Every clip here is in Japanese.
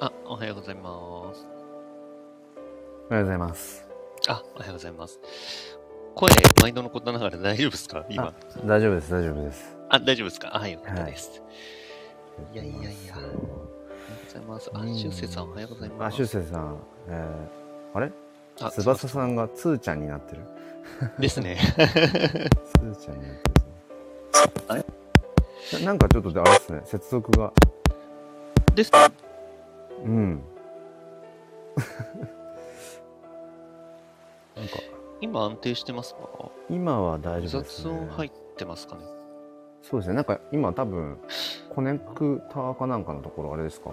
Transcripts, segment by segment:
はようございます。おはようございます。あ、おはようございます。声、毎度のことながら大丈夫ですか？今。大丈夫です、大丈夫です。あ、大丈夫ですか？あ、はい、よかったです。い、やいやいや。おはようございます。あ、しゅうせいさん、おはようございあ、ます。しゅうせいさん、えー、あれ？あ翼さんがつーちゃんになってる？ですね。つーちゃんになってる。あれ？ななんかちょっとあれですね、接続が。です。うん。なんか、今安定してますか？今は大丈夫です、ね。雑音入ってますかね？そうですね、なんか今多分、コネクターかなんかのところあれですか？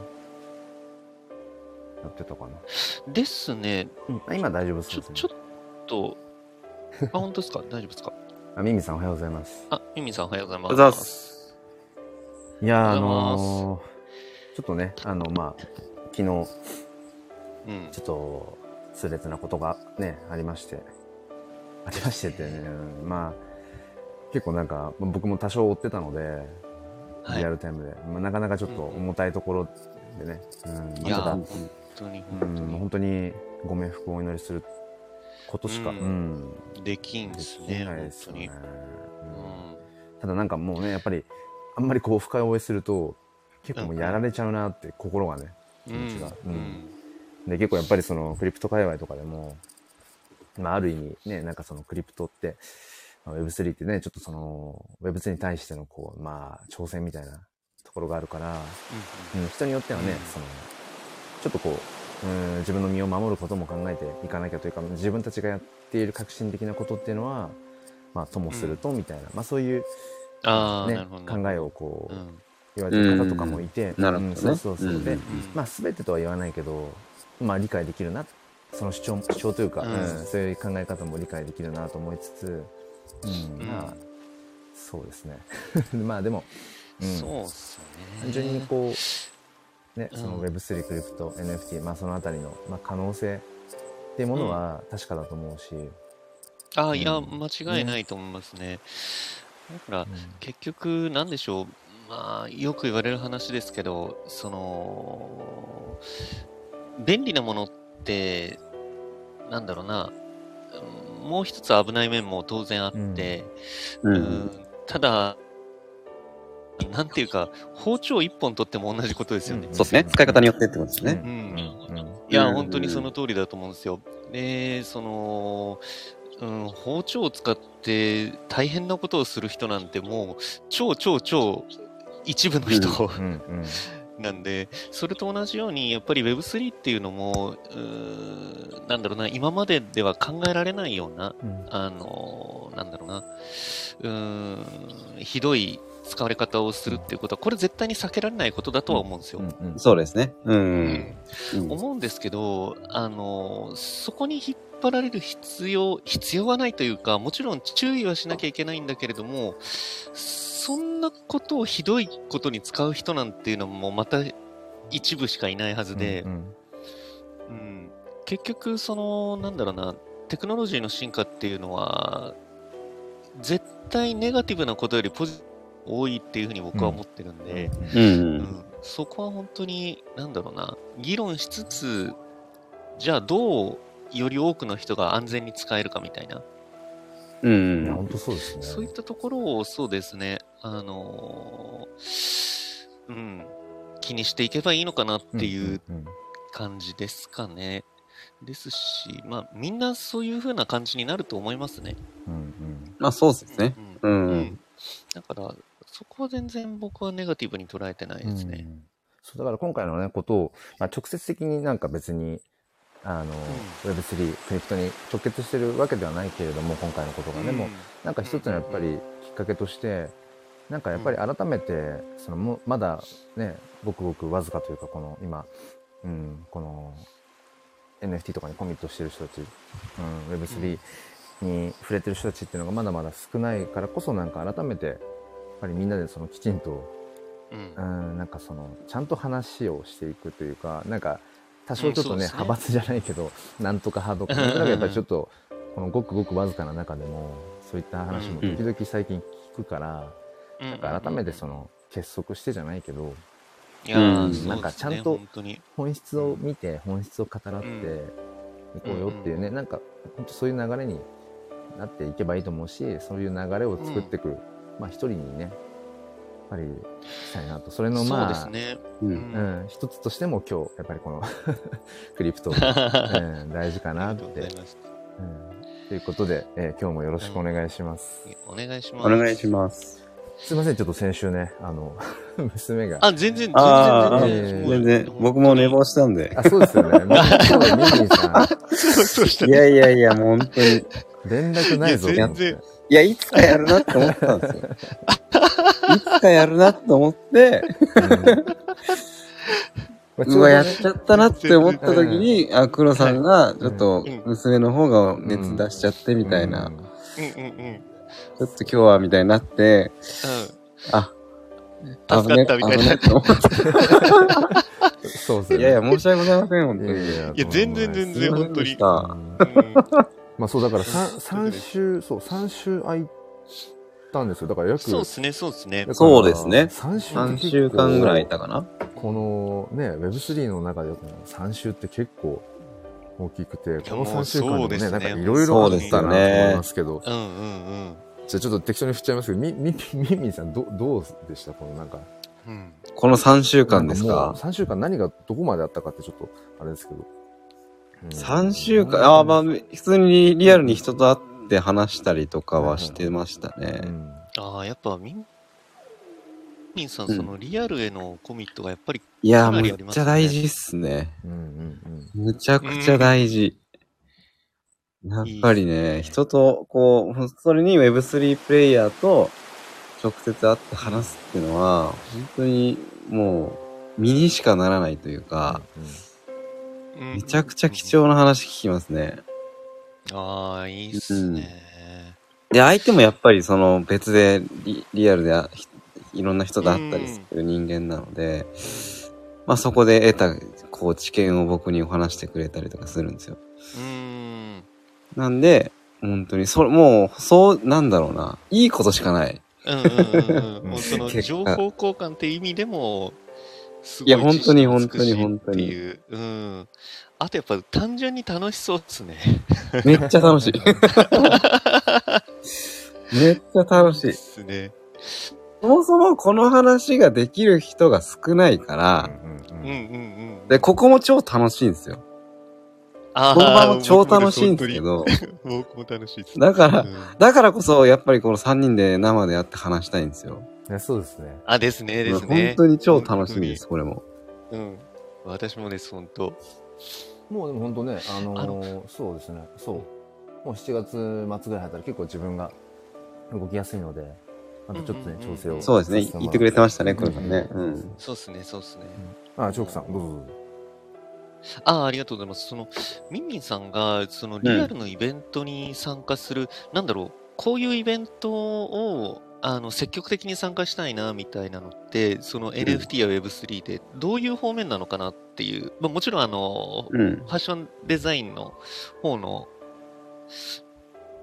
やってたかな？ですね。うん、あ今大丈夫ですね。ちょっと、あ、本当ですか？大丈夫ですか？あ、ミミさんおはようございます。あ、ミミさんおはようございます。います。いやー、あのーちょっとね、あの、まあ、昨日、うん。ちょっと、痛烈なことがね、ありまして。ありましてってね、うんまあ、結構なんか、まあ僕も多少追ってたので、はいリアルタイムで、まあ、なかなかちょっと重たいところでね、うん、いやまあ、ただ本当に、うん、本当に。ご冥福をお祈りすることしか、ううんん、できんでですね、きないで本当に。すよね。ううんただなんかもうね、やっぱり、あんまりこう深追いすると、結構もうやられちゃうなって心がね、気ん。持ちが。ううんんで、結構やっぱりそのクリプト界隈とかでも、まあある意味ね、なんかそのクリプトって、まあ Web3 ってね、ちょっとその Web2 に対してのこう、まあ挑戦みたいなところがあるから、うん、人によってはね、うんその、ちょっとこう、うん、自分の身を守ることも考えていかなきゃというか、自分たちがやっている革新的なことっていうのは、まあ、ともすると、みたいな、まあそういう、ね。考えをこう、うん。言われてる方とかもいて、うん。なるほどね。うんそうそうそう。うんで、うん。まあ全てとは言わないけど、まあ理解できるな、その主張主張というか、うん。うんそういう考え方も理解できるなと思いつつ、うん、うんまあ、そうですね。まあでも、うん、そうっすよね。単純にこう、ね、うん。その Web3、クリプト、NFT、まあそのあたりの、まあ、可能性っていうものは確かだと思うし、ああ、いや、うん間違いないと思いますね。だから、結局、なんでしょう。まあ、よく言われる話ですけど、その、便利なものって、なんだろうな、うんもう一つ危ない面も当然あって、ううんんただ、なんていうか、包丁一本取っても同じことですよね。うんそうですね。使い方によってってことですね。うんうんうんいや、うん本当にその通りだと思うんですよ。で、その、うん、包丁を使って大変なことをする人なんてもう、超超超一部の人、うんうんなんで、それと同じように、やっぱり Web3 っていうのも、うーなんだろうな、今まででは考えられないような、うんあのなんだろうな、うひどい使われ方をするっていうことは、これ絶対に避けられないことだとは思うんですよ。うんうんそうですね。う。うんうん思うんですけど、あの、そこに引っ張られる必要、必要はないというか、もちろん注意はしなきゃいけないんだけれども、そんなことをひどいことに使う人なんていうのもまた一部しかいないはずで、うんうんうん結局、その、なんだろうな、テクノロジーの進化っていうのは、絶対ネガティブなことよりポジティブが多いっていうふうに僕は思ってるんで、う。うんんそこは本当に、なんだろうな、議論しつつ、じゃあどうより多くの人が安全に使えるかみたいな、うん。本当そうですね。そういったところをそうですね、あのーうん、気にしていけばいいのかなっていううんうん感じですかね。ですし、まあ、みんなそういう風な感じになると思いますね。うんうんまあそうですね。ううんん。うんだから、そこは全然僕はネガティブに捉えてないですね。うんそうだから今回のね、ことを、まあ、直接的になんか別に、あの、Web3、クリプトに直結してるわけではないけれども、今回のことがね、もう、なんか一つのやっぱりきっかけとして、なんかやっぱり改めて、そのもまだね、ごくごくわずかというか、この今、うん、この NFT とかにコミットしてる人たち、うん、Web3 に触れてる人たちっていうのがまだまだ少ないからこそ、なんか改めて、やっぱりみんなでそのきちんと、うん。うん、なんかその、ちゃんと話をしていくというか、なんか、多少ちょっとね、うんね。派閥じゃないけど、なんとか派とか、なんかやっぱりちょっと、このごくごくわずかな中でも、そういった話も時々最近聞くから、うんなんか改めてその、結束してじゃないけど、いやー、うんなんかちゃんと本当に。本質を見て本質を語らってうんいこうよっていうね、なんか本当そういう流れになっていけばいいと思うしそういう流れを作ってくる、まあ一人にねやっぱりしたいなとそれのまあですね。う。うんうんん、一つとしても今日やっぱりこの クリプト、うん、あ大事かなって。うん、ということで、えー今日もよろしくお願いします。お願いします。お願いします。すいません、ちょっと先週ね、あの、娘が。あ、全然、全然、全然。全然、僕も寝坊したんで。あ、そうですよね。もうミニーさ そうそうしたいやいやいや、もう本当に。ん、連絡ないぞ全いや、いつかやるなって思ったんですよ。いつかやるなって思って、うわ、やっちゃったなって思った時に、あ、黒さんが、ちょっとうん、娘の方が熱出しちゃってみたいな、うんうんうんうん。ちょっと今日はみたいになって、あ、助かったみたいな危ねって思って そうですよね。いやいや、申し訳ございません、本当に。いや全然全然、本当に。まあそう、だから三三週、そう、3週空いたんですよ。だから約、そうですね、そうですね。そうですね3週3週間ぐらいいたかな。このね、Web3 の中で3週って結構大きくて、この3週間でねなんかいろいろあったなと思いますけど、うんうんうん。じゃあちょっと適当に振っちゃいますけど、み、み、みみさん、ど、どうでした？このなんか。うんこの3週間ですか？なんもう ?3 週間何がどこまであったかってちょっと、あれですけど。うん ?3 週間、ああ、まあ、普通にリアルに人と会って話したりとかはしてましたうね。んああ、やっぱ、みん、みんさん、うんそのリアルへのコミットがやっぱり、いや、かなむっちゃりありますね大事っすね。うんうんむちゃくちゃ大事。やっぱりね、人と、こう、それに Web3 プレイヤーと直接会って話すっていうのは、本当にもう、身にしかならないというか、めちゃくちゃ貴重な話聞きますね。ああ、いいっすね。で、相手もやっぱりその別でリリアルでいろんな人と会ったりする人間なので、まあそこで得たこう知見を僕にお話してくれたりとかするんですよ。うーん。なんで、本当に、それ、もう、そう、なんだろうな。いいことしかない。うんうんうんうん。もうその情報交換って意味でも、すごいや本当に本当にっていう。うん。あとやっぱ単純に楽しそうですね。めっちゃ楽しい。めっちゃ楽しでい。すね。そもそもこの話ができる人が少ないから、うんうんうんうんうん。で、ここも超楽しいんですよ。あこの場も超楽しいんですけど、僕も楽しいです。だからうんだからこそ、やっぱりこの3人で生で会って話したいんですよ。いやそうですね。あ、ですね、ですね。本当に超楽しみです、これも。うん。私もです、本当。もうでも本当ね、あのーそうですね、そう。もう7月末ぐらい入ったら結構自分が動きやすいので、またちょっとね、調整を。そうですね。言ってくれてましたね、うんこれさんね。うん。そうですね、そうですね。あ、チョークさん、どうぞどうぞ。ああ、ありがとうございます。その、ミンミンさんが、その、リアルのイベントに参加する、なんだろう、こういうイベントを、あの、積極的に参加したいな、みたいなのって、その NFT や Web3 で、どういう方面なのかなっていう、まあ、もちろん、あの、うん。ファッションデザインの方の、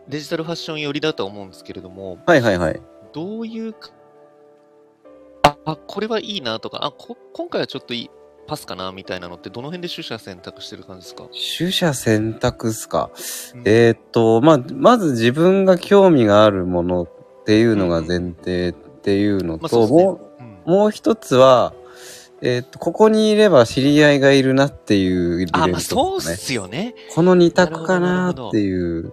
デジタルファッション寄りだと思うんですけれども、はいはいはい。どういうか、あ、あこれはいいなとか、あ、こ今回はちょっといい、パスかなみたいなのって、どの辺で取捨選択してる感じですか？取捨選択っすか？うん。えーっと、まあ、まず自分が興味があるものっていうのが前提っていうのと、まあそうですね。もうもう一つは、えーっと、ここにいれば知り合いがいるなっていうイベントあ、でまあそうっすよね。この二択かなっていう。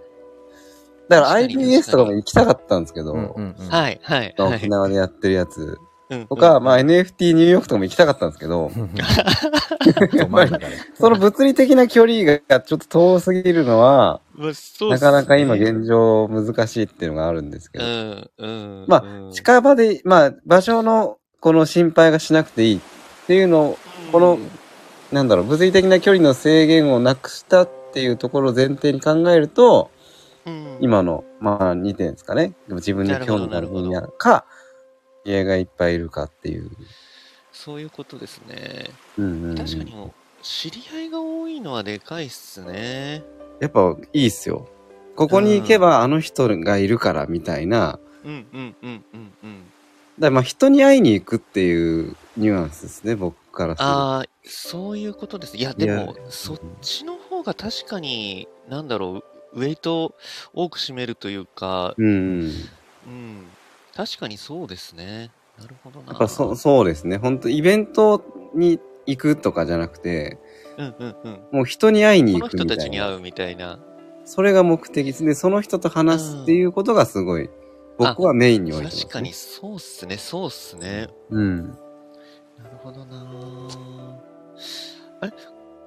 だから IBS とかも行きたかったんですけど、うんうんうん。はい、はい、は沖い。縄でやってるやつうんとか、うん。まあ NFT ニューヨークとかも行きたかったんですけど、その物理的な距離がちょっと遠すぎるのは、まあそうっなすね。かなか今現状難しいっていうのがあるんですけど、うん、うん。まあうん。近場で、まあ場所のこの心配がしなくていいっていうのを、このなんだろう、物理的な距離の制限をなくしたっていうところを前提に考えると、うん、今の、まあ2点ですかね。でも自分に興味のある分野か、家がいっぱいいるかっていう。そういうことですね。うんうんうん確かにもう、知り合いが多いのはでかいっすね。やっぱいいっすよ。ここに行けばあの人がいるからみたいな、うん、うん、うん、うん、うん。らまあ人に会いに行くっていうニュアンスですね、僕からすると。ああ、そういうことです。いや、でも、そっちの方が確かに、なんだろう、ウェイト多く占めるというか、うんうん。うん、確かにそうですね。なるほどな。やっぱそそうですね。本当イベントに行くとかじゃなくて、うんうんうん。もう人に会いにこの人行くみたいな。たちに会うみたいな。それが目的ですね。その人と話すっていうことがすごい、僕はメインに置いてます、ね。確かにそうっすね、そうっすね。うん。なるほどなあれ？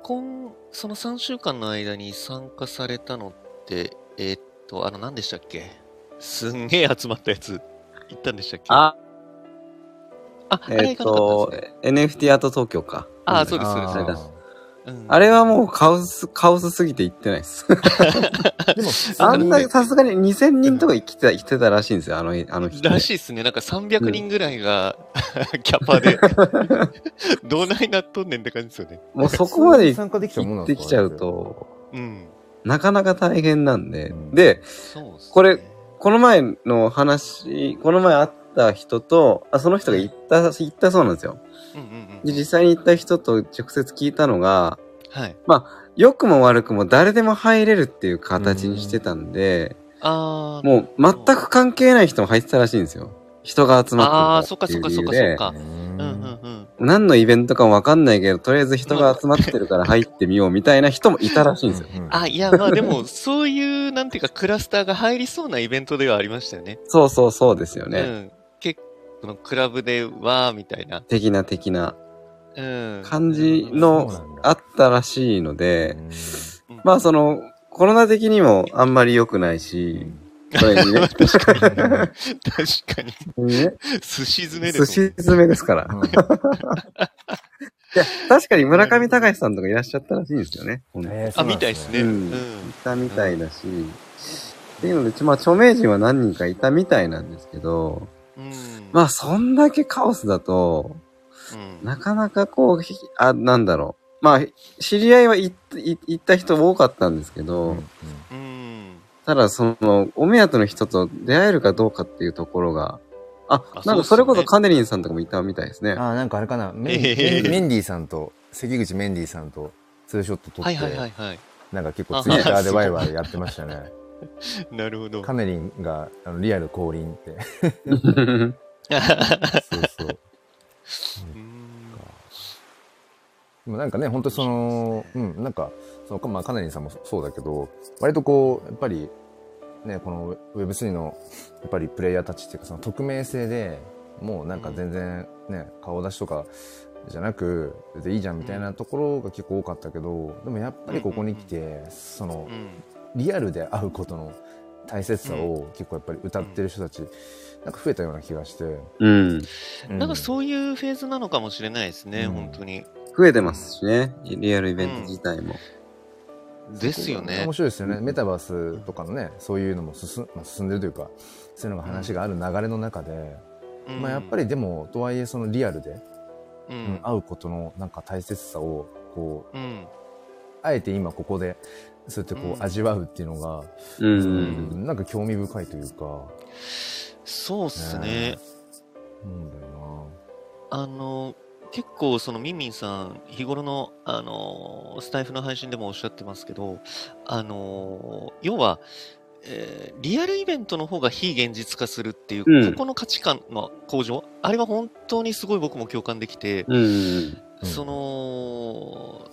今、その3週間の間に参加されたのって、えーっと、あの、何でしたっけ？すんげえ集まったやつ、行ったんでしたっけ？あ、あ、あえっ、れ行かなかとったんですね。、NFT アート東京か。あそうですそうですああれはもうカオス、カオスすぎて行ってないです。でも、あんな、にさすがに2000人とか生きてた、生きてたらしいんですよ、あの、あの人ね。らしいっすね。なんか300人ぐらいが、キャパで、どないなっとんねんって感じですよね。もうそこまで参加できちゃうもん行なんですか？ってきちゃう。と、うん。なかなか大変なんで。うんで、そうっすね。これこの前の話、この前会った人と、あ、その人が行った、行ったそうなんですよ。うんうんうん。で、実際に行った人と直接聞いたのが、はい。良くも悪くも誰でも入れるっていう形にしてたんで、あーもう全く関係ない人も入ってたらしいんですよ。人が集まってるっていう理由で、あーそっかそっかそっかううんうんんうん。何のイベントかもわかんないけど、とりあえず人が集まってるから入ってみようみたいな人もいたらしいんですよ。あ、いや、まあでも、そういう、なんていうか、クラスターが入りそうなイベントではありましたよね。そうそうそうですよね。うん。結構、のクラブで、わー、みたいな。的な的なうん。感じのあったらしいので、うんまあその、コロナ的にもあんまり良くないし、これにね、確かに。確かに。ね寿司詰めです寿司詰めですから。うん いや、確かに村上隆さんとかいらっしゃったらしいんですよね。本当にえーあ、みたいですね。ううんん。いたみたいだし、っていうので、ちまあ著名人は何人かいたみたいなんですけど、うん。まあそんだけカオスだと、うん、なかなかこう、ひあ、なんだろう。まあ、知り合いは行っい行った人多かったんですけど、うんうん。ただその、お目当ての人と出会えるかどうかっていうところが、あ、あなんかそれこそカネリンさんとかもいたみたいですね。あーなんかあれかな、メンえーメンディーさんと、関口メンディーさんとツーショット撮って、はいはいはいはい。なんか結構ツイッターでワイワイやってましたね。なるほど。カネリンがあのリアル降臨って。そうそう。うんでもなんかね、本当その、うん、なんか、その、まあ、カネリンさんもそうだけど、割とこう、やっぱり、ね、この Web3 の、やっぱりプレイヤーたちっていうか、その匿名性で、もうなんか全然ね、顔出しとかじゃなく、全然いいじゃんみたいなところが結構多かったけど、でもやっぱりここに来て、そのう、ん。リアルで会うことの大切さを結構やっぱり歌ってる人たち、なんか増えたような気がして。うん。なんかそういうフェーズなのかもしれないですね、うん本当に。増えてますしね。リアルイベント自体も。ですよね面。白いですよね。メタバースとかのね、そういうのも進,、まあ、進んでるというか、そういうのが話がある流れの中で、うんまあやっぱりでも、とはいえそのリアルで、ううんん。会うことのなんか大切さを、こう、うん。あえて今ここで、そうやってこう、うん味わうっていうのが、う。うんなんか興味深いというか、そうっすね。うんだよあの、結構そのミンミンさん、日頃の、あの、スタイフの配信でもおっしゃってますけど、あの、要は、えーリアルイベントの方が非現実化するっていう、うんここの価値観の向上、あれは本当にすごい僕も共感できて、うん。うんその、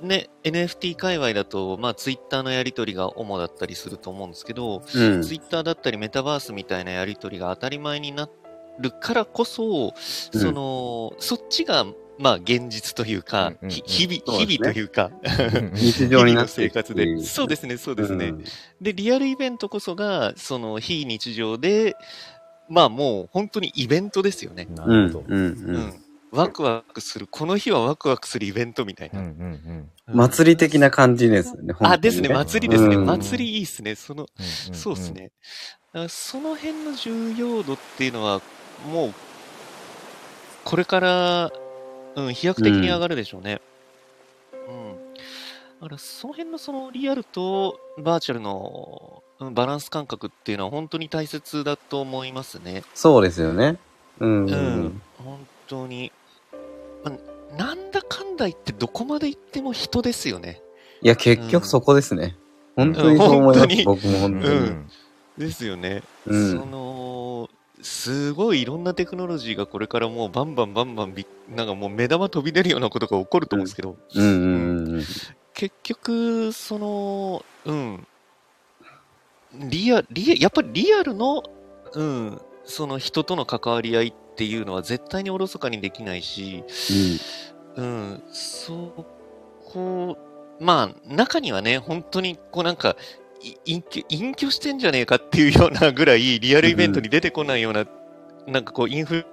ね、NFT 界隈だと、まあ、ツイッターのやり取りが主だったりすると思うんですけど、うん。ツイッターだったりメタバースみたいなやり取りが当たり前になるからこそ、その、そっちが、まあ、現実というか、うんうんうんひ日々、ね日々というか、な。日常になっていくっ生活で。そうですね、そうですね。うんで、リアルイベントこそが、その、非日常で、まあ、もう、本当にイベントですよね。なうん。るほど。うん。う。うんワクワクする。この日はワクワクするイベントみたいうんうな。んうん祭り的な感じですよね。あ、ですね、祭りですね。うん祭りいいっすね。その、うん。そうですね。その辺の重要度っていうのは、もう、これから、うん、飛躍的に上がるでしょうね。うん。だから、その辺のそのリアルとバーチャルの、うん、バランス感覚っていうのは本当に大切だと思いますね。そうですよね。うん。ううんん。本当に、まあなんだかんだ言ってどこまで行っても人ですよね。いや、結局そこですね。本当にそう思います。本当に僕も本当に。うんですよね。うんその、すごいいろんなテクノロジーがこれからもうバンバンバンバンなんかもう目玉飛び出るようなことが起こると思うんですけど、結局、その、うん、リア、リア、やっぱりリアルの、うん、その人との関わり合いっていうのは絶対におろそかにできないし、うん、そこ、まあ、中にはね、本当に、こうなんか、隠居、隠居してんじゃねえかっていうようなぐらい、リアルイベントに出てこないような、なんかこう、インフル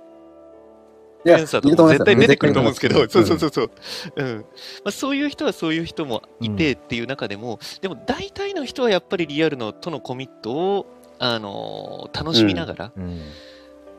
エンサーとかも絶対出てくると思うんですけど、そうそうう。そうそう。うん。まあ、そういう人はそういう人もいてっていう中でも、でも大体の人はやっぱりリアルのとのコミットを、あのー楽しみながら、うん。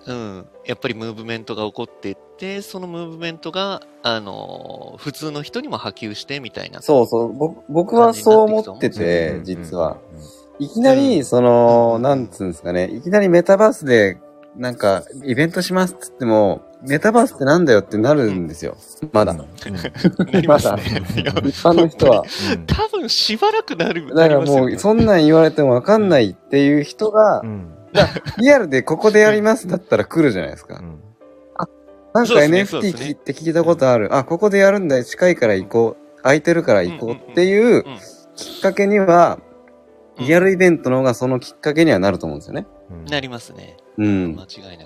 うん、やっぱりムーブメントが起こっていって、そのムーブメントが、あのー普通の人にも波及してみたいな。そうそう。僕僕はそう思ってうてん、実は。。うんいきなうり、んその、うんなんつうんですかね、いきなりメタバースで、なんか、イベントしますっつっても、メタバースってなんだよってなるんですよ。まだ。うん なりますね。一般の人は。うん多分しばらくなる。だからもう、そんなん言われてもわかんないっていう人がう、ん。リアルでここでやりますだったら来るじゃないですかう。んなんかそうですねそう NFT ですね聞いて聞いたことある。あ、ここでやるんだよ。近いから行こう。空いてるから行こうっていううんきっかけには、うんリアルイベントの方がそのきっかけにはなると思うんですよね。うんなりますね。うん。間違いなく。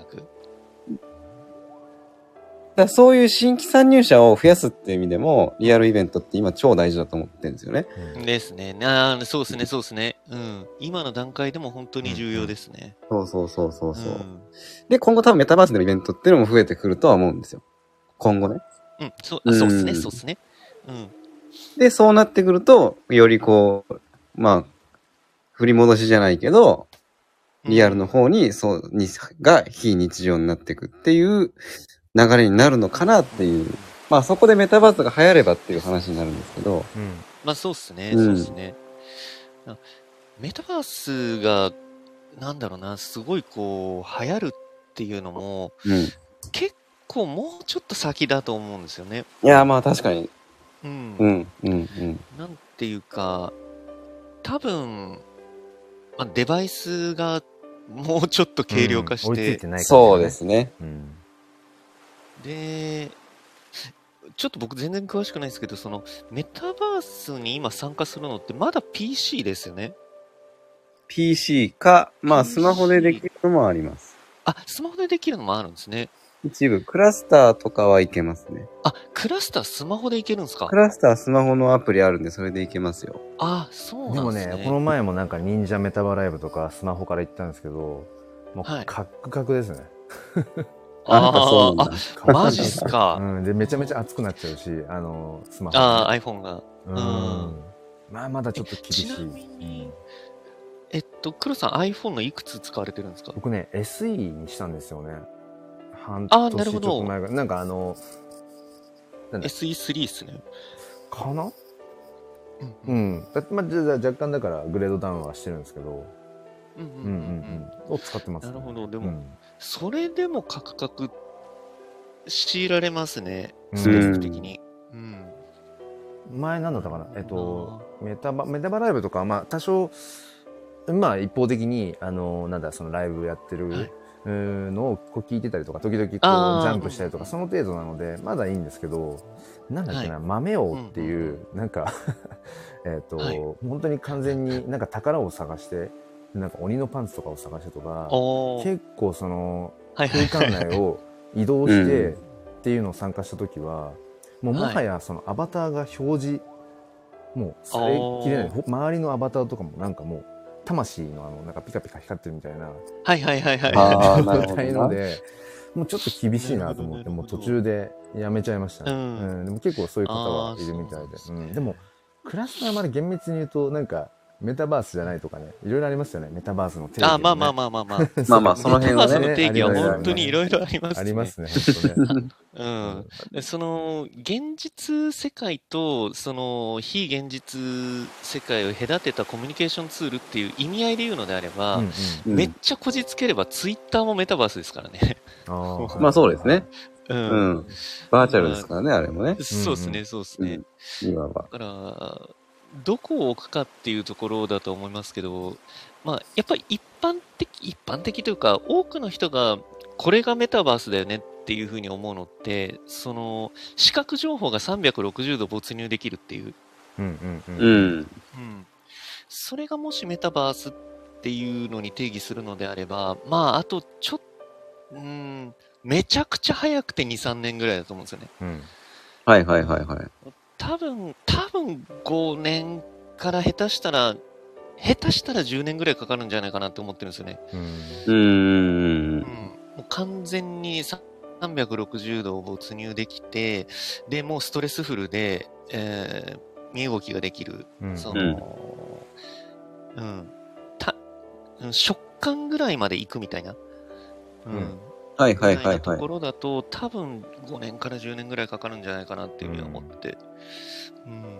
だそういう新規参入者を増やすっていう意味でも、リアルイベントって今超大事だと思ってるんですよね。うんですね。あーそうですね、そうですね。うん。今の段階でも本当に重要ですね。そうそうそうそうそう。んで、今後多分メタバースのイベントっていうのも増えてくるとは思うんですよ。今後ね。うん、そう、あそうですね、うんそうですね。うん。で、そうなってくると、よりこう、まあ、振り戻しじゃないけど、リアルの方に、そう、に、が非日常になっていくっていう流れになるのかなっていう。まあそこでメタバースが流行ればっていう話になるんですけど、うんまあそうっすね、うんそうっすね。あメタバースが、なんだろうな、すごいこう、流行るっていうのも、うん。結構もうちょっと先だと思うんですよね。いや、まあ確かに。うん。うん、うん、うん。なんていうか、多分、まあ、デバイスがもうちょっと軽量化し追いついて、てない感じだねそうですね。うんで、ちょっと僕全然詳しくないですけど、そのメタバースに今参加するのってまだ PC ですよね？PC か、まあ PC スマホでできるのもあります。あ、スマホでできるのもあるんですね。一部、クラスターとかはいけますね。あ、クラスタースマホでいけるんですか？クラスタースマホのアプリあるんで、それでいけますよ。あ、そうでもなんですね。ね、この前もなんか忍者メタバライブとかスマホから行ったんですけど、もうはいカックカクですね。あ。あ、マジっすか。うん、で、めちゃめちゃ熱くなっちゃうし、あの、スマホ。ああ、iPhone が。うん。まあ、まだちょっと厳しい。えっと、黒さん iPhone のいくつ使われてるんですか？僕ね、SE にしたんですよね。半年ちょっなるほどと前ぐらい。なんかあの、なんだ ?SE3 っすね。かな？うんうん。だまあ、じゃあ若干だからグレードダウンはしてるんですけど、うんうんうんうん。を使ってます、ね。なるほどでもうんそれでもカクカク強いられますね、うん。スペック的に。うん。前なんだったかな？えっと、メタバ、メタバライブとかは、まあ、多少、まあ、一方的に、あの、なんだ、そのライブやってる、のをこう聞いてたりとか、時々こう、ジャンプしたりとか、その程度なので、まだいいんですけど、なんだっけな、は豆王っていう、なんか、えっと、はい。本当に完全になんか宝を探して、なんか鬼のパンツとかを探してとか。結構その、空間内を移動して うん。っていうのを参加した時は、もうもはやそのアバターが表示、もうされきれない。周りのアバターとかもなんかもう魂のあのなんかピカピカ光ってるみたいなはいはいはいはい。状態 のでもうちょっと厳しいなと思ってもう途中でやめちゃいましたね、ううん。んでも結構そういう方はいるみたいで。うん、でもクラスターまで厳密に言うとなんかメタバースじゃないとかね、いろいろありますよね、メタバースの定義、ね。あ、まあまあまあまあまあ。まあまあ、その辺はメタバースのね。定義は本当にいろいろありますね。ありますね、本当ね。うん。でその、現実世界と、その、非現実世界を隔てたコミュニケーションツールっていう意味合いで言うのであれば、うんうんうんめっちゃこじつければ、ツイッターもメタバースですからね。あ ーまあそうですね。う。うんん。バーチャルですからね、あれもね。そうですね、そうですね。今は。だから、どこを置くかっていうところだと思いますけど、まあ、やっぱり一般的、一般的というか、多くの人が、これがメタバースだよねっていうふうに思うのって、その、視覚情報が360度没入できるっていう。うんうんう。うんん。うん。それがもしメタバースっていうのに定義するのであれば、まあ、あと、ちょっうん、めちゃくちゃ早くて2、3年ぐらいだと思うんですよね。うん。はいはいはいはい。多分、多分5年から下手したら、下手したら10年ぐらいかかるんじゃないかなって思ってるんですよね。うん。うーんうん。。もう完全に360度没入できて、で、もうストレスフルで、えー身動きができる。うん。その、うん。た、うん食感ぐらいまで行くみたいな。うん。うんはいはいはいはいとこ。ろだと、多分5年から10年ぐらいかかるんじゃないかなっていうふうに思って。うん。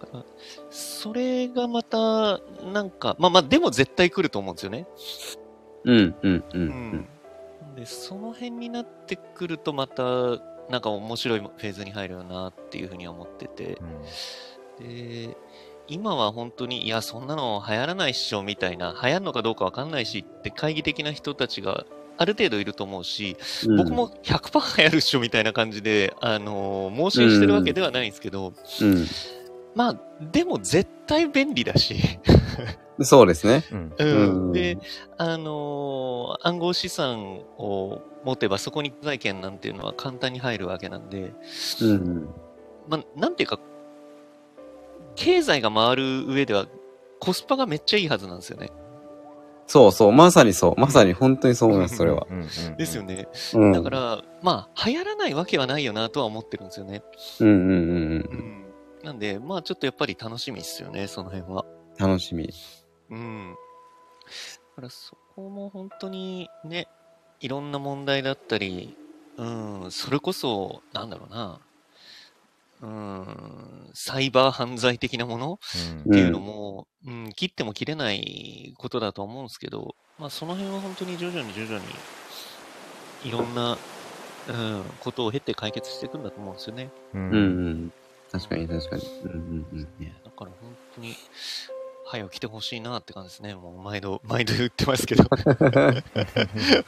だからそれがまた、なんか、まあまあ、でも絶対来ると思うんですよね。うんうんううんん。で、その辺になってくると、また、なんか面白いフェーズに入るよなっていうふうには思ってて。で、今は本当に、いや、そんなの流行らないっしょ、みたいな、流行るのかどうかわかんないしって懐疑的な人たちがある程度いると思うし、うん。僕も100%流行るっしょ、みたいな感じで、あのー、盲信してるわけではないんですけど、うん。まあ、でも絶対便利だし、そうですね。うん。うんうんで、あのー暗号資産を持てばそこに財権なんていうのは簡単に入るわけなんで、うん。まあ、なんていうか、経済が回る上ではコスパがめっちゃいいはずなんですよね。そうそう、まさにそう。まさに本当にそう思います、それは。ですよね。うん。だから、まあ、流行らないわけはないよなとは思ってるんですよね。うんうんうんう。うんん。なんで、まあ、ちょっとやっぱり楽しみっすよね、その辺は。楽しみ。うん。だからそこも本当にね、いろんな問題だったり、うん、それこそ、なんだろうな、うん、サイバー犯罪的なもの？っていうのも、うん、切っても切れないことだと思うんですけど、まあその辺は本当に徐々に徐々に、いろんな、うん、ことを経て解決していくんだと思うんですよね。う。うんんうん。確かに確かに。うんうんうん。ねだから本当に、早く来てほしいなって感じですね。もう毎度、毎度言ってますけど。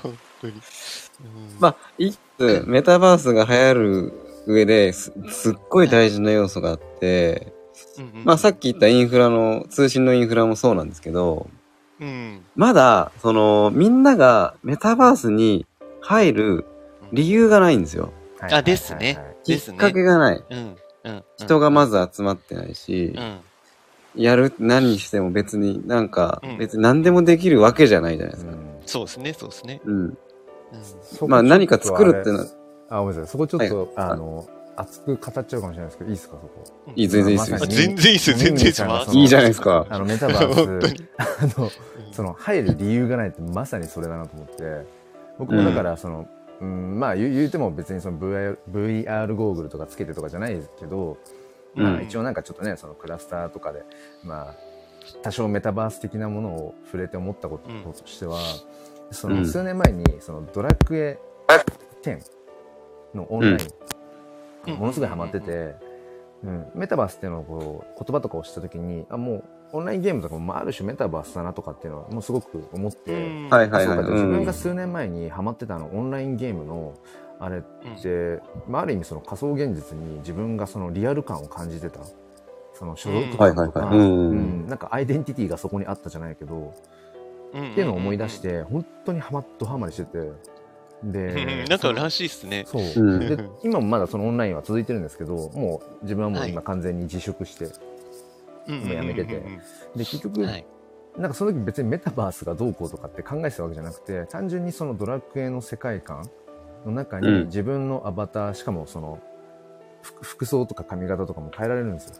本当に。うんまあ、一つ、メタバースが流行る上です、すっごい大事な要素があって、うんうんまあさっき言ったインフラの、通信のインフラもそうなんですけど、うん。まだ、その、みんながメタバースに入る理由がないんですよ。はいあですね。きですねっかけがない。うん。うん。人がまず集まってないしう、ん。やる、何しても別になんかうん、別に何でもできるわけじゃないじゃないですか。うんそうですね、そうですね。うん。まあ何か作るってのは、あ、ごめんなさい。そこちょっと、はい。あの、熱く語っちゃうかもしれないですけど、いいですか、そこ。いい、全然いいですよ。全然いいっすよ、全然いいっすよ。いいじゃないですか。あの、メタバース。に、あの、その、入る理由がないってまさにそれだなと思って、僕もだから、その、うん、まあ言う、言うても別にその VR, VR ゴーグルとかつけてとかじゃないですけど、まあうん。一応なんかちょっとね、そのクラスターとかで、まあ、多少メタバース的なものを触れて思ったことうんとしては、そうん。の数年前に、そのドラクエ10のオンライン、うん。ものすごいハマってて、うん、メタバースっていうのをこう言葉とかを知った時に、あ、もうオンラインゲームとかも、まあ、ある種メタバースだなとかっていうのはもうすごく思って、うん。はいはいはい。あそうか。自分がうん。数年前にハマってたあのオンラインゲームのあれっうん。て、まあ、ある意味その仮想現実に自分がそのリアル感を感じてた。その所属感とかなんかアイデンティティがそこにあったじゃないけど、っていうのを思い出し、て本当にハマっとハマりしてて。うんうんでうん。なんからしいっすね。そう、うん。で今もまだそのオンラインは続いてるんですけどもう自分はもう今はい。完全に自粛して、うんもうやめててうんうん。で結局、うんはい。なんかその時別にメタバースがどうこうとかって考えてたわけじゃなくて単純にそのドラクエの世界観の中にうん。自分のアバター、しかもその服服装とか髪型とかも変えられるんですよ。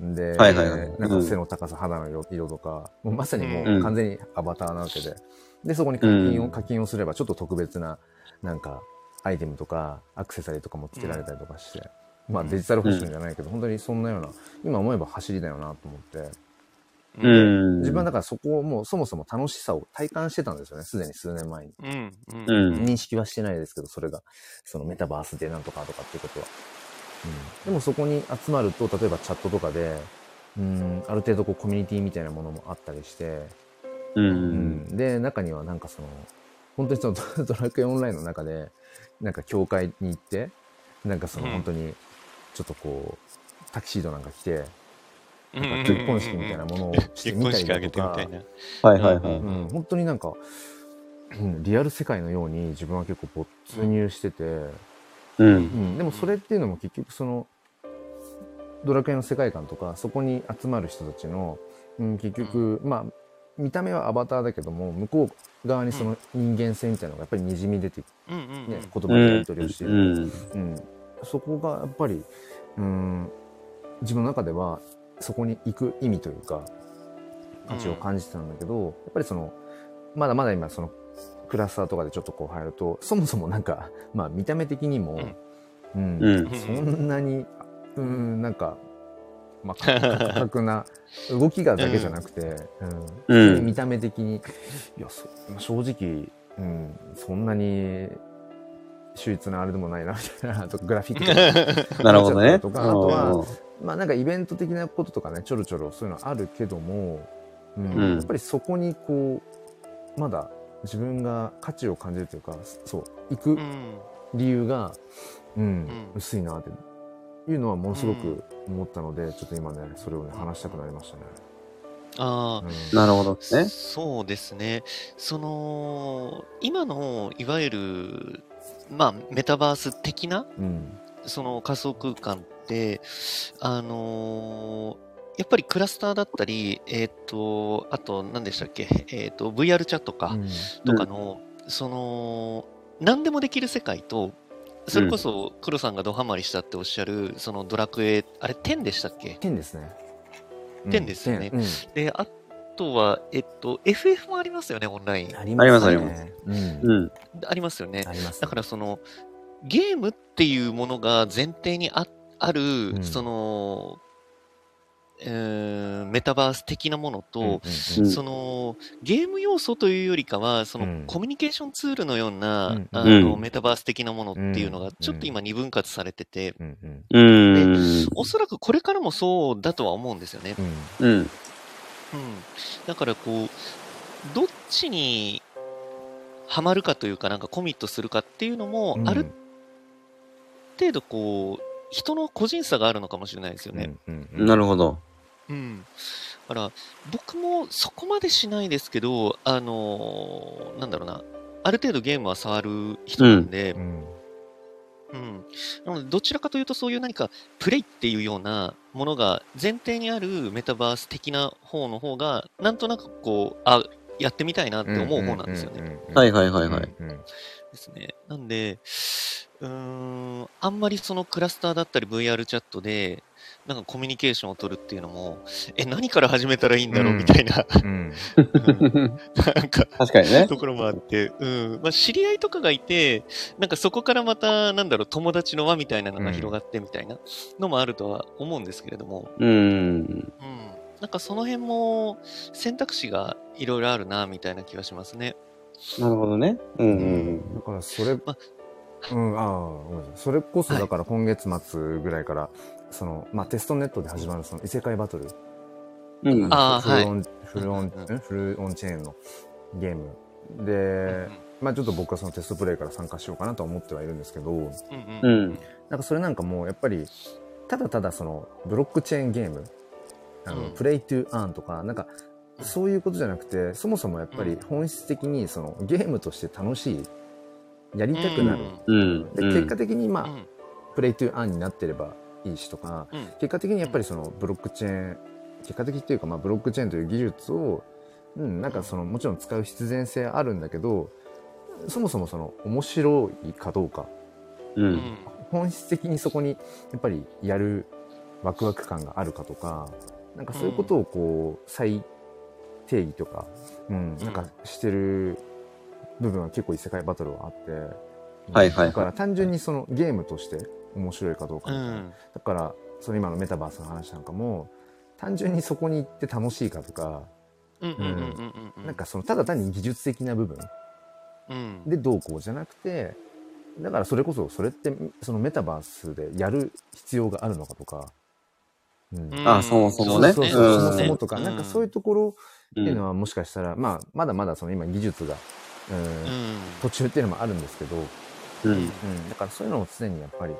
で、はいはいはい。なんか背の高さ、肌の色色とか、もうまさにもう完全にアバターなわけで、で、そこに課金を、うん。課金をすればちょっと特別な、なんか、アイテムとか、アクセサリーとかもつけられたりとかして、まあデジタルファッションじゃないけど、本当にそんなような、今思えば走りだよなと思って、う。ん。自分はだからそこをもうそもそも楽しさを体感してたんですよね、すでに数年前に。うん。うん。うん認識はしてないですけど、それが、そのメタバースでなんとかとかっていうことは。うん、でもそこに集まると、例えばチャットとかで、うん、ある程度こうコミュニティみたいなものもあったりして、う。うんん、で、中にはなんかその、本当にそのド ドラクエオンラインの中で、なんか教会に行って、なんかそのうん。本当に、ちょっとこう、タキシードなんか着て、うん。なんか結婚式みたいなものをして結みたりとか。はいはいはい。うん、本当になんか、うん、リアル世界のように自分は結構没入してて、う。うん。ん、でもそれっていうのも結局そのドラクエの世界観とかそこに集まる人たちの、うん、結局、まあ見た目はアバターだけども向こう側にその人間性みたいなのがやっぱりにじみ出て、ねうんうんうん。言葉でやり取りをしている、うん。うんそこがやっぱり、うん、自分の中ではそこに行く意味というか価値を感じてたんだけど、やっぱりそのまだまだ今そのクラスターとかでちょっとこう入るとそもそもなんか、まあ、見た目的にも、うん。うん。そんなにうんなんか、まあ、か価格な動きがだけじゃなくて、うん。うん。見た目的に。いやそまあ正直、うん、そんなに秀逸なあれでもないなみたいなとかグラフィックとか。なるほどね。とかあとはまあなんかイベント的なこととかねちょろちょろそういうのあるけども、うんうん。やっぱりそこにこうまだ自分が価値を感じるというかそう行くうん。理由が、うんうん。薄いなっていうのはものすごく思ったので、ちょっと今ねそれをね話したくなりましたね。ああ、うんなるほどね。そうですね。その、今の、いわゆる、まあ、メタバース的な、うんその仮想空間って、あのーやっぱりクラスターだったり、えっ、と、あと、何でしたっけ、えっ、と、VR チャットか、うんとかの、その、何でもできる世界と、それこそ、黒さんがドハマりしたっておっしゃる、そのドラクエ、あれ、10でしたっけ？天ですね。うん天ですよね天うんで、あとは、えっと、FF もありますよね、オンライン。ありありますねありますうんうん。ありますよねあ。ります。だからその、ゲームっていうものが前提にあある、んその、えーメタバース的なものと、うんうんうん。その、ゲーム要素というよりかは、その、うん。コミュニケーションツールのような、うんあうん。の、メタバース的なものっていうのが、うんちょっと今二分割されてて、うんうん。うん。おそらくこれからもそうだとは思うんですよね。うん。うん。うん。だからこう、どっちにハマるかというか、なんかコミットするかっていうのも、ある程度こう、人の個人差があるのかもしれないですよね。うんうんなるほど。うん。だから、僕もそこまでしないですけど、あのーなんだろうな、ある程度ゲームは触る人なんで、ううん。んなので、どちらかというとそういう何か、プレイっていうようなものが前提にあるメタバース的な方の方が、なんとなくこう、あ、やってみたいなって思う方なんですよね。ねはいはいはいはい。うんうんですね。なんで、うーん、あんまりそのクラスターだったり VR チャットで、なんかコミュニケーションを取るっていうのも、え、何から始めたらいいんだろう？うんみたいな、うんうんなんか、確かにね。ところもあって、うん。まあ、知り合いとかがいて、なんかそこからまた、なんだろう、友達の輪みたいなのが広がってみたいなのもあるとは思うんですけれども、うん。うん。なんかその辺も選択肢がいろいろあるな、みたいな気がしますね。なるほどね。うんうんだからそれ、まうん、ああ、それこそだから今月末ぐらいから、その、まあ、テストネットで始まるその異世界バトル。うん。うん。あーフルオン、フルオン、フルオンチェーンのゲーム。で、まあちょっと僕はそのテストプレイから参加しようかなとは思ってはいるんですけど、うんうんうんなんかそれなんかもうやっぱり、ただただそのブロックチェーンゲーム、あの、うん Play to Earn とか、なんかそういうことじゃなくて、そもそもやっぱり本質的にそのゲームとして楽しい、やりたくなる。うん。で結果的にまあ、うんプレイトゥーアーンになってればいいしとか、うん結果的にやっぱりそのブロックチェーン、結果的っていうかまあブロックチェーンという技術を、うん、なんかそのもちろん使う必然性あるんだけど、そもそもその面白いかどうか、う。うんん本質的にそこにやっぱりやる、ワクワク感があるかとか、なんかそういうことをこう、再定義とか、うん、なんかしてる部分は結構異世界バトルはあって、はいはいだから単純にそのゲームとして面白いかどうかみたいな、うん。だからその今のメタバースの話なんかも単純にそこに行って楽しいかとか。なんかそのただ単に技術的な部分うん。でどうこうじゃなくてだからそれこそそれってそのメタバースでやる必要があるのかとか、うん。うん。あそもそもね。そうそうそうう。ん。そもそもとか、なんかそういうところっていうのは、はもしかしたら、まあまだまだその今技術が、うんうん。途中っていうのもあるんですけど、うん。うん、だからそういうのを常にやっぱり、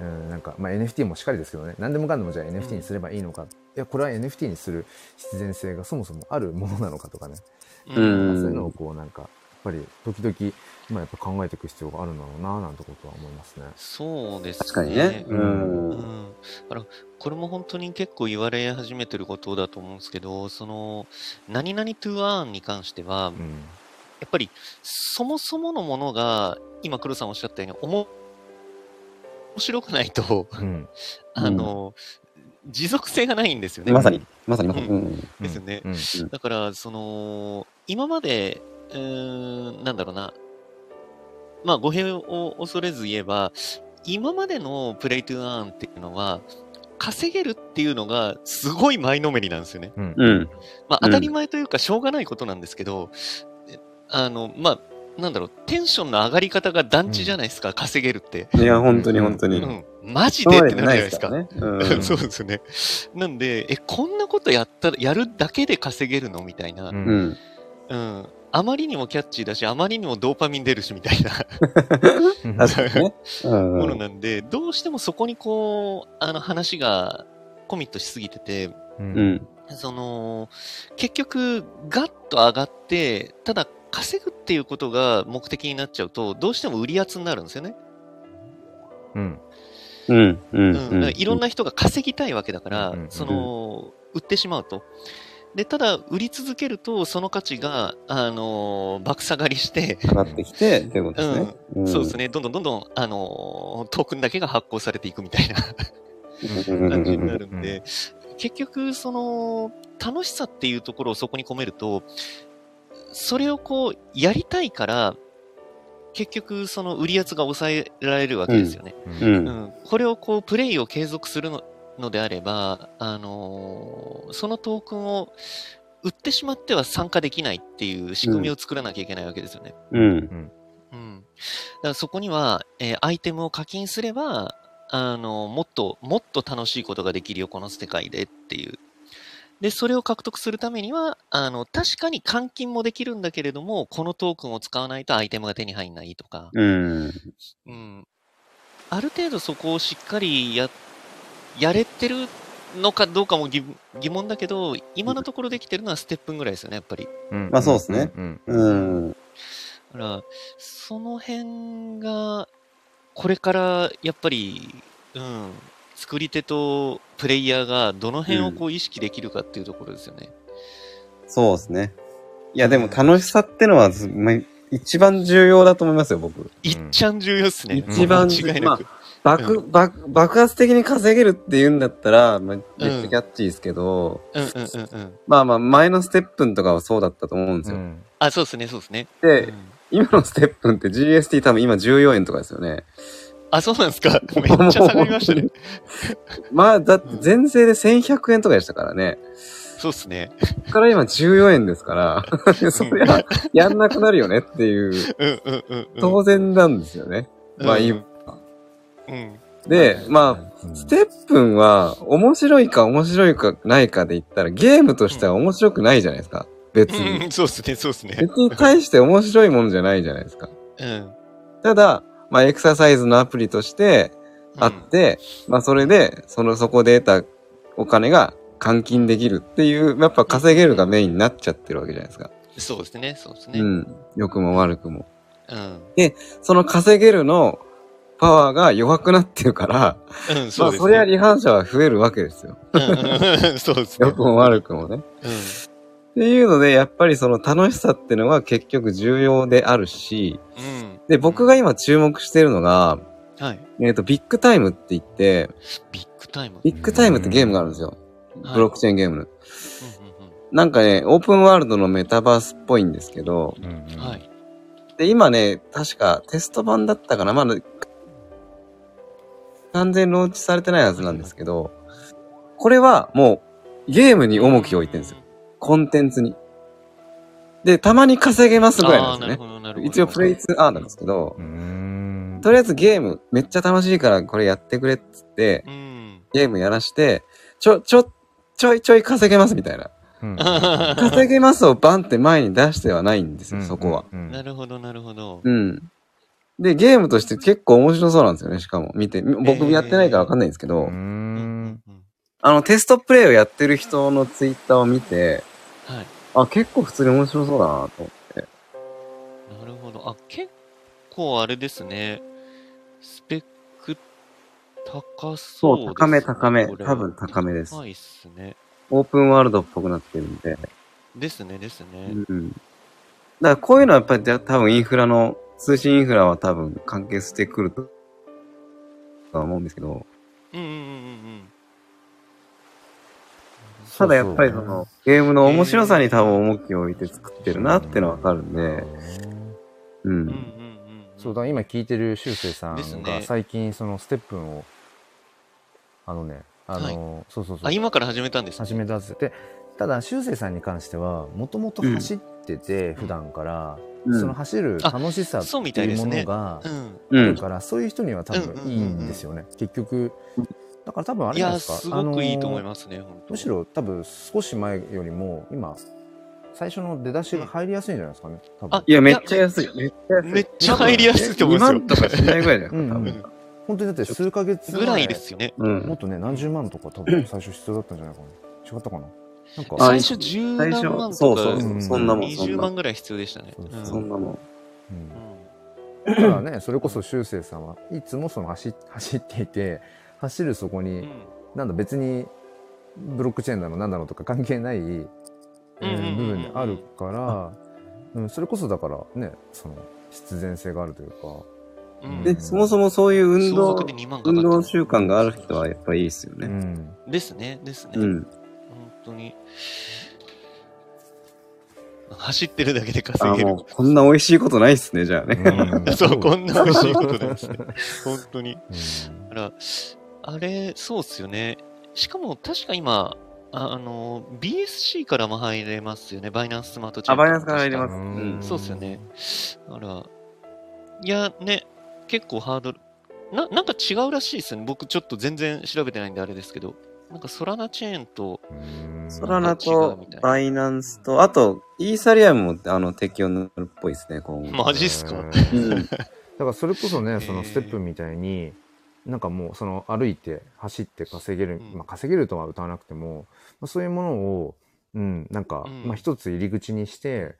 うん、なんか、まあ、NFT もしっかりですけどね何でもかんでもじゃあ NFT にすればいいのか、いやこれは NFT にする必然性がそもそもあるものなのかとかね、ううんん。そういうのをこうなんかやっぱり時々今やっぱ考えていく必要があるんだろうななんてことは思いますね。そうですね。確かにね。う。うんん。だから、これも本当に結構言われ始めてることだと思うんですけど、その、何々 to earn に関しては、うんやっぱり、そもそものものが、今、黒さんおっしゃったように、おも、面白くないと、うん あの、持続性がないんですよね。まさに、まさに、まさに。ううん。ですよね。うんだから、その、今まで、うーん、なんだろうな。まあ、語弊を恐れず言えば、今までのプレイトゥーアーンっていうのは、稼げるっていうのがすごい前のめりなんですよね。うんうん。まあ、うん当たり前というか、しょうがないことなんですけど、えあの、まあ、なんだろう、テンションの上がり方が団地じゃないですか、稼げるって。いや、本当に本当に。うん。マジでってなるじゃないですか。ね。そうですよね。なんで、え、こんなことやったら、やるだけで稼げるのみたいな。ううんん。うん。あまりにもキャッチーだし、あまりにもドーパミン出るしみたいな うものなんで、どうしてもそこにこう、あの話がコミットしすぎてて、ううんん。その、結局、ガッと上がって、ただ稼ぐっていうことが目的になっちゃうと、どうしても売り圧になるんですよね。うんうん。ううん。ん。だからいろんな人が稼ぎたいわけだから、うんうんその、売ってしまうと。で、ただ、売り続けると、その価値が、あの、爆下がりして、上がってきて、ことですね。んそうです。ね、どんどんどんどん、あの、トークンだけが発行されていくみたいなうん感じになるんで、結局、その、楽しさっていうところをそこに込めると、それをこう、やりたいから、結局、その売り圧が抑えられるわけですよね。う。うんん。これをこう、プレイを継続するののであれば、あのーそのトークンを売ってしまっては参加できないっていう仕組みを作らなきゃいけないわけですよね。うん。うん。だからそこには、えーアイテムを課金すれば、あの、もっと、もっと楽しいことができるよ、この世界でっていう。で、それを獲得するためには、あの、確かに換金もできるんだけれども、このトークンを使わないとアイテムが手に入んないとか、うん。うん。ある程度そこをしっかりや、やれてるのかどうかも疑疑問だけど、今のところできてるのはステップンぐらいですよね、やっぱり。うんまあそうですねうんうん。だから、その辺が、これからやっぱり、うん、作り手とプレイヤーがどの辺をこう意識できるかっていうところですよね。そうですね。いや、でも楽しさってのは、まあ一番重要だと思いますよ、僕。いっちゃん重要っすね。一番間違いなく。爆、爆、爆発的に稼げるって言うんだったら、まあ、めっちゃキャッチーですけど、うんうんうんうん。まあまあ、前のステップンとかはそうだったと思うんですよ。うんあ、そうですね、そうですね。で、うん今のステップンって GST 多分今14円とかですよね。あ、そうなんですか？めっちゃ下がりましたね。まあ、だって全税で1100円とかでしたからね。そうっすね。から今14円ですから、そりゃ、やんなくなるよねっていう。当然なんですよね。まあうん今。うん。で、まあ、ステップンは面白いか面白いかないかで言ったらゲームとしては面白くないじゃないですか。別うに。ん、そうっすね、そうっすね。別に大して面白いものじゃないじゃないですか。うん。ただ、まあエクササイズのアプリとしてあって、まあそれで、そのそこで得たお金が換金できるっていう、やっぱ稼げるがメインになっちゃってるわけじゃないですか。そうですね、そうですね。ううん。ん。良くも悪くも。うん。その稼げるのパワーが弱くなってるから、うん、まそうですね。あそりゃ離反者は増えるわけですよ。うんうんうんそうですね。良くも悪くもね。うん。っていうので、やっぱりその楽しさってのは結局重要であるし、うん。で、僕が今注目してるのが、はい。えっ、と、 Big Time って言って、 Big Time。Big Time ってゲームがあるんですよ。はいブロックチェーンゲームの。うんなんかね、オープンワールドのメタバースっぽいんですけど。はい。で、今ね、確かテスト版だったかなまだ、完全ローンチされてないはずなんですけど、これはもうゲームに重きを置いてるんですよ。コンテンツに。で、たまに稼げますぐらいなんですよね。一応 Play to Earn なんですけど、うんとりあえずゲームめっちゃ楽しいからこれやってくれっつって、うん。ゲームやらして、ちょ、ちょ、ちょいちょい稼げますみたいな。うん稼げますをバンって前に出してはないんですよ、そこは。うんなるほど、なるほど。うん。で、ゲームとして結構面白そうなんですよね、しかも。見て、僕やってないからわかんないんですけど、ううんんうんあの、テストプレイをやってる人のツイッターを見て、はい。あ、結構普通に面白そうだなと思って。なるほど。あ、結構あれですね。スペック高そうです、ね。高め高めこれ多分高めです高いっすね。オープンワールドっぽくなってるんで。ですね、ですね。うん。だからこういうのはやっぱりじゃ多分インフラの、通信インフラは多分関係してくると、とは思うんですけど、うんうんうんうんただやっぱりその、ゲームの面白さに多分重きを置いて作ってるなってのはわかるんで、ううん。うんうんん。うんうん。そうだ、今聞いてる修正さですねんが最近そのステップンを、あのね、あの、そうそうそう。あ、今から始めたんですね。始めたっつって。でただ、修正さんに関しては、もともと走ってて、普段から、うんその走る楽しさってそうみたいいうものがうん。うん。あるから、そういう人には多分いいんですよね。結局。だから多分あれじゃないですか。すごくいいと思いす。ますね、むしろ多分少し前よりも、今、最初の出だしが入りやすいんじゃないですかね。多分あ。いや、めっちゃ安い。めっちゃ安い。めっちゃ入りやすいと思いますよ2万とかしないぐらいだよ、うん多分。うん本当にだって数ヶ月前ぐらいですよね。うん。もっとね、何十万とか多分最初必要だったんじゃないかな。違ったかな。なんか、あ最初十何万とか、そうそうそうそんなもんそん20な万ぐらい必要でしたね。そううんそんなもん。うんだからね、それこそ修正さんはいつもその走走っていて、走るそこに、うんなんだ別にブロックチェーンだのなんだのとか関係ない、部分であるから、うん、それこそだからね、その必然性があるというか、うんで、そもそもそういう運動総額で、2万かか運動習慣がある人はやっぱりいいですようね。ん。ですね、ですね。うん。本当に。走ってるだけで稼あ、げるこんな美味しいことないっすね、じゃあね。うんそう、こんな美味しいことですね。本当に。ら、あれ、そうっすよね。しかも、確か今、ああの、BSC からも入れますよね。バイナンススマートチェーン。あバイナンスから入れますううんんそうっすよね。あら、いや、ね、結構ハードル、な、なんか違うらしいですよね。僕ちょっと全然調べてないんであれですけど。なんかソラナチェーンと、うんソラナとバイナンスと、あと、イーサリアムもあの適用になるっぽいですね、今後。マジっすか？うん。だからそれこそね、そのステップみたいに、なんかもうその歩いて走って稼げる、うん。まあ稼げるとは歌わなくても、まあ、そういうものを、うん、なんか、うん。まあ一つ入り口にして、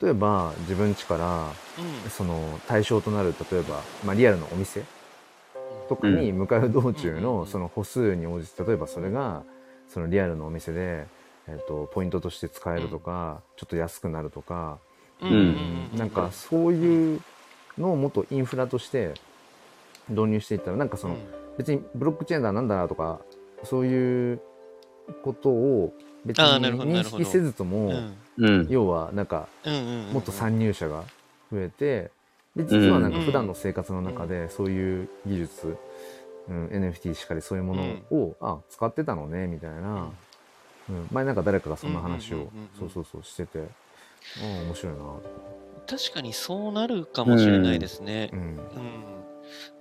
例えば自分家から、うん。その対象となる、例えば、まあリアルのお店とかに向かう道中うんのその歩数に応じて、例えばそれが、そのリアルのお店で、えっと、ポイントとして使えるとか、ちょっと安くなるとか、うんうん。なんかそういうのをもっとインフラとして導入していったらなんかその、別にブロックチェーンだなんだとかそういうことを別に認識せずとも。要はなんかもっと参入者が増えてで実はなんか普段の生活の中でそういう技術、うん、NFT しかりそういうものを、あ使ってたのねみたいな、うん、前なんか誰かがそんな話をそうそうそうしてて、うん、面白いなと。確かにそうなるかもしれないですね。うん。うん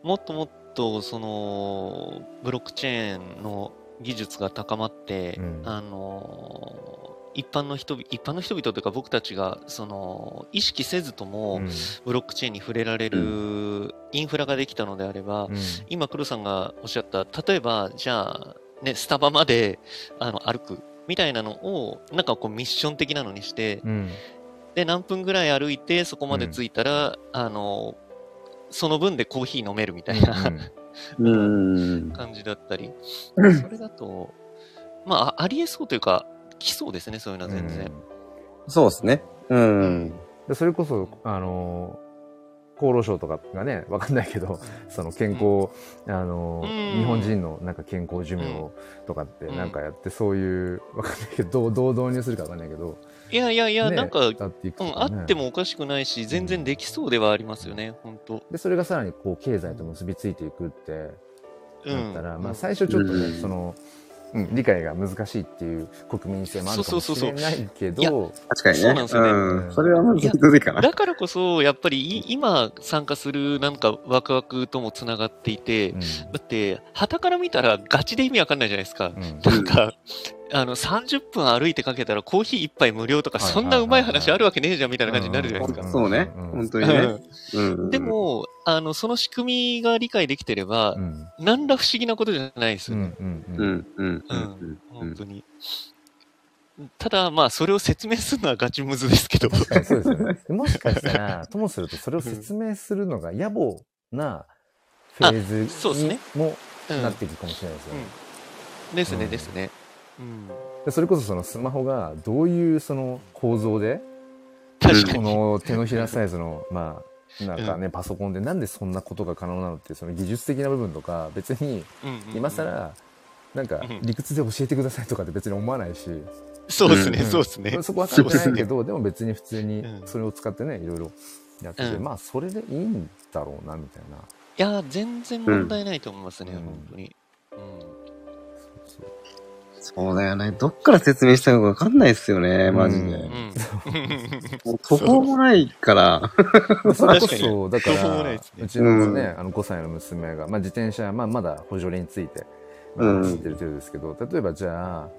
もっともっとそのブロックチェーンの技術が高まって、うん。あの一般の人々一般の人々というか僕たちがその意識せずとも、うん。ブロックチェーンに触れられるインフラができたのであれば、うん。今黒さんがおっしゃった例えばじゃあねスタバまであの歩くみたいなのをなんかこうミッション的なのにして、うん。で何分ぐらい歩いてそこまで着いたら、あのその分でコーヒー飲めるみたいな、うん。感じだったり、それだとまああありえそうというか来そうですねそういうのは全然、そうですね。うん。でそれこそあの厚労省とかがね、わかんないけど、その健康、あの、うん。日本人のなんか健康寿命とかってうん。なんかやって、そういう、わかんないけど、どう、どう導入するかわかんないけど、いやいやいや、ねなんか、やっていくうん、あってもおかしくないし、全然できそうではありますよね、本当で、それがさらにこう、経済と結びついていくって、うん。だったら、まあうん。最初ちょっとね、うん。その、うん、理解が難しいっていう国民性もあるかもしれないけそうそう。ど、確かにね。そうなんですよね。うん。それはまずずいかな。だからこそ、やっぱりい今参加するなんかワクワクともつながっていて、うん。だって、旗から見たらガチで意味わかんないじゃないですか。うん。なんか、あの、30分歩いてかけたらコーヒー一杯無料とか、そんなうまい話あるわけねえじゃんみたいな感じになるじゃないですか。そうね。うん本当にね。うん。で、も、あの、その仕組みが理解できてればう、ん何ら不思議なことじゃないですうよね。んうんううんん、うん、うん。うん本当に。ただ、まあ、それを説明するのはガチムズですけど。確かにそうですよね。でもしかしたら、ともするとそれを説明するのが野暮なフェーズにそうですねもうんなっていくかもしれないですよね。ですね、うんですね。うん。でそれこそそのスマホがどういうその構造で、こ。の手のひらサイズの、まあ、なんかね、パソコンでなんでそんなことが可能なのってその技術的な部分とか別にうんうんうん今更なんかうん理屈で教えてくださいとかって別に思わないし、そうですね、うんそうですね。そこは分かってないけどでも別に普通にうんそれを使ってねいろいろやってて、うんまあそれでいいんだろうなみたいな。いや、全然問題ないと思いますね、うん本当に。そうそうだよね。どっから説明したのかわかんないっすよね、マジで。うん。うん。もう途方もないから。それこ確かそだか途方もないらですねうちのね、あの5歳の娘が、まあ、自転車、まあ、まだ補助輪ついて、まあうん走ってる程度ですけど、例えばじゃあ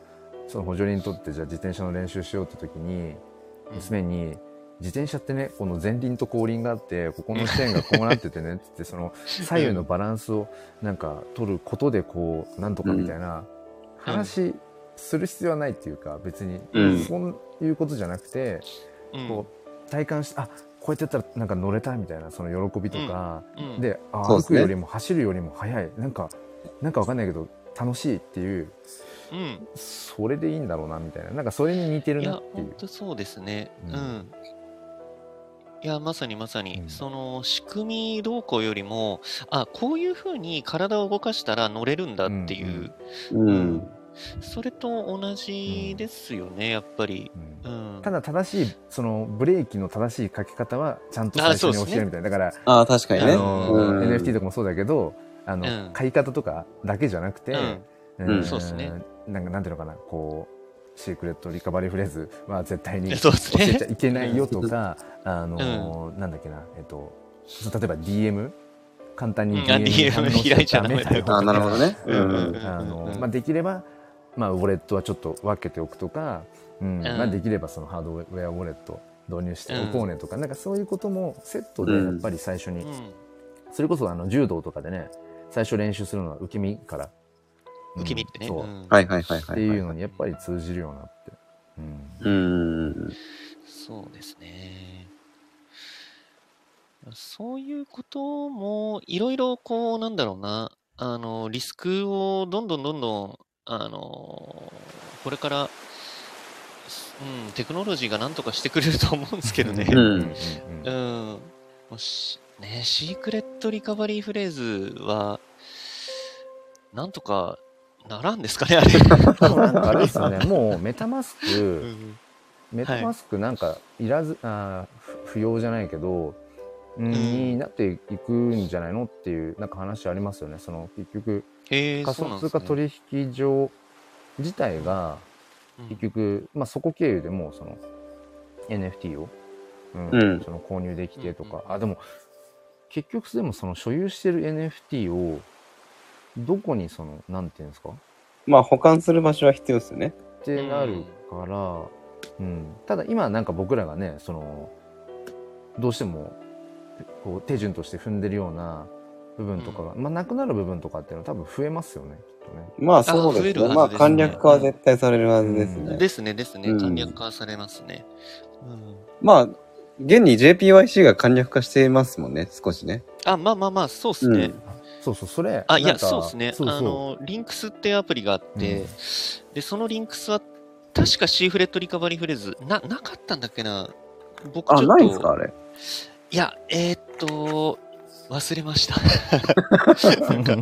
その補助輪取ってじゃあ自転車の練習しようって時に娘に、自転車ってねこの前輪と後輪があってここのチェーンがこうなっててねってってその左右のバランスをなんか取ることでこうなんとかみたいな話する必要はないっていうか別に。うん。そういうことじゃなくて、うん。こう体感してあこうやってやったらなんか乗れたみたいなその喜びとか、うん。であ歩くよりも走るよりも速い。なんかなんかわかんないけど楽しいっていううん。それでいいんだろうなみたいな。なんかそれに似てるいやなっ、ていう。本当そうですね。ううんん。いや、まさにまさに、うん。その仕組み動向よりも、あ、こういうふうに体を動かしたら乗れるんだっていう、うんうん。それと同じですよね、やっぱり。うん。うん。ただ正しいそのブレーキの正しいかけ方はちゃんと最初に教えるみたいな、だからああ、確かにね。あの、うん。NFT とかもそうだけどあの、うん。買い方とかだけじゃなくて、うん。うんそうっすね。なんかなんていうのかなこうシークレットリカバリーフレーズは絶対に教えちゃいけないよとか、あの、なんだっけなえっと例えば DM 簡単に DM に開いちゃダメだよ。なるほどね。ううんうん。ん。あのうん。まあ、できれば、まあ、ウォレットはちょっと分けておくとか、うん。まあ、できればそのハードウェアウォレット導入しておこうねとか、なんかそういうこともセットでやっぱり最初に、うん。それこそあの柔道とかでね最初練習するのは受け身から、うん受け身ってね。そう、うんはいはいはいはい。っていうのにやっぱり通じるようになって、うんうん。そうですね。そういうことも、いろいろこう、なんだろうな、あの、リスクをどんどんどんどん、あの、これから、うん、テクノロジーがなんとかしてくれると思うんですけどね。うんうんうん。もし、ね、シークレットリカバリーフレーズは、なんとかならんですかね、あれ。なんかあれですよね。もうメタマスうクん。メタマスクなんかいらず、あ不要じゃないけど、うん、になっていくんじゃないのっていうなんか話ありますよね。その結局仮。想通貨取引所自体がうん。結局、まあ、そこ経由でもうその NFT を、うんうん。その購入できてとか、うんあでも結局でもその所有してる NFT をどこにそのなんていうんですか？まあ、保管する場所は必要ですよね。ってなるから、うんただ今なんか僕らがねそのどうしてもこう手順として踏んでるような部分とかが、まあなくなる部分とかっていうのは多分増えますよねきっとね。まあ、そう増えですね。まあ、簡略化は絶対されるはずですね。ですね、ですね。うん簡略化されますね。うん、まあ、現に JPYC が簡略化していますもんね、少しね。あ、まあまあまあ、そうっすね。そうそうそれあ、いや、そうですね。そうそうあの、リンクスってアプリがあって、うんで、そのリンクスは、確かシーフレットリカバリーフレーズ、な、なかったんだっけな？僕あ、ちょっと、ないんですかあれ？いや、えー、っと、忘れました。なんか、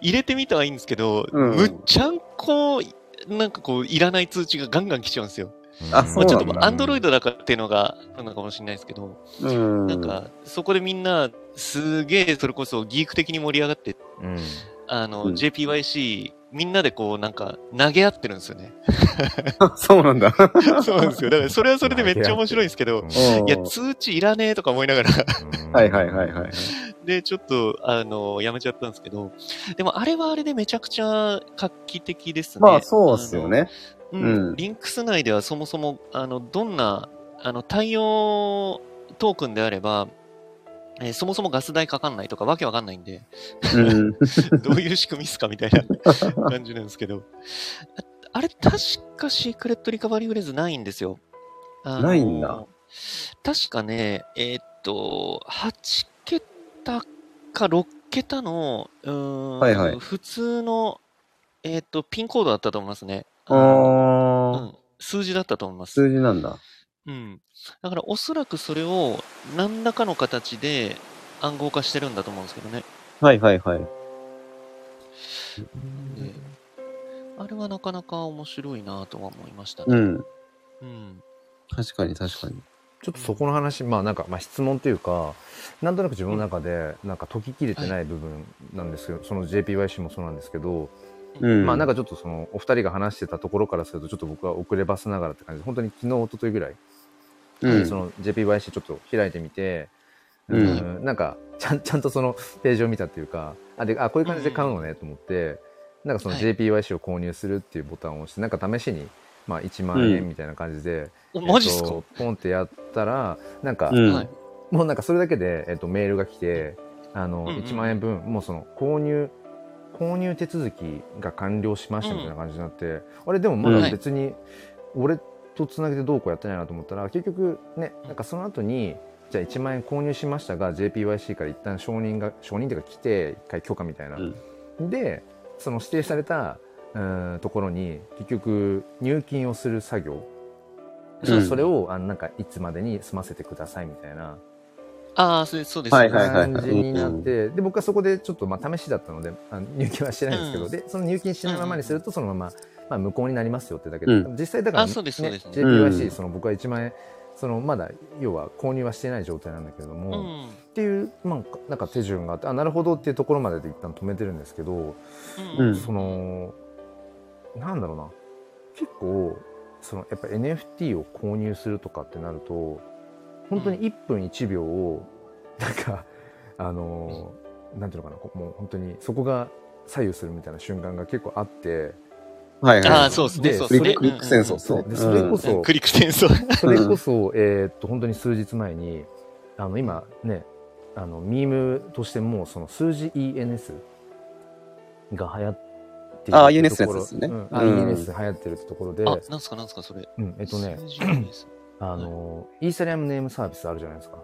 入れてみたはいいんですけど、うんむっちゃんこ、なんかこう、いらない通知がガンガン来ちゃうんですよ。あまあ、ちょっとアンドロイドだからっていうのがあるのかもしれないですけど、うん。なんか、そこでみんな、すげえ、それこそギーク的に盛り上がって、うん。あの、うん JPYC、みんなでこう、なんか、投げ合ってるんですよね。そうなんだ。そうなんですよ。だから、それはそれでめっちゃ面白いんですけど、うんいや、通知いらねえとか思いながら、はいはいはいはい。で、ちょっと、あの、やめちゃったんですけど、でも、あれはあれでめちゃくちゃ画期的ですね。まあそうっすよね。うん、うんリンクス内ではそもそも、あの、どんな、あの、対応トークンであれば、えーそもそもガス代かかんないとかわけわかんないんで、うん。どういう仕組みっすかみたいな 感じなんですけど。ああれ、確かシークレットリカバリーフレーズないんですよ。ないんだ。確かね、えーっと、8桁か6桁の、うーん、はいはい普通の、えーっと、ピンコードだったと思いますね。あうー、ん、数字だったと思います。数字なんだ。うん。だからおそらくそれを何らかの形で暗号化してるんだと思うんですけどね。はいはいはい。であれはなかなか面白いなとは思いましたね。うん。うん。確かに確かに。ちょっとそこの話、まあなんか、まあ質問というか、なんとなく自分の中で、なんか解ききれてない部分なんですけど、その JPYC もそうなんですけど、うん。まあなんかちょっとその、お二人が話してたところからすると、ちょっと僕は遅ればせながらって感じで、本当に昨日、一昨日ぐらい、うん。その JPYC ちょっと開いてみて、ううん。ん、なんかちゃん、ちゃんとそのページを見たっていうか、あ、で、あ、こういう感じで買うのねと思って、なんかそのはい。JPYC を購入するっていうボタンを押して、なんか試しに、まあ1万円みたいな感じで、お、マジっすか、えっとポンってやったら、なんか。もうなんかそれだけで、えっと、メールが来て、あの、うんうん1万円分、もうその、購入、購入手続きが完了しましたみたいな感じになって、あれでもまだ別に、俺とつなげてどうこうやってないなと思ったら、結局ね、なんかその後に、じゃあ1万円購入しましたが、JPYC から一旦承認が、承認っていうか来て、一回許可みたいな。うんで、その指定された、うんところに、結局、入金をする作業。うんそれを、あの、なんか、いつまでに済ませてくださいみたいな。ああ、そうです、そうです。はいはいはい感じになって、で、僕はそこでちょっと、まあ、試しだったので、あの入金はしてないんですけど、うん。で、その入金しないままにすると、そのまま、まあ、無効になりますよってだけで、うん。実際だから、あそうですそうです。ね JPYC、うんその僕は1万円、その、まだ、要は購入はしてない状態なんだけれども、っうん。ていう、まあ、なんか手順があって、あ、なるほどっていうところまでで一旦止めてるんですけど、うん。うん。その、なんだろうな、結構、その、やっぱ NFT を購入するとかってなると、本当に1分1秒を、なんか、あの、なんていうのかな、こもう本当にそこが左右するみたいな瞬間が結構あって、はいはい。ああ、そうですね、でそう。ですね。クリック戦争。そう。それこそ、クリック戦争。それこそ、えーっと、本当に数日前に、あの、今ね、あの、ミームとしても、その数字 ENS が流行っているあっていう ENS ですね。うん。ENS 流行ってるってところで、あ、なんすか、なんすか、それ。うん、えっとね、あの、イーサリアムネームサービスあるじゃないですか。あ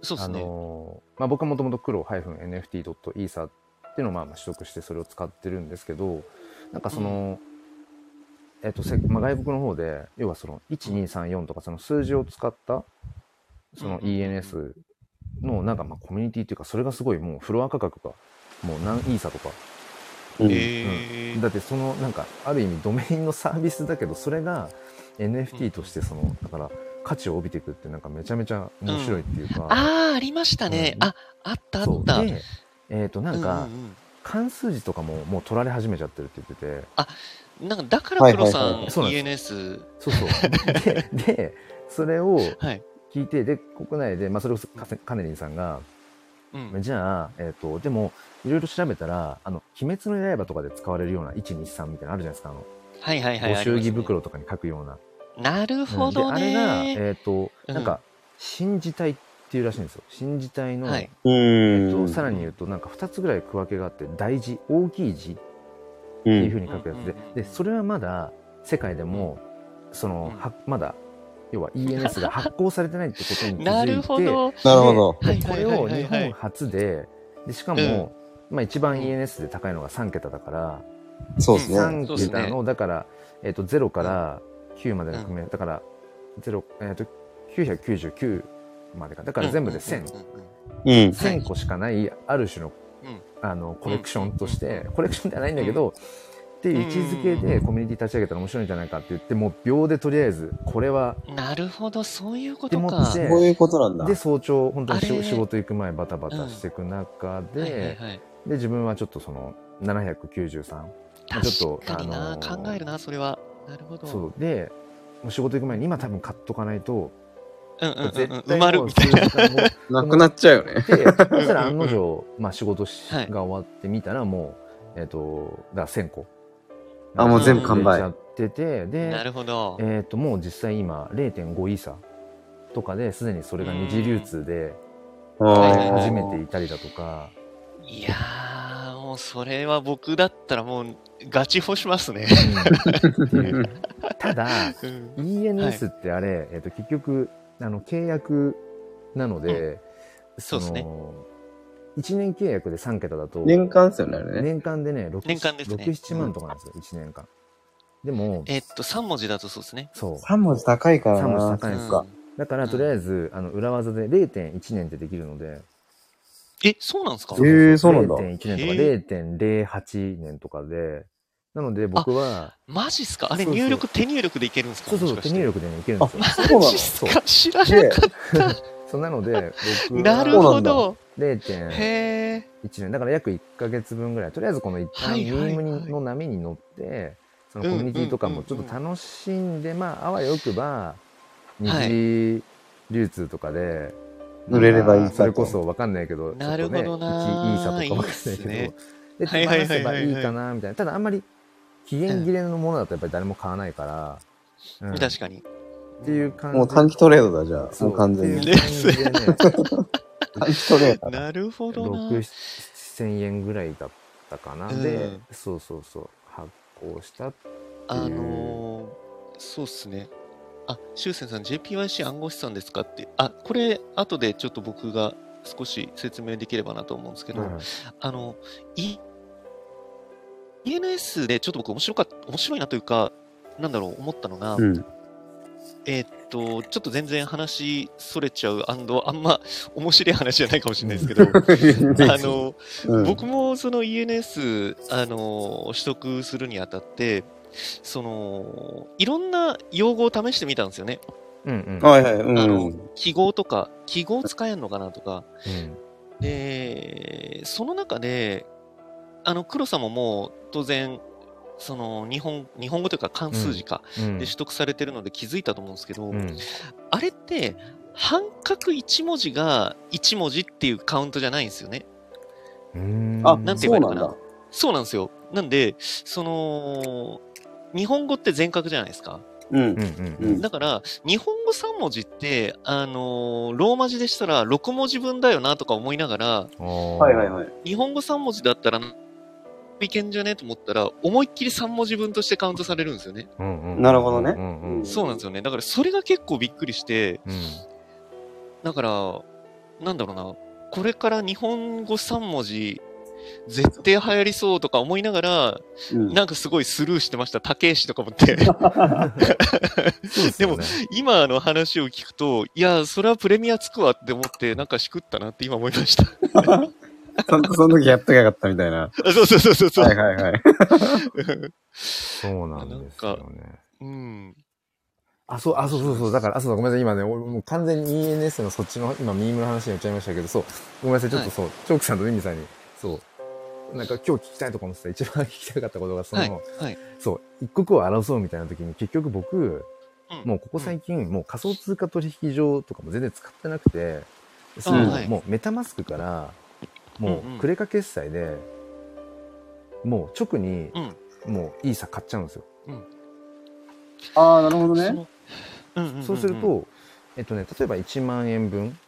そうですね。の、まあ、僕はもともと黒 -nft.ether っていうのをまあまあ取得してそれを使ってるんですけど、なんかその、えっと、せまあ、外国の方で、要はその1234とかその数字を使った、そのうん ENS のなんかまあコミュニティっていうか、それがすごいもうフロア価格がもう何イーサとか、うん。えー。だってそのなんかある意味ドメインのサービスだけどそれが NFT としてそのだから価値を帯びていくってなんかめちゃめちゃ面白いっていうか、ああ、ありましたね。うんあ、あったあった。でえっ、となんか、ううん関数字とかももう取られ始めちゃってるって言っててうんなんか、だから黒さんはいはいはいそう ENS。そうそうででそれをはい。聞いてで国内で、まあ、それこそカネリンさんがうん。じゃあ、えっとでもいろいろ調べたら「あの鬼滅の刃」とかで使われるような123みたいなのあるじゃないですかあのはいはいはい。ご祝儀袋とかに書くような。ねなるほどうんであれが、ね。えっ、と、うんなんか、新字体っていうらしいんですよ。新字体の、はいうえっとん。さらに言うと、なんか2つぐらい区分けがあって、大字、大きい字ってう。いうふうんに書くやつで、うんうんうんうんで、それはまだ世界でも、その、うんはまだ、要は ENS が 発行されてないってことに気づいて、なるほど。なるほど。はいでこれを日本初で、でしかも、まあ一番 ENS で高いのが3桁だから、そうですね。3そうですね桁の、だから、えっ、と、0から9までの組み合わせ、だから、0、えっ、と、999までか。だから全部で1000。うん。1000個しかない、ある種の、うん。あの、コレクションとして、コレクションではないんだけど、っていう位置づけでコミュニティ立ち上げたら面白いんじゃないかって言って、もう秒でとりあえず、これは、なるほど、そういうことか。ってそういうことなんだ。で、早朝、本当に仕仕事行く前バタバタしていく中で、はいはいはい。で、自分はちょっとその、793。まあちょっとあのー考えるな、それは。なるほど。そう。で、もう仕事行く前に今多分買っとかないと、うんうんうん埋まるみたいな。なくなっちゃうよね。で、そしたら案の定、まあ仕事しはいが終わってみたらもう、えっ、と、だから1000個。あもう全部完売ちゃってて、なで、るほど。えっ、と、もう実際今0.5イーサとかですでにそれが二次流通で始めていたりだとか、いやー、もうそれは僕だったらもうガチ干しますね。ただ、うん ENS ってあれ、えっ、と、結局、あの、契約なので、そうですねの1年契約で3桁だと、年間ですよね。年間でね、6、年間ですね6 7万とかなんですよ、1年間。でも、えっと、3文字だとそうですね。そう。3文字高いから3文字な。高いんですかうん。だから、とりあえず、あの、裏技で0.1年ってできるので、え、そうなんですか？へーそうなんだ。0.1年とかへ0.08年とかで、なので僕は、マジっすか？あれ入力、手入力でいけるんですか？そうそうそう、手入力でね、いけるんですよ。マジっすか？知らなかっ そうなので、僕た。なるはほど。0.1へえ。年、だから約1ヶ月分ぐらい、とりあえずこの一旦ミはいはいはい。ームにの波に乗って、そのコミュニティとかもちょっと楽しんで、まあ、あわよくば、二次流通とかで、売れればいいそれこそわかんないけど、なるほどなね、1イーサとかわかんないけど、いいっすねで、手放せばいいかな、みたいな。ただあんまり期限切れのものだとやっぱり誰も買わないから、うん確かに。っていう感じもう短期トレードだ、じゃあ。そもう完全に。短期トレードだ。なるほどな。6、7000円ぐらいだったかな。うんで、そうそうそう、発行した。あのー、そうっすね。あ、修正さん、JPYC 暗号資産ですかって。あ、これ、後でちょっと僕が少し説明できればなと思うんですけど、はいあの、い ENS でちょっと僕面白かった、面白いなというか、なんだろう、思ったのが、うん。えーっと、ちょっと全然話それちゃう、あんま面白い話じゃないかもしれないですけど、あの、うん、僕もその ENS、あの、取得するにあたって、その、いろんな用語を試してみたんですよね。うんうん。はいはい。うん。あの、記号とか、記号使えんのかなとか。うんで、その中で、あの、黒さんももう当然、その日本、日本語というか関数字か、うんで取得されてるので気づいたと思うんですけど、うんあれって、半角1文字が1文字っていうカウントじゃないんですよね。うんあ、なんてそう言えばいいのかななんだ。そうなんですよ。なんで、その、日本語って全角じゃないですか？うんう。んうんうんだから、日本語3文字って、あのーローマ字でしたら6文字分だよなとか思いながら、ははいはいはい。日本語3文字だったら、いけんじゃね？と思ったら、思いっきり3文字分としてカウントされるんですよね。なるほどねうんうんそうなんですよね。だからそれが結構びっくりして、うんだから、なんだろうな、これから日本語3文字、絶対流行りそうとか思いながら、うんなんかすごいスルーしてました。竹石とか思って。ですよね今の話を聞くと、いや、それはプレミアつくわって思って、なんかしくったなって今思いました。そんその時やっときゃよかったみたいな。あそうそうそうそうそう。はいはいはい。そうなんですよね。うん。あ、そう、あ、そうそうそう。だから、あ、そうだ、ごめんなさい。今ね、俺もう完全に ENS のそっちの、今、ミームの話に言っちゃいましたけど、そう。ごめんなさい。ちょっとそう、チョークさんとミミさんに、そう。なんか今日聞きたいとか思ってた、一番聞きたかったことが、その、はい。はい。そう、一刻を争うみたいな時に、結局僕、うんもうここ最近、もう仮想通貨取引所とかも全然使ってなくて、すあぐはいもうメタマスクから、もうんうんうクレカ決済で、もう直に、うん。もうイーサ買っちゃうんですよ。ああ、なるほどね。そのうんうんうんうんそうすると、えっとね、例えば1万円分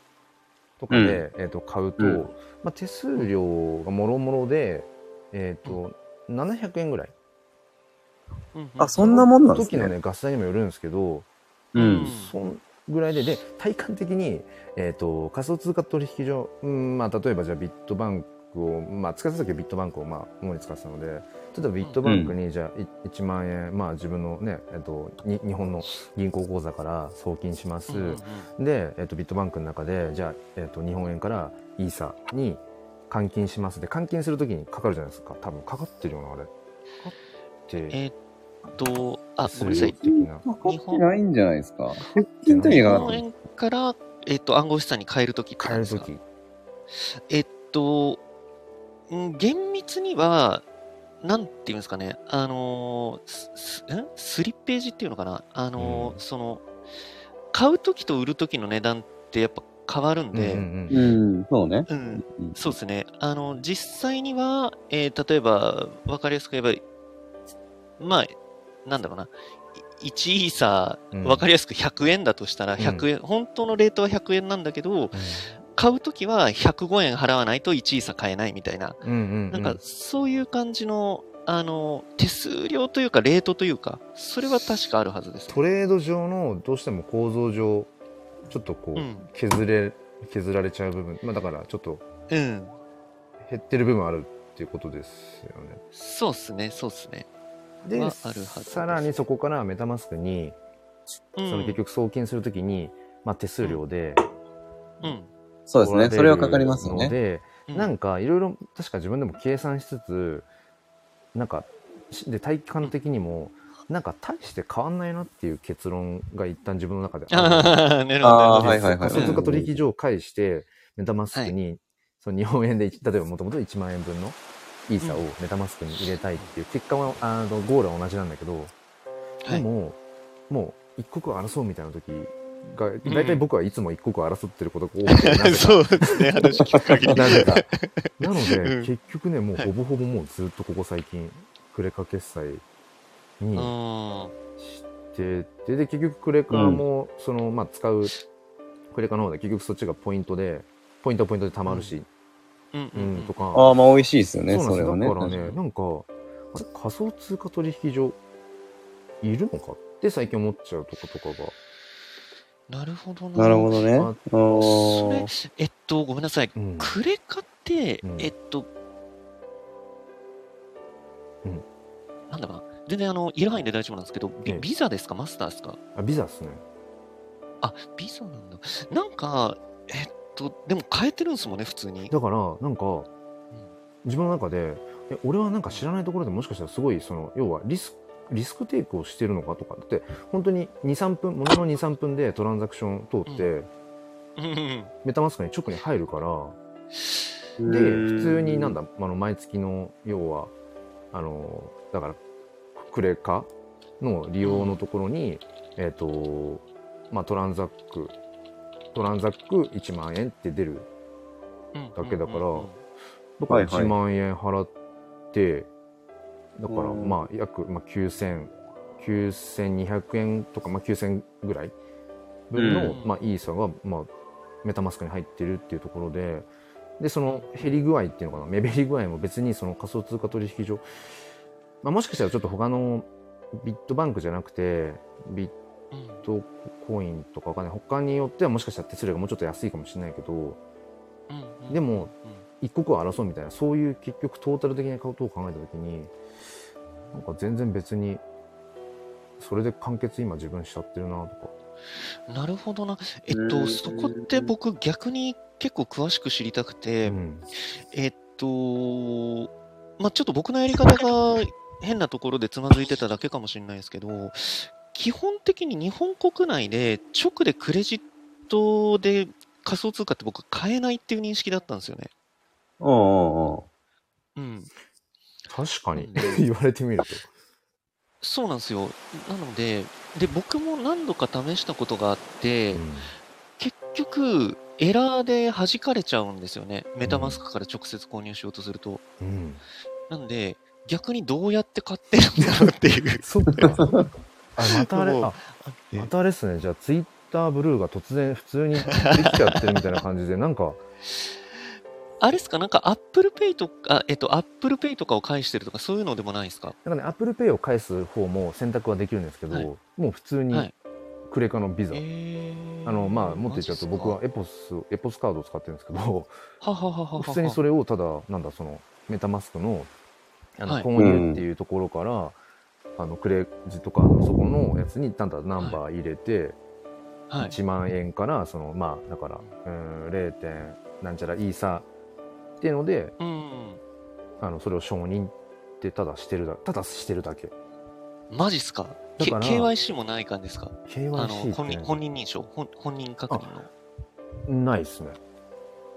とかで、えっと、買うと、うんまあ、手数料がもろもろで、えっと、700円ぐらい。あ、そんなもんなんですね。時のね、ガス代にもよるんですけど、うん。そんぐらいで、で、体感的に、えっ、と、仮想通貨取引所、うん、まあ、例えばじゃあビットバンクを、まあ、使ってた時はビットバンクを、まあ、主に使ってたので、例えばビットバンクに、じゃあ、い1万円、まあ、自分のね、えっと、に日本の銀行口座から送金します。で、えっと、ビットバンクの中で、じゃあ、えっと、日本円からイーサに換金します。で、換金するときにかかるじゃないですか。多分かかってるような、あれ。かかって、えーっと、あ、すごめんなさい。的な。かかってないんじゃないですか。日本円から、えーっと、暗号資産に変えるとき変えるとき。えっと、ん厳密には、なんていうんですかね、あのースリッページっていうのかな、あのーうん。その、買うときと売るときの値段ってやっぱ変わるんで、うんうんた。うん、そうね。うん。うんそうですね、あの、実際には、えー例えば、わかりやすく言えば、まあ、なんだろうな、い1イーサうん。ー、わかりやすく100円だとしたら、100円、本当のレートは100円なんだけど、買うときは105円払わないと1イーサ買えないみたいな、うんうんうん。なんかそういう感じの、あの、手数料というか、レートというか、それは確かあるはずです。トレード上のどうしても構造上ちょっとこう、うん削れ削られちゃう部分、まあ、だからちょっとうん。減ってる部分あるっていうことですよね。そうっすね、そうっすね。ではあるはずさらにそこからメタマスクに、うん。その結局送金するときに、まあ、手数料でうん。そうですね。それはかかりますよね。ので、うんなんかいろいろ確か自分でも計算しつつなんかしで体感的にもなんか大して変わんないなっていう結論が一旦自分の中である あ。はいはいはい仮想通貨取引所を介してメタマスクに、その日本円で例えばもともと1万円分のイーサをメタマスクに入れたいっていう結果はあのゴールは同じなんだけど、はい。でももう一刻を争うみたいな時が大体僕はいつも一刻を争ってることが多くて、なぜか そうですね、話聞く限り。なぜか。なので、うん結局ね、もうはいほぼほぼもうずっとここ最近、クレカ決済にうん。してて、で、結局クレカも、その、まあ、使うクレカの方で結局そっちがポイントで、ポイントはポイントで貯まるし、うんう、うんんとか。ああ、まあ美味しいですよね、そうなんですよ。それはね。だからね、なんか、あれ仮想通貨取引所いるのかって最近思っちゃうとことかが。なるほどな。なるほどね。あそれえっと、ごめんなさい。うん。クレカって、うんえっと、うんなんだかな。全然あの、いる範囲で大丈夫なんですけど、ビええビザですか？マスターですか？あ、ビザっすね。あ、ビザなんだ。なんか、えっと、でも変えてるんですもんね、普通に。だから、なんか、うん自分の中でえ俺はなんか知らないところでもしかしたらすごいその要はリスリスクテイクをしてるのかとか。だって本当に23分ものの23分でトランザクション通って、うん。うん。メタマスクに直に入るからうん。で普通になんだあの毎月の要はあのだからクレカの利用のところに、えっ、とまあトランザックトランザック1万円って出るうんだけだからだからはいはい1万円払って、だからうん。まあ約、まあ、9000 9200円とか、まあ、9000ぐらい分の、うん。まあ、イーサが、まあ、メタマスクに入ってるっていうところででその減り具合っていうのかな目減り具合も別にその仮想通貨取引所、まあ、もしかしたらちょっと他のビットバンクじゃなくてビッうんトコインとかわかんない。他によってはもしかしたら手数料がもうちょっと安いかもしれないけどでもうん。一刻を争うみたいなそういう結局トータル的なことを考えた時になんか全然別にそれで完結今自分しちゃってるなとかなるほどな。えっと、うんそこって僕逆に結構詳しく知りたくて、うんえっと、まあ、ちょっと僕のやり方が変なところでつまずいてただけかもしれないですけど、基本的に日本国内で直でクレジットで仮想通貨って僕買えないっていう認識だったんですよね。うん。確かにうん 言われてみるとそうなんですよ。なので、で、僕も何度か試したことがあって、結局、エラーで弾かれちゃうんですよね。メタマスクから直接購入しようとすると。うん、うん、なんで、逆にどうやって買ってるんだろうっていう。そっかあまたあれあまたあれっすねじゃあツイッターブルーが突然普通にできちゃってるみたいな感じでなんかあれですか？なんか Apple Pay とか、えっと、Apple Pay とかを返してるとかそういうのでもないですか？なんかね Apple Pay を返す方も選択はできるんですけど、はい。もう普通にはい。クレカのビザ。えー、あの、まあ、もっと言っちゃうと僕はエポス、エポスカードを使ってるんですけど、ははははは普通にそれをただ、なんだ、その、メタマスクの、あの、はい。購入っていうところから、あの、クレジットカードのそこのやつに、ただナンバー入れて、はい。1万円から、その、まあ、だから、うん、0. 点なんちゃらイーサっていうので、うん。あの、それを承認ってただしてるだ、ただしてるだけ。マジっすか？けだから ?KYC もない感じですか？あ KYC 本人、ね本人認証？本本人確認の？ないっすね。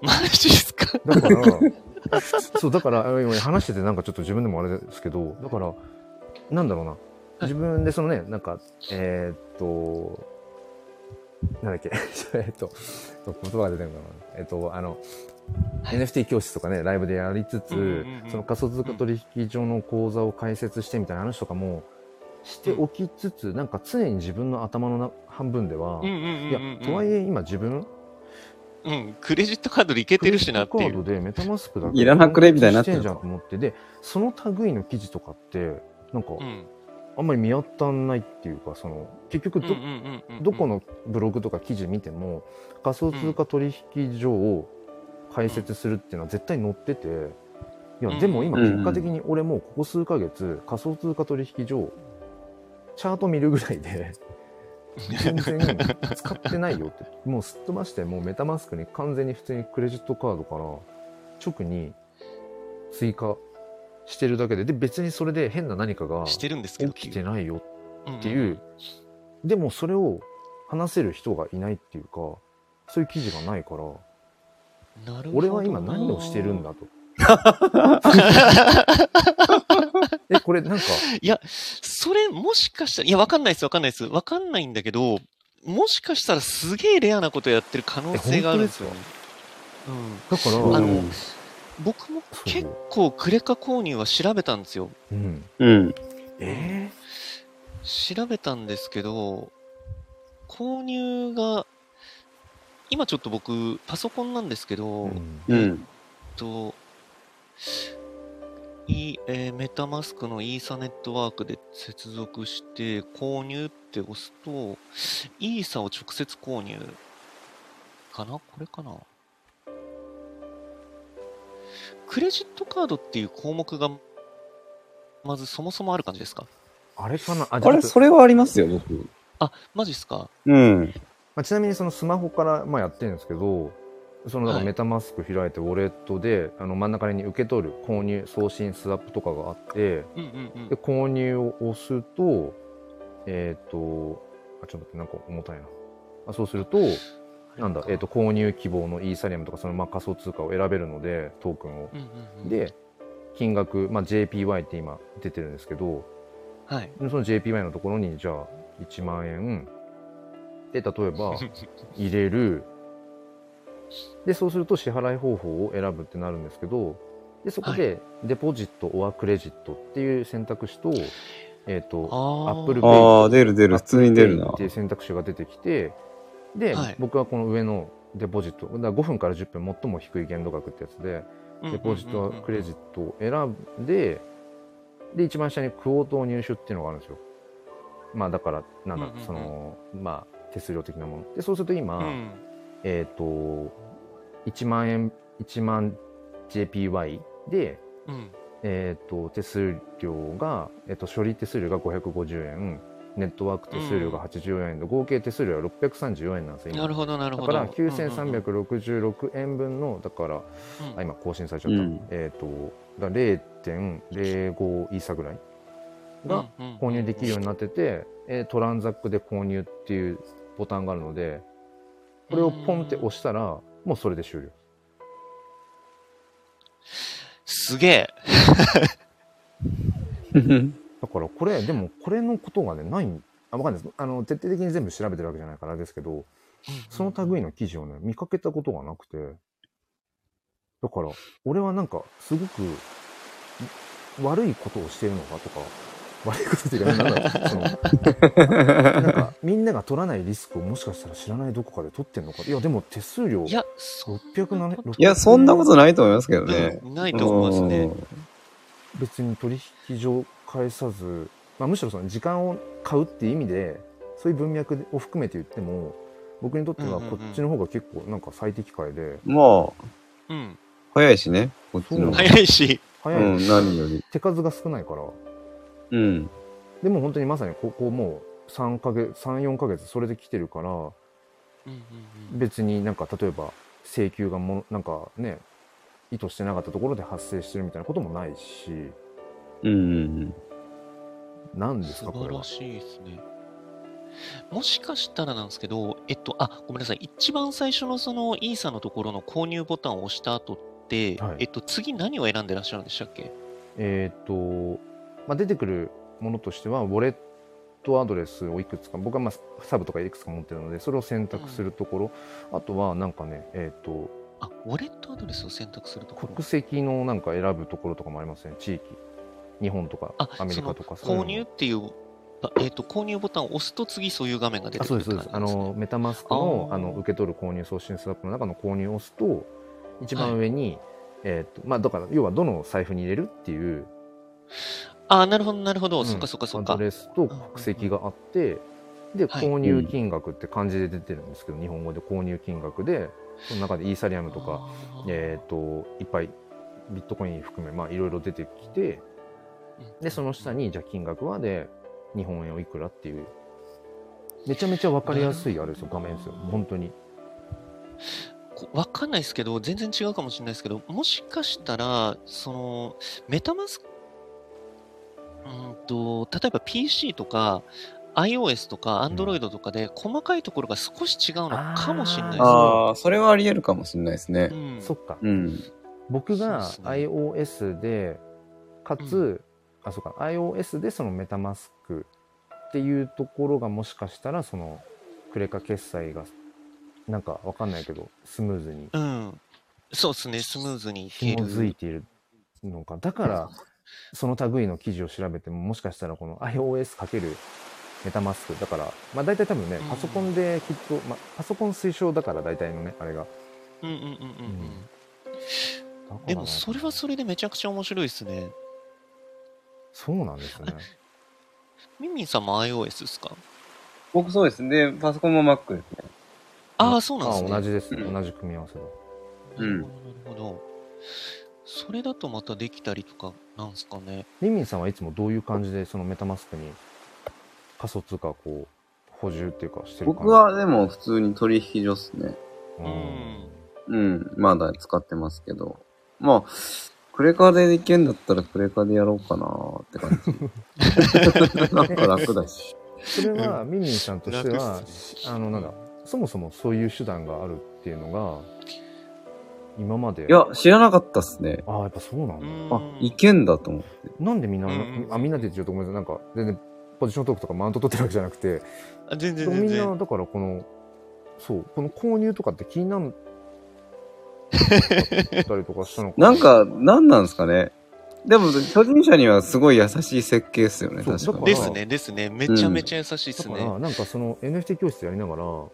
マジっすか？だから、そう、だから、あ今話しててなんかちょっと自分でもあれですけど、だから、なんだろうな。自分でそのね、なんか、えーっと、なんだっけ、えっと、言葉が出てるのかな。えっと、あの、はい NFT 教室とかね、ライブでやりつつ、うんうんうんその仮想通貨取引所の口座を開設してみたいな話とかもしておきつつ、なんか常に自分の頭のな半分では、うんうんうんいやうんうん。、とはいえ今自分、うん、クレジットカードでいけてるしなっていう。クレジットカードでメタマスクだけいらなくねみたいになってるじゃんと思って、で、その類の記事とかって、なんか、うん。あんまり見当たんないっていうか、その、結局ど、うんうんうんうん。どこのブログとか記事見ても、仮想通貨取引所を開設するっていうのは絶対載ってて、いや、でも今うん結果的に俺もうここ数ヶ月、仮想通貨取引所、チャート見るぐらいで、全然使ってないよって。もうすっ飛ばして、もうメタマスクに完全に普通にクレジットカードから直に追加してるだけで、で、別にそれで変な何かがしてるんですけど起きてないよっっていう、でもそれを話せる人がいないっていうか、そういう記事がないから、俺は今何をしてるんだと。え、これなんか、いや、それもしかしたら、いや、わかんないです、わかんないです。わかんないんだけど、もしかしたらすげえレアなことやってる可能性があるんですよね。だから、あのうん僕も結構クレカ購入は調べたんですよ。うん。うん。え調べたんですけど、購入が、今ちょっと僕、パソコンなんですけど、ーうん。と、いえーメタマスクのイーサネットワークで接続して購入って押すと、イーサを直接購入かな？これかな？クレジットカードっていう項目が、まずそもそもある感じですか？あれかな？あ、あれ、それはありますよ、僕。あ、マジっすか？うん。まあ、ちなみにそのスマホからまあやってるんですけど、そのだからはい。メタマスク開いてウォレットで、あの真ん中に受け取る購入送信スワップとかがあってうんうんうん。で。購入を押すとえっ、とあちょっと待ってなんか重たいな。あそうするとなんだ、えー、と購入希望のイーサリアムとかそのまあ仮想通貨を選べるのでトークンを。うんうんうん、で金額、まあ、JPY って今出てるんですけどはい。その JPY のところにじゃあ1万円で例えば入れる。でそうすると支払い方法を選ぶってなるんですけどでそこでデポジットオアクレジットっていう選択肢と,、えー、とあー。Apple Pay ああ、出る出る。普通に出るな。って。いう選択肢が出てきてで、はい。僕はこの上のデポジットだから5分から10分最も低い限度額ってやつでデポジットクレジットを選んでで一番下にクオートを入手っていうのがあるんですよ。まあだからなんだ、うんうんうん。そのまあ手数料的なもの。でそうすると今、うん。えっ、と1万円1万 JPY でうん。えっ、と手数料が、えっと処理手数料が550円ネットワーク手数料が84円で、合計手数料は634円なんですよ今。なるほど、なるほど。だから9366円分のだからうん。あ今更新されちゃった、うん。えっ、とだから0.05イーサぐらいが購入できるようになってて、えートランザックで購入っていうボタンがあるのでこれをポンって押したらもうそれで終了。すげえ。だからこれでもこれのことがねないあわかんないです。あの徹底的に全部調べてるわけじゃないからあれですけどその類の記事をね見かけたことがなくてだから俺はなんかすごく悪いことをしてるのかとか悪いことっていうかなんだろうそのなんかみんなが取らないリスクをもしかしたら知らないどこかで取ってんのか。いやでも手数料。いや、そ607い。や、そんなことないと思いますけどね。うん。ないと思いますね。別に取引所返さず、まあ、むしろその時間を買うっていう意味でそういう文脈を含めて言っても僕にとってはこっちの方が結構なんか最適解で、まあ、うん。早いしね、こっちの方が。早いし、早い、うん、何より。手数が少ないからうん。でも本当にまさにここもう3ヶ月34ヶ月それで来てるからうんうんうん別になんか例えば請求がもなんかね意図してなかったところで発生してるみたいなこともないしうんうん何です素かこれは？晴らしいですね。もしかしたらなんですけど、えっと、あ、ごめんなさい。一番最初のそのイーサのところの購入ボタンを押した後って、はいえっと、次何を選んでらっしゃるんでしたっけ？えっ、と、まあ、出てくるものとしてはウォレットアドレスをいくつか僕はまあサブとかいくつか持ってるのでそれを選択するところ、あとはなんかねえっ、とあ、ウォレットアドレスを選択するところ？国籍のなんか選ぶところとかもありますね地域。日本とかあ、アメリカとか購入っていう、あえっと、購入ボタンを押すと次そういう画面が出てくるあそうですそうです。あのメタマスクのあの受け取る購入送信スワップの中の購入を押すと一番上に、えっ、とまあだから要はどの財布に入れるっていうあ、なるほど、なるほど。うん。そっかそっかそっアか。ドレスと国籍があって、で、はい。購入金額って漢字で出てるんですけど、日本語で購入金額で、その中でイーサリアムとか、えっ、と、いっぱいビットコイン含め、まあいろいろ出てきて、で、その下に、じゃあ金額はで、日本円をいくらっていう、めちゃめちゃわかりやすいあれですよ、画面ですよ、本当に。こわかんないですけど、全然違うかもしれないですけど、もしかしたら、その、メタマスク、うんと、例えば PC とか、iOS とか Android とかで細かいところが少し違うのかもしれないですね。ああ、それはあり得るかもしれないですねう。んそっか。うん。僕が iOS で、かつ、あ、そうか、iOS でそのメタマスクっていうところがもしかしたら、その、クレカ決済が、なんかわかんないけど、スムーズにうん。そうですね、スムーズにいけ紐づいる。ているのか。だから、その類の記事を調べても、もしかしたらこの iOS かけるメタマスク。だから、まあ大体多分ねうん、パソコンできっと、まあパソコン推奨だから大体のね、あれが。うんうんうんうんうん。でも、それはそれでめちゃくちゃ面白いですね。そうなんですね。ミンミンさんも iOS ですか？僕そうですね。で、パソコンも Mac ですね。ああ、そうなんであすね。同じですね。うん同じ組み合わせだ。うんなるほど。それだとまたできたりとかなんですかね？ミンミンさんはいつもどういう感じでそのメタマスクに仮想通貨をこう補充っていうかしてる感じ？僕はでも普通に取引所っすね。うんうん。まだ使ってますけど。まあ、クレカでいけんだったらクレカでやろうかなーって感じ。なんか楽だし。それはミンミンさんとしてはあのなんだそもそもそういう手段があるっていうのが今までいや、知らなかったっすね。ああやっぱそうなんだ、あ、いけんだと思って。なんでみんな、うんあみんなで言っちゃうとごめんなさいなんか全然ポジショントークとかマウント取ってるわけじゃなくてあ全然み全然。んなだからこのそうこの購入とかって気にな ったりとかしたのかなんか、なんなんですかね。でも、初心者にはすごい優しい設計っすよね、確かに。ですね、ですね。めちゃめちゃ優しいっすね。だからなんかその NFT 教室やりながらう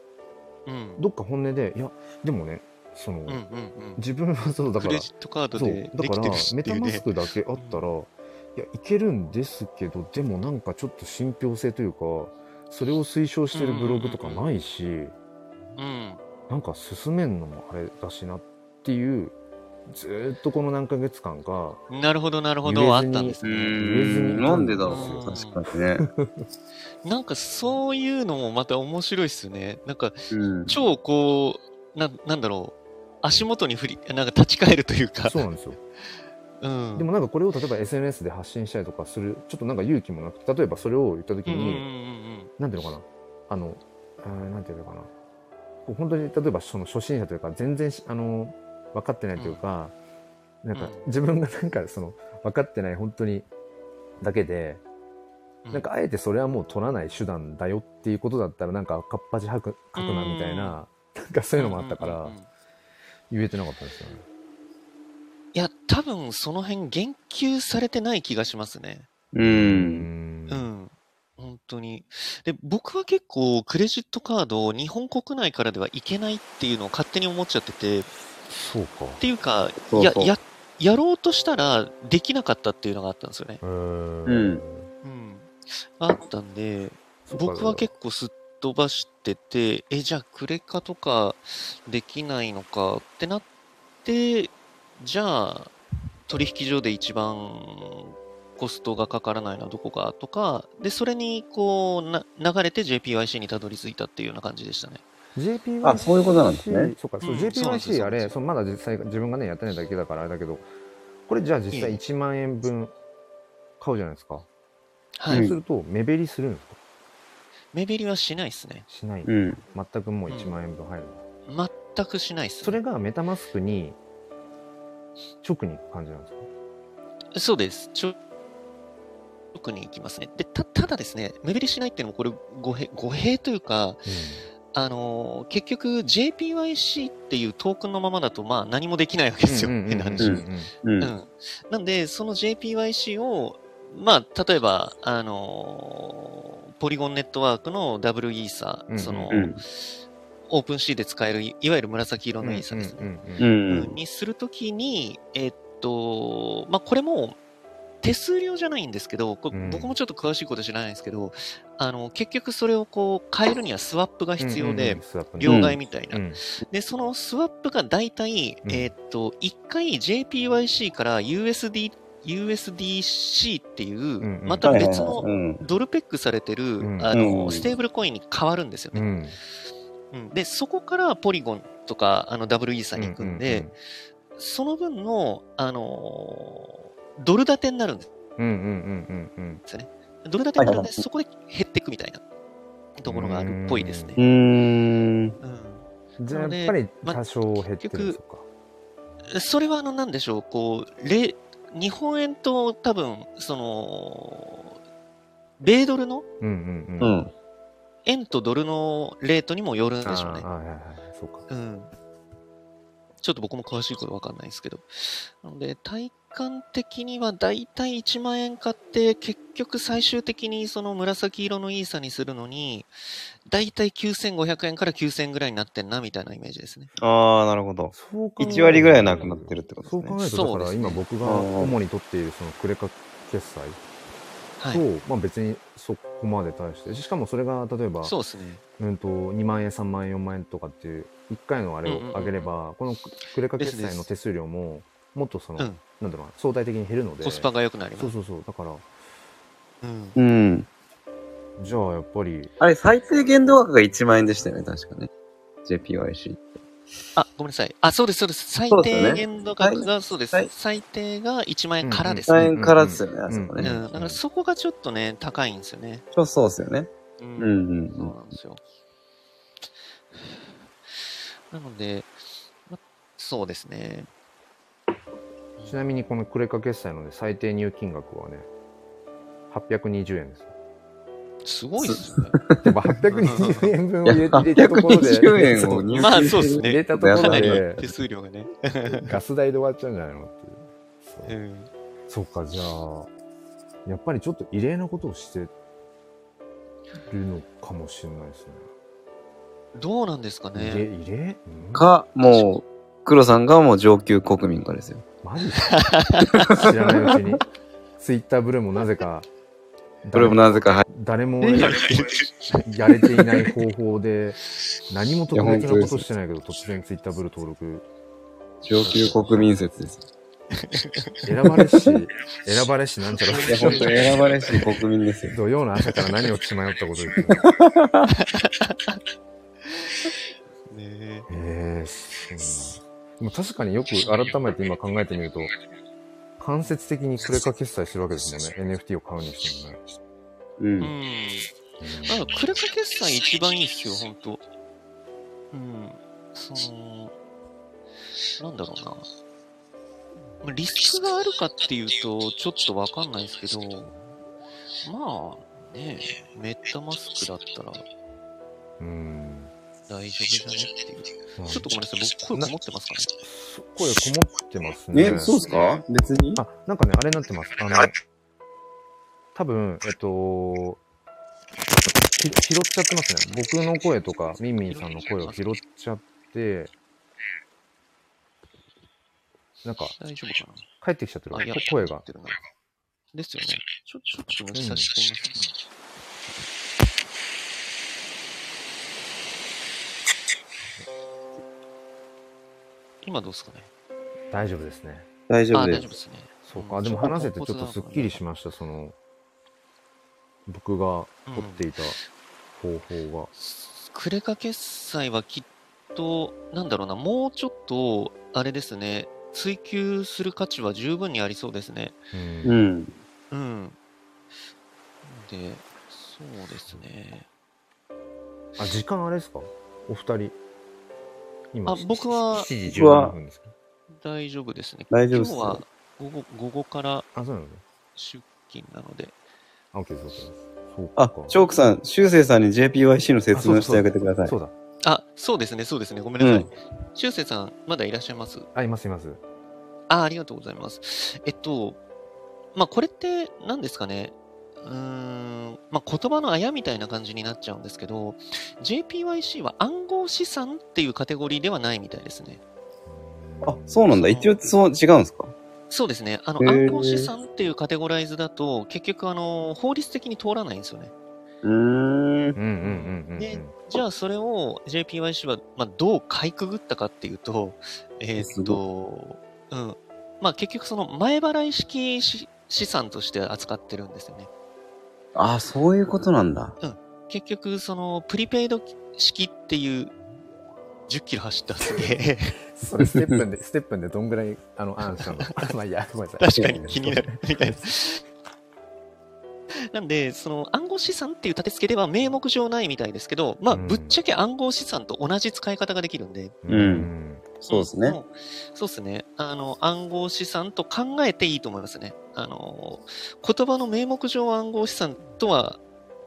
ん。どっか本音でいやでもねその、うんうんうん。自分はそうだからクレジットカードそうでだからメタマス。クだけあったら、いやいけるんですけどでもなんかちょっと信憑性というかそれを推奨してるブログとかないし、うん。なんか進めんのもあれだしなっていうずーっとこの何ヶ月間かなるほど、なるほど。あったんですね。ーん、なんでだろう、確かにね。なんかそういうのもまた面白いっすね。なんかうん。超こう、な、なんだろう。足元に振り、なんか立ち返るというか。そうなんですよ。うん。でもなんかこれを例えば SNS で発信したりとかするちょっとなんか勇気もなくて例えばそれを言った時うんうんうんに、なんていうのかな？あの、あーなんていうのかな？本当に例えばその初心者というか全然しあの分かってないというか、なんかうん。自分がなんかその分かってない本当にだけで、うん。なんかあえてそれはもう取らない手段だよっていうことだったらなんか赤っ端書く書くなみたいな、なんかそういうのもあったからうんうんうんうん言えてなかったんですよね。いや、多分その辺言及されてない気がしますね。う。うんうん。本当に。で、僕は結構クレジットカードを日本国内からではいけないっていうのを勝手に思っちゃってて、っそうか。ていうか、そうそうや、や、やろうとしたらできなかったっていうのがあったんですよね。うーんうんうん。あったんで、僕は結構すっ飛ばしてて、え、じゃあクレカとかできないのかってなって、じゃあ取引所で一番コストがかからないのはどこかとか、で、それにこうな流れて JPYC にたどり着いたっていうような感じでしたね。JPYC あそういうことなんですねそうか、そううん JPYC よあれ、そのまだ実際自分がね、やってないだけだからあれだけど、これじゃあ実際ええ1万円分買うじゃないですか。はい。そうすると、目減りするんですか？目減りはしないですね。しない。うん。全くもう1万円分入る。全くしないっす、ね。それがメタマスクに直に行く感じなんですか？そうです。ちょ直に行きますね。で、た、ただですね、目減りしないっていうのもこれ語弊、語弊というか、あのー結局 JPYC っていうトークンのままだと、まあ何もできないわけですよ。うんうんうん変な話。うん。なんで、その JPYC を、まあ、例えば、あのーポリゴンネットワークの W イーサうんうん。その、うん。オープン C で使える、いいわゆる紫色のイーサですね。にするときに、えっと、まあ、これも手数料じゃないんですけど、僕もちょっと詳しいこと知らないんですけど、あの、結局それをこう変えるにはスワップが必要で、うんうんうんスワップね。両替みたいな。うん。で、そのスワップが大体、うん。えっと、1回 JPYC から USD、USDC っていう、また別の。ドルペックされてる、うんあの、うんステーブルコインに変わるんですよね。で、そこからポリゴンとか、あの、W イーサに行くんで、その分の、あのードル建てになるんですうんうんうんうんうんよね。ドル建てになるんで、そこで減っていくみたいなところがあるっぽいですねう。ーん。ううんじゃあやっぱり多少減ってるんですかん。それは、あの、なんでしょう、こう、れ日本円と多分、その、米ドルのうんうんうんうん。円とドルのレートにもよるんでしょうねはいはいはいそうかうん。ちょっと僕も詳しいことわかんないですけど。なので、体感的にはだいたい1万円買って、結局最終的にその紫色のイーサにするのに、だいたい9500円から9000円ぐらいになってんな、みたいなイメージですね。ああ、なるほど。そう考えると1割ぐらいなくなってるってことですね。そう考えるとだから今僕が主に取っているそのクレカ決済はい。と、まあ別にそこまで対してしかもそれが例えばそうですね。うんと2万円3万円4万円とかっていう1回のあれを上げれば、このクレカ決済の手数料ももっとその、うんなんだろうな相対的に減るのでコスパが良くなります。そうそうそうだからうん。うん。じゃあやっぱりあれ、最低限度額が1万円でしたよね、確かね。JPYC。あ、ごめんなさい。あ、そうです、そうです。最低限度額が、そうですはい。最低が1万円からです1万ね。円からですよね、うんうん。あそこね。だからそこがちょっとね、高いんですよね。そうそうですよね。ううんうんそうなんですよ。なので、ま、そうですね。ちなみにこのクレカ決済の、ね、最低入金額はね820円ですすごいですね。やっぱ820円分を入れ入れたところで820円を入金まあそうっすね。入れたところかなりで手数料がね。ガス代で終わっちゃうんじゃないのっていう。そう。かじゃあやっぱりちょっと異例なことをしてるのかもしれないですね。どうなんですか異例？ね。異例、うん。か、もう、黒さんがもう上級国民かですよ。マジか知らないうちに。ツイッターブルーもなぜかこれもなぜか入誰もややれていない方法で何も特別なことしてないけど突然ツイッターブルー登録。上級国民説です。選ばれし選ばれしなんちゃら。いや、本当に選ばれし国民ですよ。土曜の朝から何を血迷ったこと言ってる ねえ。ええそうな。んだでも確かによく改めて今考えてみると間接的にクレカ決済してるわけですもんね NFT を買うにしてもね、う。うんん。うんなんか、クレカ決済一番いいっすよ、ほんと。うん。その、なんだろうな。まあリスクがあるかっていうと、ちょっとわかんないですけど、まあ、ねメタマスクだったらうん大丈夫じゃねっていう。まあちょっとごめんなさい、僕声こもってますかね？そ声こもってますね。え、そうですか？別に？あなんかねあれになってます。あの多分えっとひ拾っちゃってますね。僕の声とかミンミンさんの声を拾っちゃってなんか大丈夫か帰ってきちゃってるなあ、いや、声が。ってるな。ですよね。ちょ、ちょっと抜き差してみます、今どうですかね？大丈夫ですね。あ、大丈夫です。大丈夫ですね。そうか。うんでも話せてちょっとすっきりしました、その、僕が取っていた方法が。クレカ決済はきっと、なんだろうな、もうちょっと、あれですね、追求する価値は十分にありそうですね。うんうん。うん。で、そうですね。あ、時間あれですかお二人。今、あ僕は7時僕は17分ですか大丈夫ですね。大丈夫っす今日は午後午後から。出勤なので。あ、OK です、OK です。そうあ、チョークさん、修正さんに JPYC の説明してあげてください。そうだ。あ、そうですね、そうですね。ごめんなさい。修正さん、まだいらっしゃいますあ、います、います。あ、ありがとうございます。えっと、まあ、これって何ですかね。うーん、まあ、言葉のあやみたいな感じになっちゃうんですけど、JPYC は暗号資産っていうカテゴリーではないみたいですね。あ、そうなんだ。一応そう違うんですか？そうですね。あの、暗号資産っていうカテゴライズだと、結局、あの、法律的に通らないんですよね。うーん。うんうんうんうんうん。でじゃあ、それを JPYC は、まあ、どうかいくぐったかっていうと、えーっと、うん。まあ、結局、その、前払い式資資産として扱ってるんですよね。あ、そういうことなんだ。結局、その、プリペイド式っていう、10キロ走ったんですね。それステップンで、ステップンでどんぐらい、あの、アンしたのまあいいや、ごめんなさい。確かに 気になる。みたいな。なんで、その暗号資産っていう立て付けでは名目上ないみたいですけど、まあ、うんぶっちゃけ暗号資産と同じ使い方ができるんで。うんそうですね。そうですね。あの、暗号資産と考えていいと思いますね。あの、言葉の名目上暗号資産とは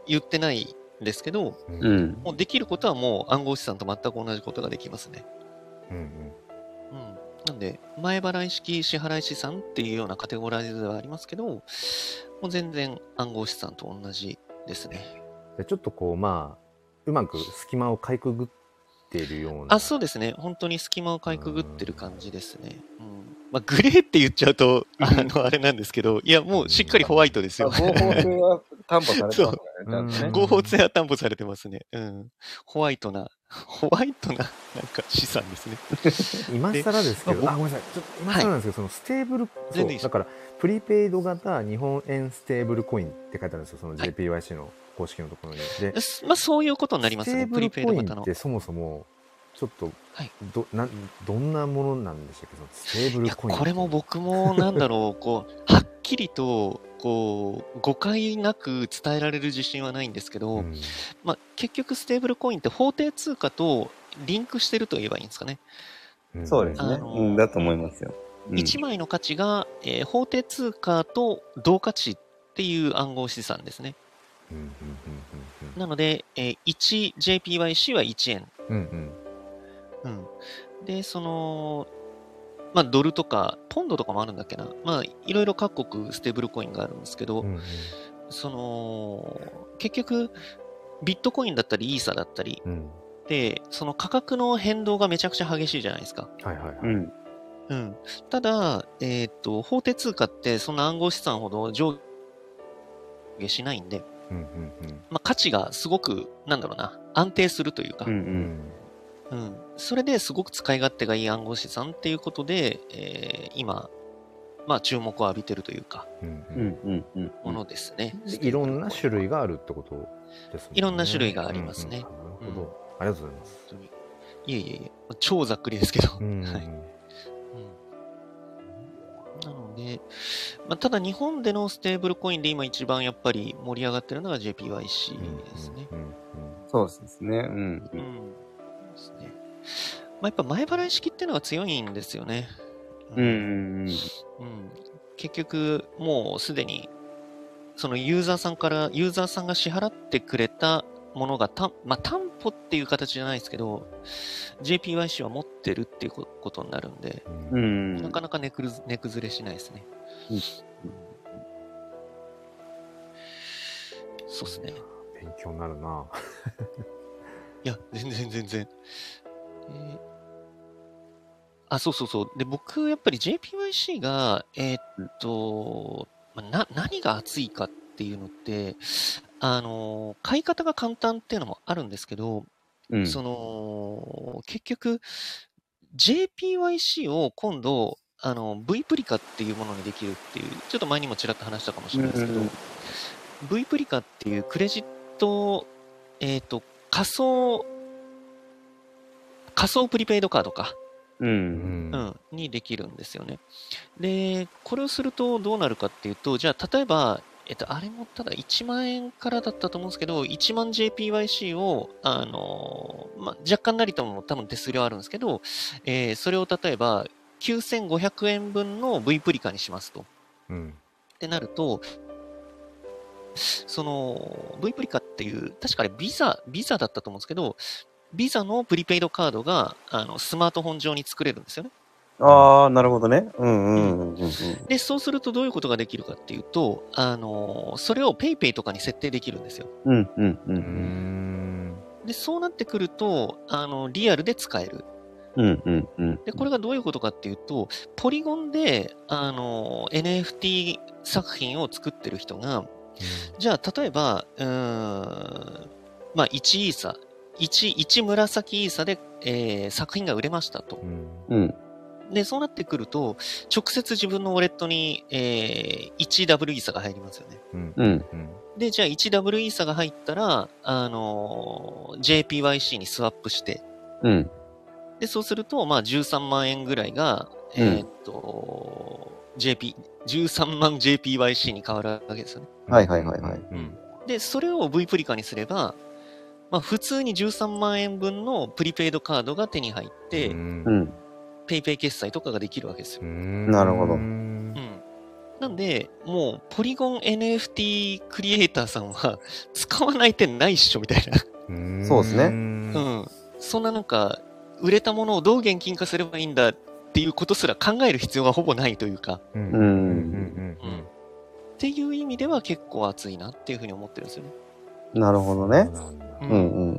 言ってないんですけど、うん。もうできることはもう暗号資産と全く同じことができますね。うんうん。なんで、前払い式支払い資産っていうようなカテゴライズではありますけど、もう全然暗号資産と同じですね。でちょっとこう、まあ、うまく隙間をかいくぐっているような。あ、そうですね。本当に隙間をかいくぐってる感じですね。うん。まあ、グレーって言っちゃうと、あの、あれなんですけど、いや、もうしっかりホワイトですよ。合法性は担保されてますね。合法性は担保されてますね。うん。ホワイトな、ホワイトな、なんか資産ですね。今更ですけど、であ、ごめんなさい。ちょっと今更なんですけど、そのステーブル、全然だから、プリペイド型日本円ステーブルコインって書いてあるんですよ、その JPYC の公式のところに。で、すまあ、そういうことになりますね。ステーブプリペイルコインド型のっ。てそもそも、ちょっと、はいどなんどんなものなんでしたっけ？そのステーブルコイン。これも僕も、なんだろう、こう、はっきりと、こう、誤解なく伝えられる自信はないんですけど、うんまあ、結局、ステーブルコインって法定通貨とリンクしてると言えばいいんですかね。うんそうですね。あのーうん、だと思いますよ。うん1枚の価値が、えー法定通貨と同価値っていう暗号資産ですね。なので、えー 1JPYC は1円。うんうんうんうん。で、その、まあ、ドルとか、ポンドとかもあるんだっけな。まあ、いろいろ各国ステーブルコインがあるんですけど、うんうんその、結局、ビットコインだったり、イーサだったり、うんで、その価格の変動がめちゃくちゃ激しいじゃないですか。はいはいはい。うん。うん。ただ、えっ、と、法定通貨ってそんな暗号資産ほど上下しないんで、うんうんまあ、価値がすごく、なんだろうな、安定するというか、うんう。うんんうん。それですごく使い勝手がいい暗号資産っていうことで、えー今、まあ注目を浴びてるというか、うんううんんうんうん。ものですね。でいろんな種類があるってことですね。いろんな種類がありますねうんうんなるほど。ありがとうございます。いえいえいえ、超ざっくりですけど。うんはいうんなので、まあ、ただ日本でのステーブルコインで今一番やっぱり盛り上がってるのが JPYC ですね。うんうんうんそうですね。うん。うん。ですね。まあ、やっぱ前払い式っていうのが強いんですよね。うん。うん。うん結局、もうすでに、そのユーザーさんから、ユーザーさんが支払ってくれたものがた、まあ、担保っていう形じゃないですけど、JPYC は持ってるっていうこことになるんで、ううんん。なかなか値崩れしないですね。うんそうですね。勉強になるな。いや、全然全然。えーあ、そうそうそう。で、僕、やっぱり JPYC が、えーっと、まあな、何が熱いかっていうのって、あの、買い方が簡単っていうのもあるんですけど、うん。その、結局、JPYC を今度、あの、V プリカっていうものにできるっていう、ちょっと前にもちらっと話したかもしれないですけど、うんうん V プリカっていうクレジット、えっ、と、仮想、仮想プリペイドカードか。う。うんんうん、にできるんですよね。で、これをするとどうなるかっていうと、じゃあ、例えば、えっと、あれもただ1万円からだったと思うんですけど、1万 JPYC を、あのーまあ、若干なりとも多分手数料あるんですけど、えーそれを例えば、9500円分の V プリカにしますと。うんってなると、その、V プリカっていう、確かあれビザ、ビザだったと思うんですけど、ビザのプリペイドカードが、あの、スマートフォン上に作れるんですよね。ああ、なるほどね。うんうんうんうん。で、そうするとどういうことができるかっていうと、あの、それを PayPay とかに設定できるんですよ。うんうんう。うんんで、そうなってくると、あの、リアルで使える。うんうんうん。で、これがどういうことかっていうと、ポリゴンで、あの、NFT 作品を作ってる人が、じゃあ、例えば、うーん、まあ、1イーサ、1、1紫イーサで、えー作品が売れましたとう。んうん。で、そうなってくると、直接自分のウォレットに、えー、1W イーサが入りますよね。うんうん。うんで、じゃあ 1W イーサが入ったら、あのー JPYC にスワップして、うん。で、そうすると、まあ、13万円ぐらいが、うんえーっと、JP、13万 JPYC に変わるわけですよね。はいはいはいはいうんで、それを V プリカにすれば、まあ、普通に13万円分のプリペイドカードが手に入って、うんうん。ペイペイ決済とかができるわけですよ。なるほどうんうん。なんで、もう、ポリゴン NFT クリエイターさんは、使わない手ないっしょ、みたいな。うんそうですねうん。そんななんか、売れたものをどう現金化すればいいんだっていうことすら考える必要がほぼないというか、うんうんうんうんっていう意味では結構熱いなっていうふうに思ってるんですよね。なるほどうんね。そうんうんうん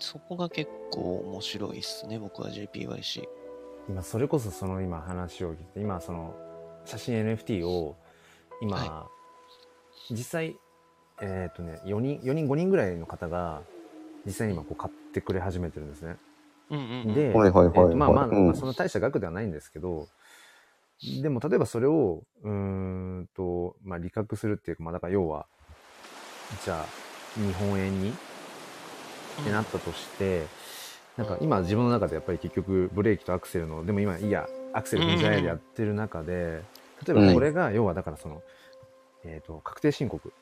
そこが結構面白いっすね、僕は JPYC。今それこそその今話を聞いて今その写真 NFT を今、は実際えっ、とね4人4人5人ぐらいの方が実際に今こう買ってくれ始めてるんですね。うんうんうん。で、はいはいはいえーとまあまあ、うんまあそんな大した額ではないんですけど、でも例えばそれを、うーんと、まあ利確するっていうか、まあだから要は、じゃあ、日本円にってなったとして、なんか今自分の中でやっぱり結局ブレーキとアクセルの、でも今いいや、アクセル踏んじゃえでやってる中で、例えばこれが要はだからその、えっ、と、確定申告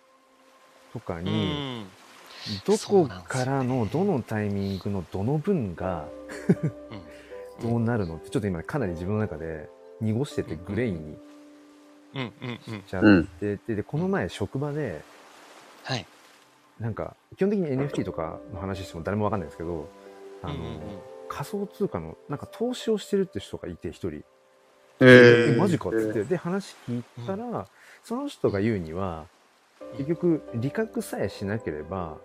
とかうに、ん。どこからのどのタイミングのどの分がうん。どうなるのってちょっと今かなり自分の中で濁しててグレーにうんうんうん。しちゃってて、でこの前職場ではい。なんか基本的に NFT とかの話しても誰もわかんないんですけどあの、うんうんうん。仮想通貨のなんか投資をしてるって人がいて一人。ええマジかっつって、で話聞いたら、その人が言うには結局利確さえしなければ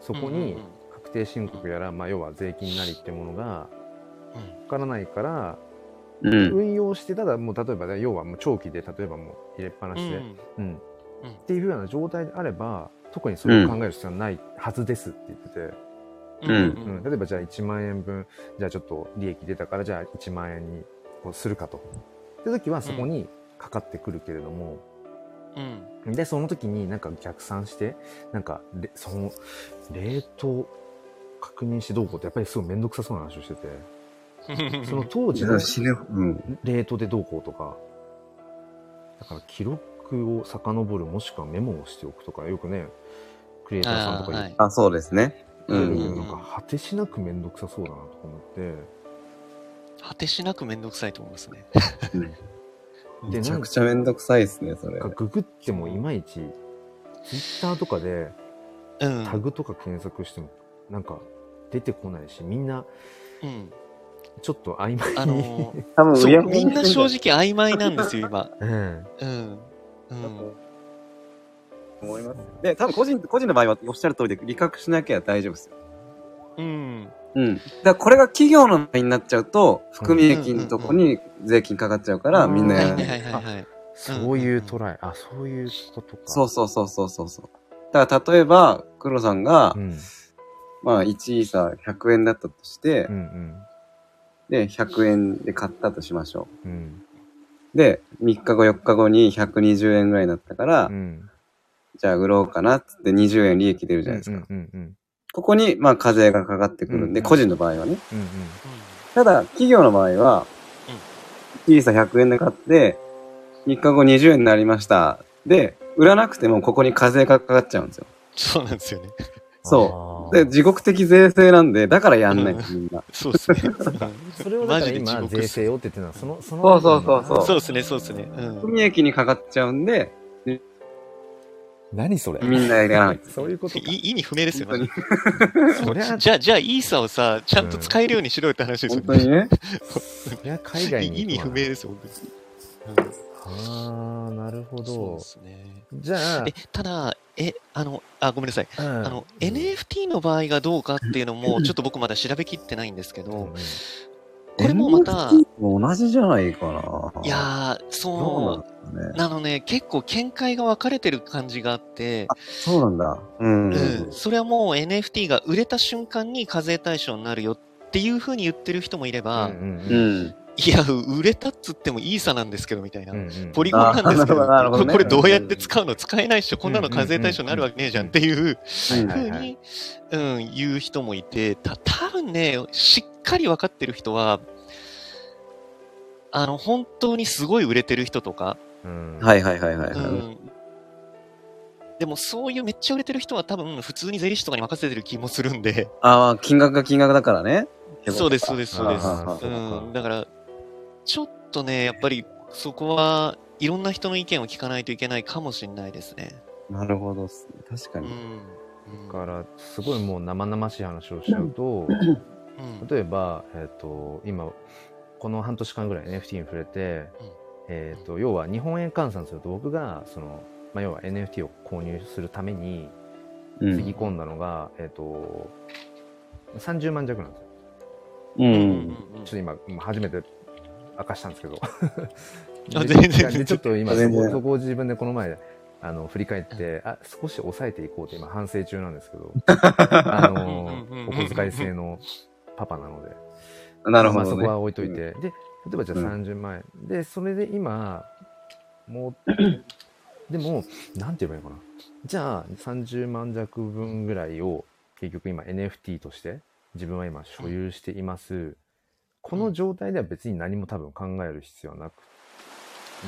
そこに確定申告やら、まあ、要は税金なりってものがうん。かからないからうん。運用してただもう例えばね要はもう長期で例えばもう入れっぱなしで、うんうん。うん。っていうような状態であれば特にそれを考える必要はないはずですって言ってて、うん。うん。例えばじゃあ1万円分じゃあちょっと利益出たからじゃあ1万円にこうするかと。って時はそこにかかってくるけれども、うん。でその時になんか逆算してなんかれその冷凍確認してどうこうってやっぱりすごい面倒くさそうな話をしてて。その当時の死ぬ。うん。レートでどうこうとか、だから記録を遡るもしくはメモをしておくとか、よくね、クリエイターさんとか言っあーはいあ、そうですね。うん。なんか果てしなくめんどくさそうだなとか思って、果てしなくめんどくさいと思いますね。でめちゃくちゃめんどくさいですね、それ。ググってもいまいち、ツイッターとかでうん。タグとか検索しても、なんか出てこないし、みんなうん。ちょっと曖昧に。あのーみんな正直曖昧なんですよ、今。う ん。うん。うん。思います。で、多分個人、個人の場合はおっしゃる通りで、利確しなきゃ大丈夫ですよ。うん。うん。だからこれが企業の場合になっちゃうと、含み益のとこに税金かかっちゃうから、うんみんなはいはいやらない。はいはいはい。そういうトライ、あ、そういうことか。そうそうそうそうそうそう。だから例えば、黒さんが、うん。まあ1イーサー100円だったとして、うんうん。で、100円で買ったとしましょうん。う。で、3日後、4日後に120円ぐらいになったから、うん。じゃあ売ろうかなっつって20円利益出るじゃないですか。うんうんここに、まあ、課税がかかってくるんで、うん個人の場合はね。うんただ、企業の場合は、イーサ100円で買って、3日後20円になりました。で、売らなくてもここに課税がかかっちゃうんですよ。そうなんですよね。そう。で、自国的税制なんで、だからやんないんです、みんな。そうですね。それをだからマジで地今、税制をって言ってるのは、その、その。そうそうそうそうそうですね、そうですね。うん。含益にかかっちゃうんで、何それ？みんなやらない。そういうこと意味不明ですよね。そり ゃ、じゃあ、じゃあ、イーサをさ、ちゃんと使えるようにしろよって話ですよね。本当にね。そりゃ海外に意味不明ですよ、本当に。ああ、なるほうん、そうどで。すね。じゃあえ、、ただ、え、あの、あ、ごめんなさい。ああの、NFT の場合がどうかっていうのも、ちょっと僕まだ調べきってないんですけど、これもまた、同じじゃないかな。いやー、どうそう、なね。なのね、結構見解が分かれてる感じがあって、そうなんだ。うん。うん、それはもう NFT が売れた瞬間に課税対象になるよっていうふうに言ってる人もいれば、うんうんううんん。いや、売れたっつってもイーサなんですけど、みたいな。うんうんポリゴンなんですけど、どねこれこれどうやって使うの使えないっしょ、こんなの課税対象になるわけねえじゃんっていうはいふうに、うん、言う人もいて、た、多分ね、しっかり分かってる人は、あの、本当にすごい売れてる人とか、うんはいはいはいはい。はいうん。でもそういうめっちゃ売れてる人は多分普通に税理士とかに任せてる気もするんで、ああ、金額が金額だからね。そうです、そうです、そうです。うん、だから、ちょっとね、やっぱりそこはいろんな人の意見を聞かないといけないかもしれないですね。なるほど。確かうん。に。うんだから、すごいもう生々しい話をしちゃうと、うん例えば、えっ、と、今、この半年間ぐらい NFT に触れて、うんえっ、と、要は日本円換算すると僕が、その、まあ、要は NFT を購入するために、うつぎ込んだのが、えっ、と、30万弱なんですよ。う。うんん。ちょっと今、今初めて明かしたんですけど。あで全然でちょっと今そこ、そこを自分でこの前、あの、振り返って、あ、少し抑えていこうって今反省中なんですけど、あのうんうんうんうん、お小遣い制のパパなので。なるほどね。まあそこは置いといて。で、例えばじゃあうん30万円。で、それで今、もう、でも、なんて言えばいいのかな。じゃあ、30万弱分ぐらいを、結局今 NFT として、自分は今所有しています。この状態では別に何も多分考える必要はなく、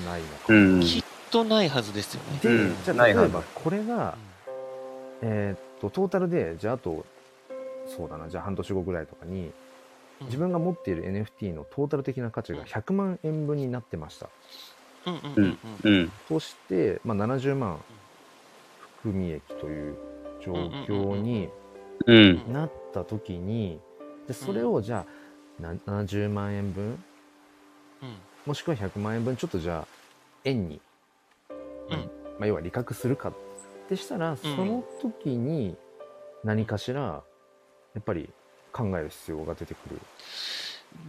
ないのか。うん。きっとないはずですよね。で、うんじゃないはずあ例えばこれが、えーっと、トータルで、じゃああと、そうだな、じゃあ半年後ぐらいとかに、うん自分が持っている NFT のトータル的な価値が100万円分になってました。うんうんうんうんうん。そして、まあ、70万含み益という状況にうん。なった時に、でそれをじゃあ、な70万円分、うん。もしくは100万円分、ちょっとじゃあ、円に、うん。まあ、要は利確するかってしたら、その時に何かしら、やっぱり考える必要が出てくる。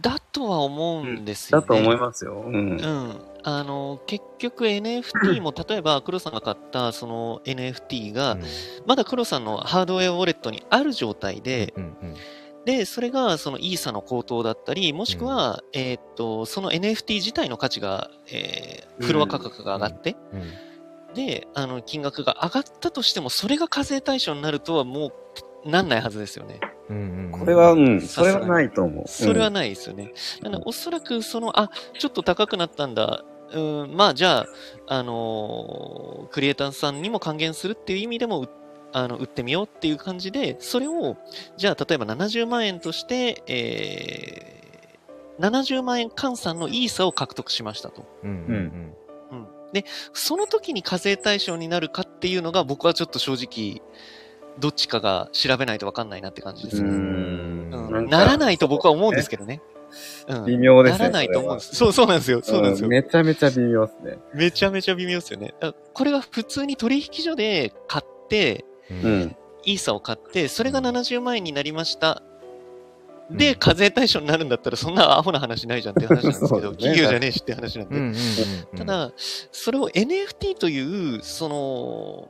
だとは思うんですよね。だと思いますよ。うん。う。ん、あの結局 NFT も 例えば黒さんが買ったその NFT が、うん。まだ黒さんのハードウェアウォレットにある状態で、うんうんでそれがそのイーサの高騰だったりもしくは、えーっとその NFT 自体の価値が、えーフロア価格が上がって、うんであの金額が上がったとしてもそれが課税対象になるとはもうなんないはずですよね。うんうんうんこれは、うん。それはないと思う。それはないですよね。なので、おそらく、その、あ、ちょっと高くなったんだ。うん、まあ、じゃあ、あのークリエイターさんにも還元するっていう意味でも、うあの、売ってみようっていう感じで、それを、じゃあ、例えば70万円として、えー、70万円換算のイーサを獲得しましたと。うんうんうん。で、その時に課税対象になるかっていうのが、僕はちょっと正直、どっちかが調べないとわかんないなって感じですね。ううんうんならないと僕は思うんですけどね。うん微妙ですねならないと思うんです。そう、そうなんですよ。そうなんですよ。めちゃめちゃ微妙ですね。めちゃめちゃ微妙ですよね。だこれが普通に取引所で買って、ううんん。イーサを買って、それが70万円になりました。うんで、課税対象になるんだったら、そんなアホな話ないじゃんって話なんですけど、ね企業じゃねえしって話なんで。うんうんうんうんただ、それを NFT という、その、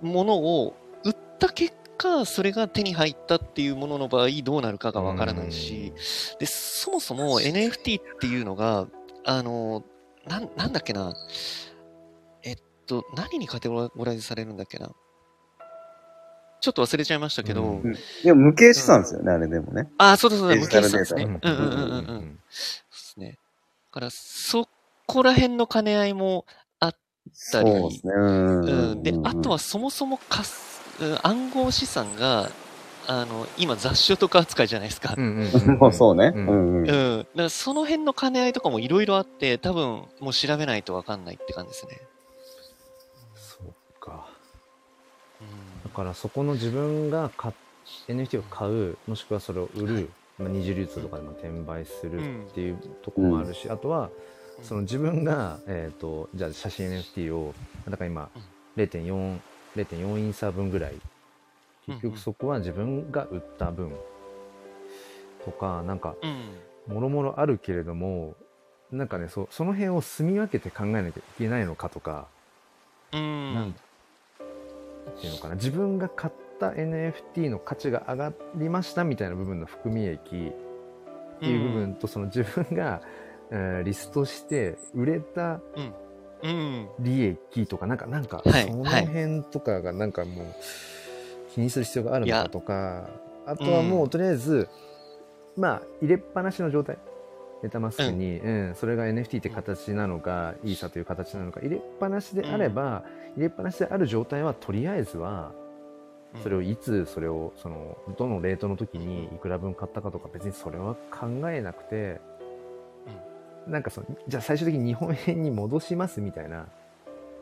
ものを売った結かそれが手に入ったっていうものの場合どうなるかがわからないし、で、そもそも NFT っていうのが、あの、なん、なんだっけな、えっと、何にカテゴライズされるんだっけな。ちょっと忘れちゃいましたけど、でも無形資産ですよね、あれでもね。あ、そうだそうだ、無形資産ですね。うんうんうんうんうん。ですね。だから、そこら辺の兼ね合いもたそうりですね。うんうん、で、あとは、そもそもかす、うん暗号資産が、あの、今雑所とか扱いじゃないですか。うんうんうんもう そうね。ううんんうん。うん。だからその辺の兼ね合いとかもいろいろあって、多分もう調べないとわかんないって感じですね。からそこの自分が買っ NFT を買う、もしくはそれを売る、まあ、二次流通とかでも転売するっていうところもあるし、あとはん。その自分が、えっ、と、じゃあ写真 NFT を、だから今0.4、0.4インサー分ぐらい、結局そこは自分が売った分とか、なんか、うん。もろもろあるけれども、なんかね、そその辺を住み分けて考えなきゃいけないのかとか、うん。なんていうのかな。自分が買った NFT の価値が上がりましたみたいな部分の含み益っていう部分と、その自分が、えーリストして売れたうん。利益とかなんかなんかはいその辺とかがなんかもう気にする必要があるのかとかあとはもうとりあえず、まあ入れっぱなしの状態メタマスクに、うん。それが NFT って形なのか、イーサという形なのか入れっぱなしであれば、入れっぱなしである状態はとりあえずはそれをいつそれをそのどのレートの時にいくら分買ったかとか別にそれは考えなくて、なんかそのじゃあ最終的に日本円に戻しますみたいな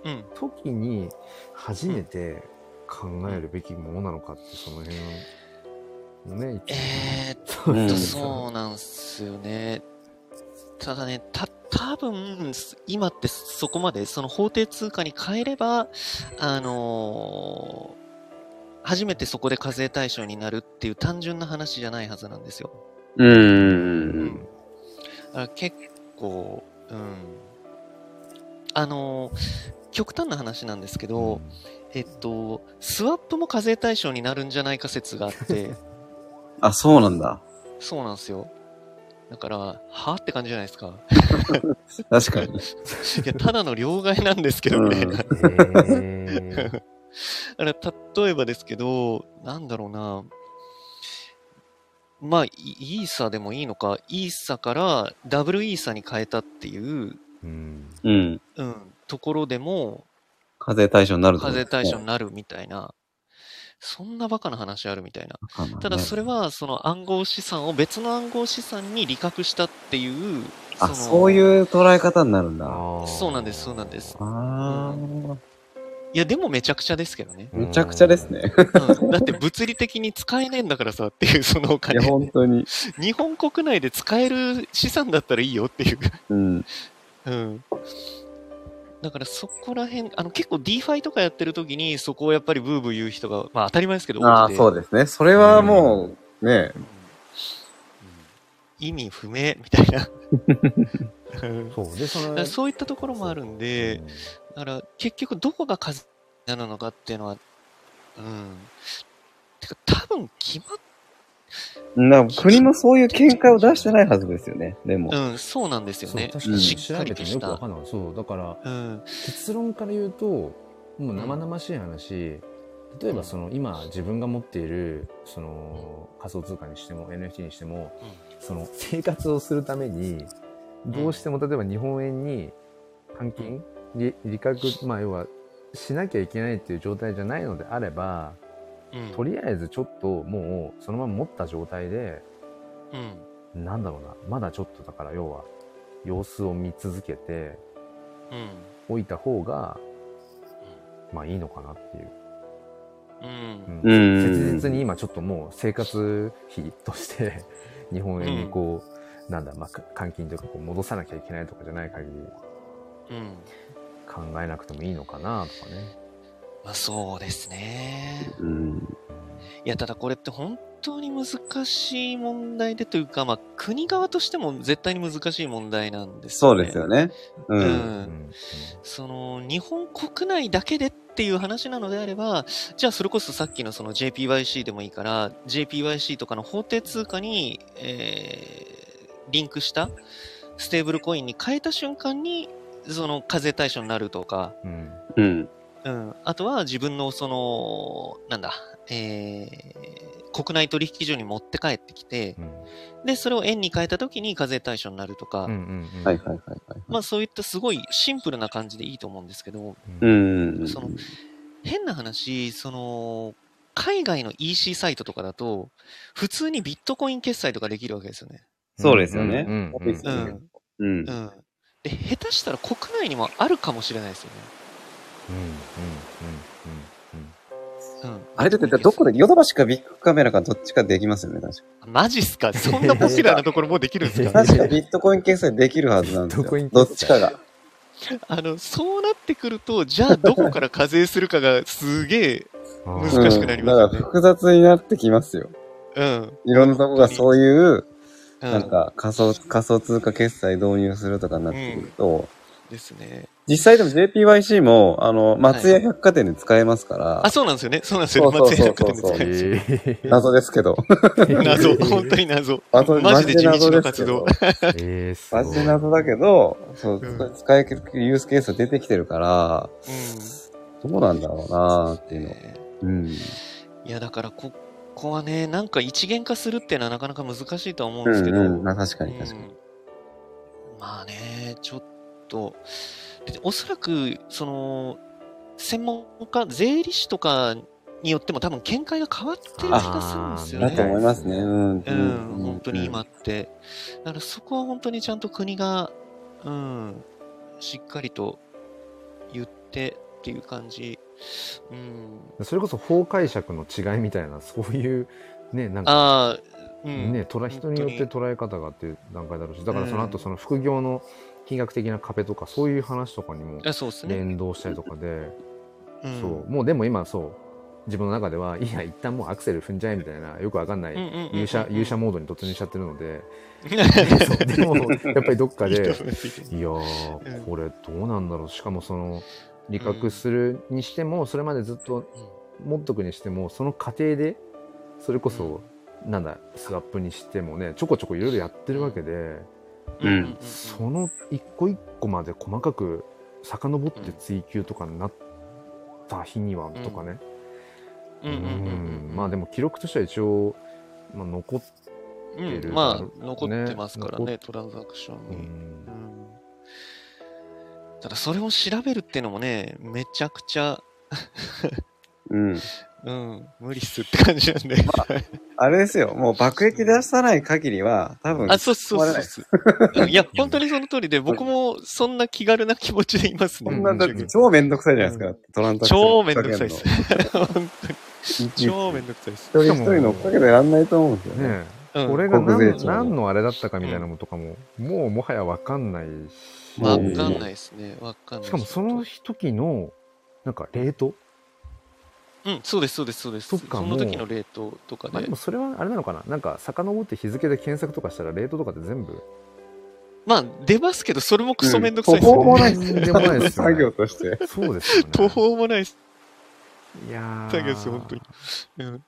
うん。時に初めて考えるべきものなのかってその辺のねえーっと、そうそうなんですよね。ただね、た、多分今ってそこまで、その法定通貨に変えれば、あのー初めてそこで課税対象になるっていう単純な話じゃないはずなんですよ。うん。う。うん結構、うん。あのー極端な話なんですけど、えっと、スワップも課税対象になるんじゃないか説があって、あ、そうなんだ。そうなんですよ。だから、はって感じじゃないですか。確かに。いや、ただの両替なんですけど、みたいな。うんへー あれ、例えばですけど、なんだろうな。まあ、イイーサでもいいのか、イーサからダブルイーサに変えたっていう、うんうん。うん、ところでも、課税対象になる課税対象にななるみたいな、そんなバカな話あるみたいな。るただそれは、その暗号資産を別の暗号資産に利確したっていう、あ、のそういう捉え方になるんだ。そうなんです、そうなんです。あいや、でもめちゃくちゃですけどね。ー。むちゃくちゃですね。うん、だって物理的に使えねえんだからさっていう、そのおいや、金。本当に。日本国内で使える資産だったらいいよっていう。うん。うん。だからそこら辺、あの結構 DeFi とかやってる時にそこをやっぱりブーブー言う人が、まあ当たり前ですけどああ、多くて。そうですね。それはもう、ねうん意味不明みたいな。う んそうでそのだからそういったところもあるんで、だから結局どこが数になるのかっていうのは、うん。てか多分決まっ、なんか国もそういう見解を出してないはずですよね。でも。うん、そうなんですよね。そう確かに調べても。よくわかんないそうだからうん。結論から言うともう生々しい話、例えばその今自分が持っているその仮想通貨にしても NFT にしても、その生活をするためにどうしても例えば日本円に換金利利確まあ要はしなきゃいけないっていう状態じゃないのであればうん。とりあえずちょっともうそのまま持った状態でうん。なんだろうなまだちょっとだから要は様子を見続けてうん。おいた方がまあいいのかなっていう。うん。うんうん切実に今ちょっともう生活費として 日本円にこう、なんだ、まあ、か換金というかこう戻さなきゃいけないとかじゃない限りうん。考えなくてもいいのかなとかね。まあそうですね。うん。いや、ただこれって本当に難しい問題でというか、まあ国側としても絶対に難しい問題なんですそうね。ですよね。う。うんん。うんその、日本国内だけでっっていう話なのであれば、じゃあそれこそさっきのその JPYC でもいいから、JPYC とかの法定通貨に、えー、リンクしたステーブルコインに変えた瞬間に、その課税対象になるとか、うん。うん。うん、あとは自分のその、なんだ、えー、国内取引所に持って帰ってきて、うん。で、それを円に変えた時に課税対象になるとか、うんうんうん。はいはいはいはい。まあそういったすごいシンプルな感じでいいと思うんですけど、うん。その変な話、その、海外の EC サイトとかだと、普通にビットコイン決済とかできるわけですよね。そうですよねうん。うん。うん。で、下手したら国内にもあるかもしれないですよね。うんうんうん。あれだってどこで、ヨドバシかビッグカメラかどっちかできますよね、確か。マジっすか？そんなポピュラーなところもうできるんですか？確かビットコイン決済できるはずなんですよ。どっちかが。あの、そうなってくると、じゃあどこから課税するかがすげえ、うん。難しくなりますよねうんだから複雑になってきますよ。うん。いろんなとこがそういう、うん、なんか仮想、仮想通貨決済導入するとかになってくると、ですね。実際でも JPYC も、あの、松屋百貨店で使えますから、あ、そうなんですよね。そうなんですよね。そうそうそう松屋百貨店で使えるんですよ。えー謎ですけど。謎、本当に謎。謎マジで地道活動。えー、すごいマジで謎だけど、そう、うん使えるユースケースが出てきてるから、うん。どうなんだろうなっていうの。ねうん。いや、だから、ここはね、なんか一元化するっていうのはなかなか難しいとは思うんうですけど。んうん。まあ確かに確かに。うんまあね、ちょっと、でおそらく、その、専門家、税理士とかによっても多分見解が変わってる気がするんですよだとね。思いますね。うん。うん、本当に今って。だからそこは本当にちゃんと国が、うん、しっかりと言ってっていう感じ。うん。それこそ法解釈の違いみたいな、そういう、ね、なんか、ああ、うん。ね、人によって捉え方がっていう段階だろうし、だからその後その副業の金額的な壁とか、そういう話とかにも。連動したりとかで、うん。そう、もうでも今そう、自分の中では、いや、一旦もうアクセル踏んじゃえみたいな、よくわかんない勇者、勇者モードに突入しちゃってるので、でも、やっぱりどっかで、いやー、これどうなんだろう。しかもその、理覚するにしても、それまでずっと持っとくにしても、その過程で、それこそ、なんだ、スワップにしてもね、ちょこちょこいろいろやってるわけで、うんその一個一個まで細かく遡って追求とかになった日にはとかね。うん。うん。うん。うん。まあでも記録としては一応、まあ、残っうん。るまあ、残ってますからね、ねトランザクションうに。うん。ん。ただ、それを調べるっていうのもね、めちゃくちゃ、うん。うん、無理っすって感じなんで。あれですよ。もう爆撃出さない限りは、多分、あ、そうそうそうそう。うんいや、本当にその通りで、僕もそんな気軽な気持ちでいますね。こんな、だって超めんどくさいじゃないですか。トランザクション超めんどくさいです。本当に。一超めんどくさいです。人一人乗っかけてやんないと思うんですよね。ねこれが何何のあれだったかみたいなのとかも、もうもはやわかんないし、わかんないですね。わかんない。しかもその時の、なんかレートうん、そうです、そうです、そうです。そっかその時のレートとかでまあでも。それはあれなのかな？なんか遡って日付で検索とかしたらレートとかって全部？まあ、出ますけど、それもクソめんどくさいです途方もね。ないでもないですよね作業として。そうですよね。途方もないですいやー作業ですよ、本当に。うん。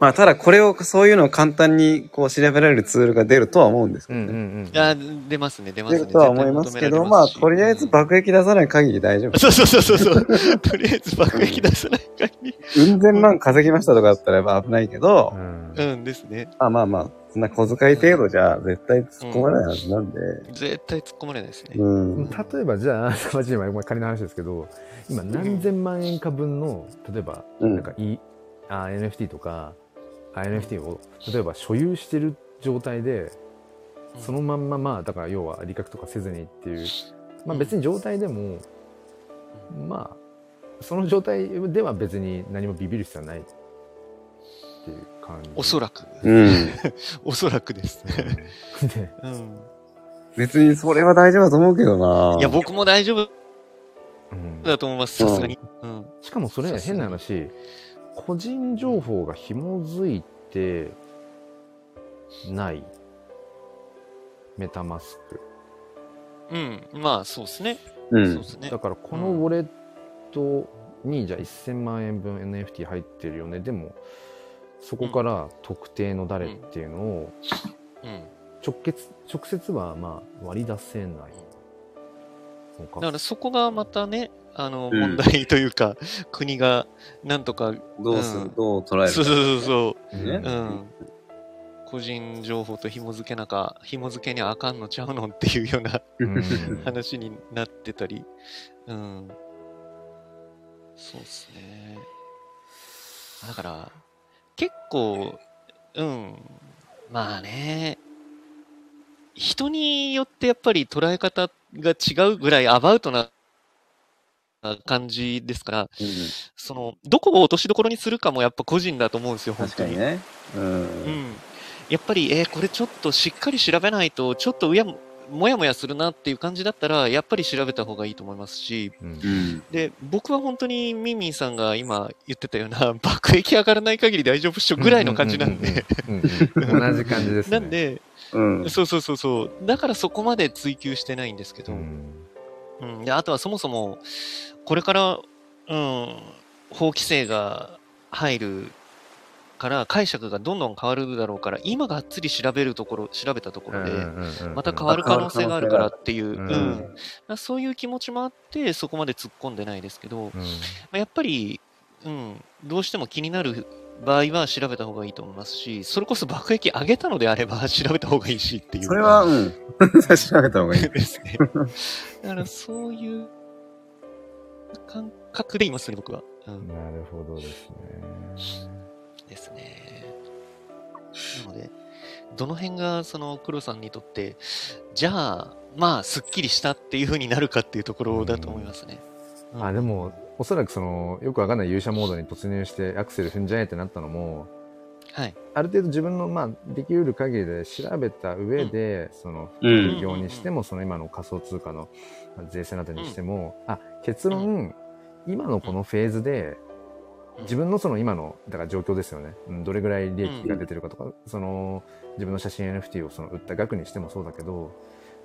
まあ、ただこれを、そういうのを簡単にこう調べられるツールが出るとは思うんですけどね。んあ、出ますね、出ますね。出るとは思いますけど、まあ、とりあえず爆撃出さない限り大丈夫。そうそうそうそうそう。とりあえず爆撃出さない限り。うん千万稼ぎましたとかだったらやっぱ危ないけど、うんうんですね。まあまあまあ、そんな小遣い程度じゃ絶対突っ込まないはずなんで、絶対突っ込まれないですね。うん。例えばじゃあ、マジで今仮の話ですけど、今何千万円か分の、例えば、うんなんか、いあ NFT とか、あ NFT を例えば所有してる状態で、そのまんままあだから要は利確とかせずにっていうまあ別に状態でも、まあその状態では別に何もビビる必要はないっていう感じおそらく。うん。おそらくですね。う んでうん。別にそれは大丈夫だと思うけどないや、僕も大丈夫うんだと思います、さすがに。うん。しかもそれ変な話個人情報が紐づいてないメタマスクうん。まあ、そうですね。うんそうですねだ。からこのウォレットにじゃあ1000万円分 NFT 入ってるよねでもそこから特定の誰っていうのをうん。直結直接はまあ割り出せないのかだからそこがまたね、あの、うん。問題というか、国がなんとか、どうする、うん。どう捉えるそうそうそうそう、ね。うん。個人情報と紐付けなか、紐付けにあかんのちゃうのっていうようなうん。話になってたり、うん。そうですね。だから、結構、うん。まあね、人によってやっぱり捉え方が違うぐらいアバウトな感じですから、うんその、どこを落としどころにするかもやっぱ個人だと思うんですよ、本当に。確かにね。うん。うん。やっぱり、えーこれちょっとしっかり調べないと、ちょっとうやも、もやもやするなっていう感じだったら、やっぱり調べた方がいいと思いますし、うんうん。で、僕は本当にミンミンさんが今言ってたような、爆撃上がらない限り大丈夫っしょぐらいの感じなんで、同じ感じですねなんで、うん。そうそうそうそう、だからそこまで追求してないんですけど、うんうん、であとはそもそも、これから、うん、法規制が入るから解釈がどんどん変わるだろうから、今がっつり調べるところ、調べたところで、また変わる可能性があるからっていう、ううんん、だからそういう気持ちもあって、そこまで突っ込んでないですけど、まうんあやっぱり、うん、どうしても気になる場合は調べた方がいいと思いますし、それこそ爆撃上げたのであれば 調べた方がいいしっていう。それは、うん。調べた方がいい。ですね。だからそういう感覚でいますね、僕は。うん、なるほどですね。ですね。なので、どの辺がその黒さんにとって、じゃあ、まあ、すっきりしたっていう風になるかっていうところだと思いますね。うんあでもおそらくそのよくわかんない勇者モードに突入してアクセル踏んじゃえってなったのもはい。ある程度自分のまあできうる限りで調べた上で、そのうん副業にしてもその今の仮想通貨の税制などにしても、あ結論、今のこのフェーズで自分のその今のだから状況ですよね、うんどれぐらい利益が出てるかとか、その自分の写真 NFT をその売った額にしてもそうだけど、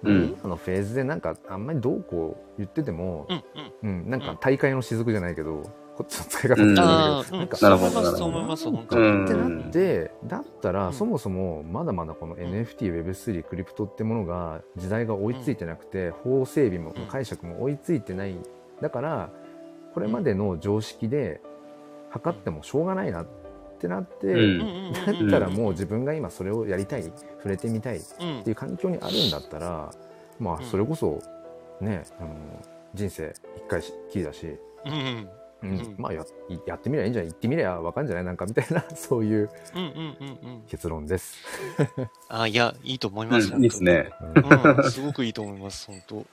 うん。今のフェーズでなんかあんまりどうこう言ってても、うんうん。うん、なんか大会の雫じゃないけど、こっちの使い方ないけど、なんかそうそう思います、本当うに。ん。ってなって、だったら、うん。そもそもまだまだこの NFT、Web3、クリプトってものが時代が追いついてなくて、法整備もうん解釈も追いついてない。だから、これまでの常識で測ってもしょうがないなってなって、だったらもう自分が今それをやりたい、触れてみたいっうん。ていう環境にあるんだったら、まあうん。それこそね、あの人生一回きりだし、うんうんまあややってみりゃいいんじゃない行ってみりゃわかんじゃない？なんかみたいな そういううんうんうんうん。結論です。あ、いや、いいと思います。うん、いいですね。うんすごくいいと思います、本当。うん。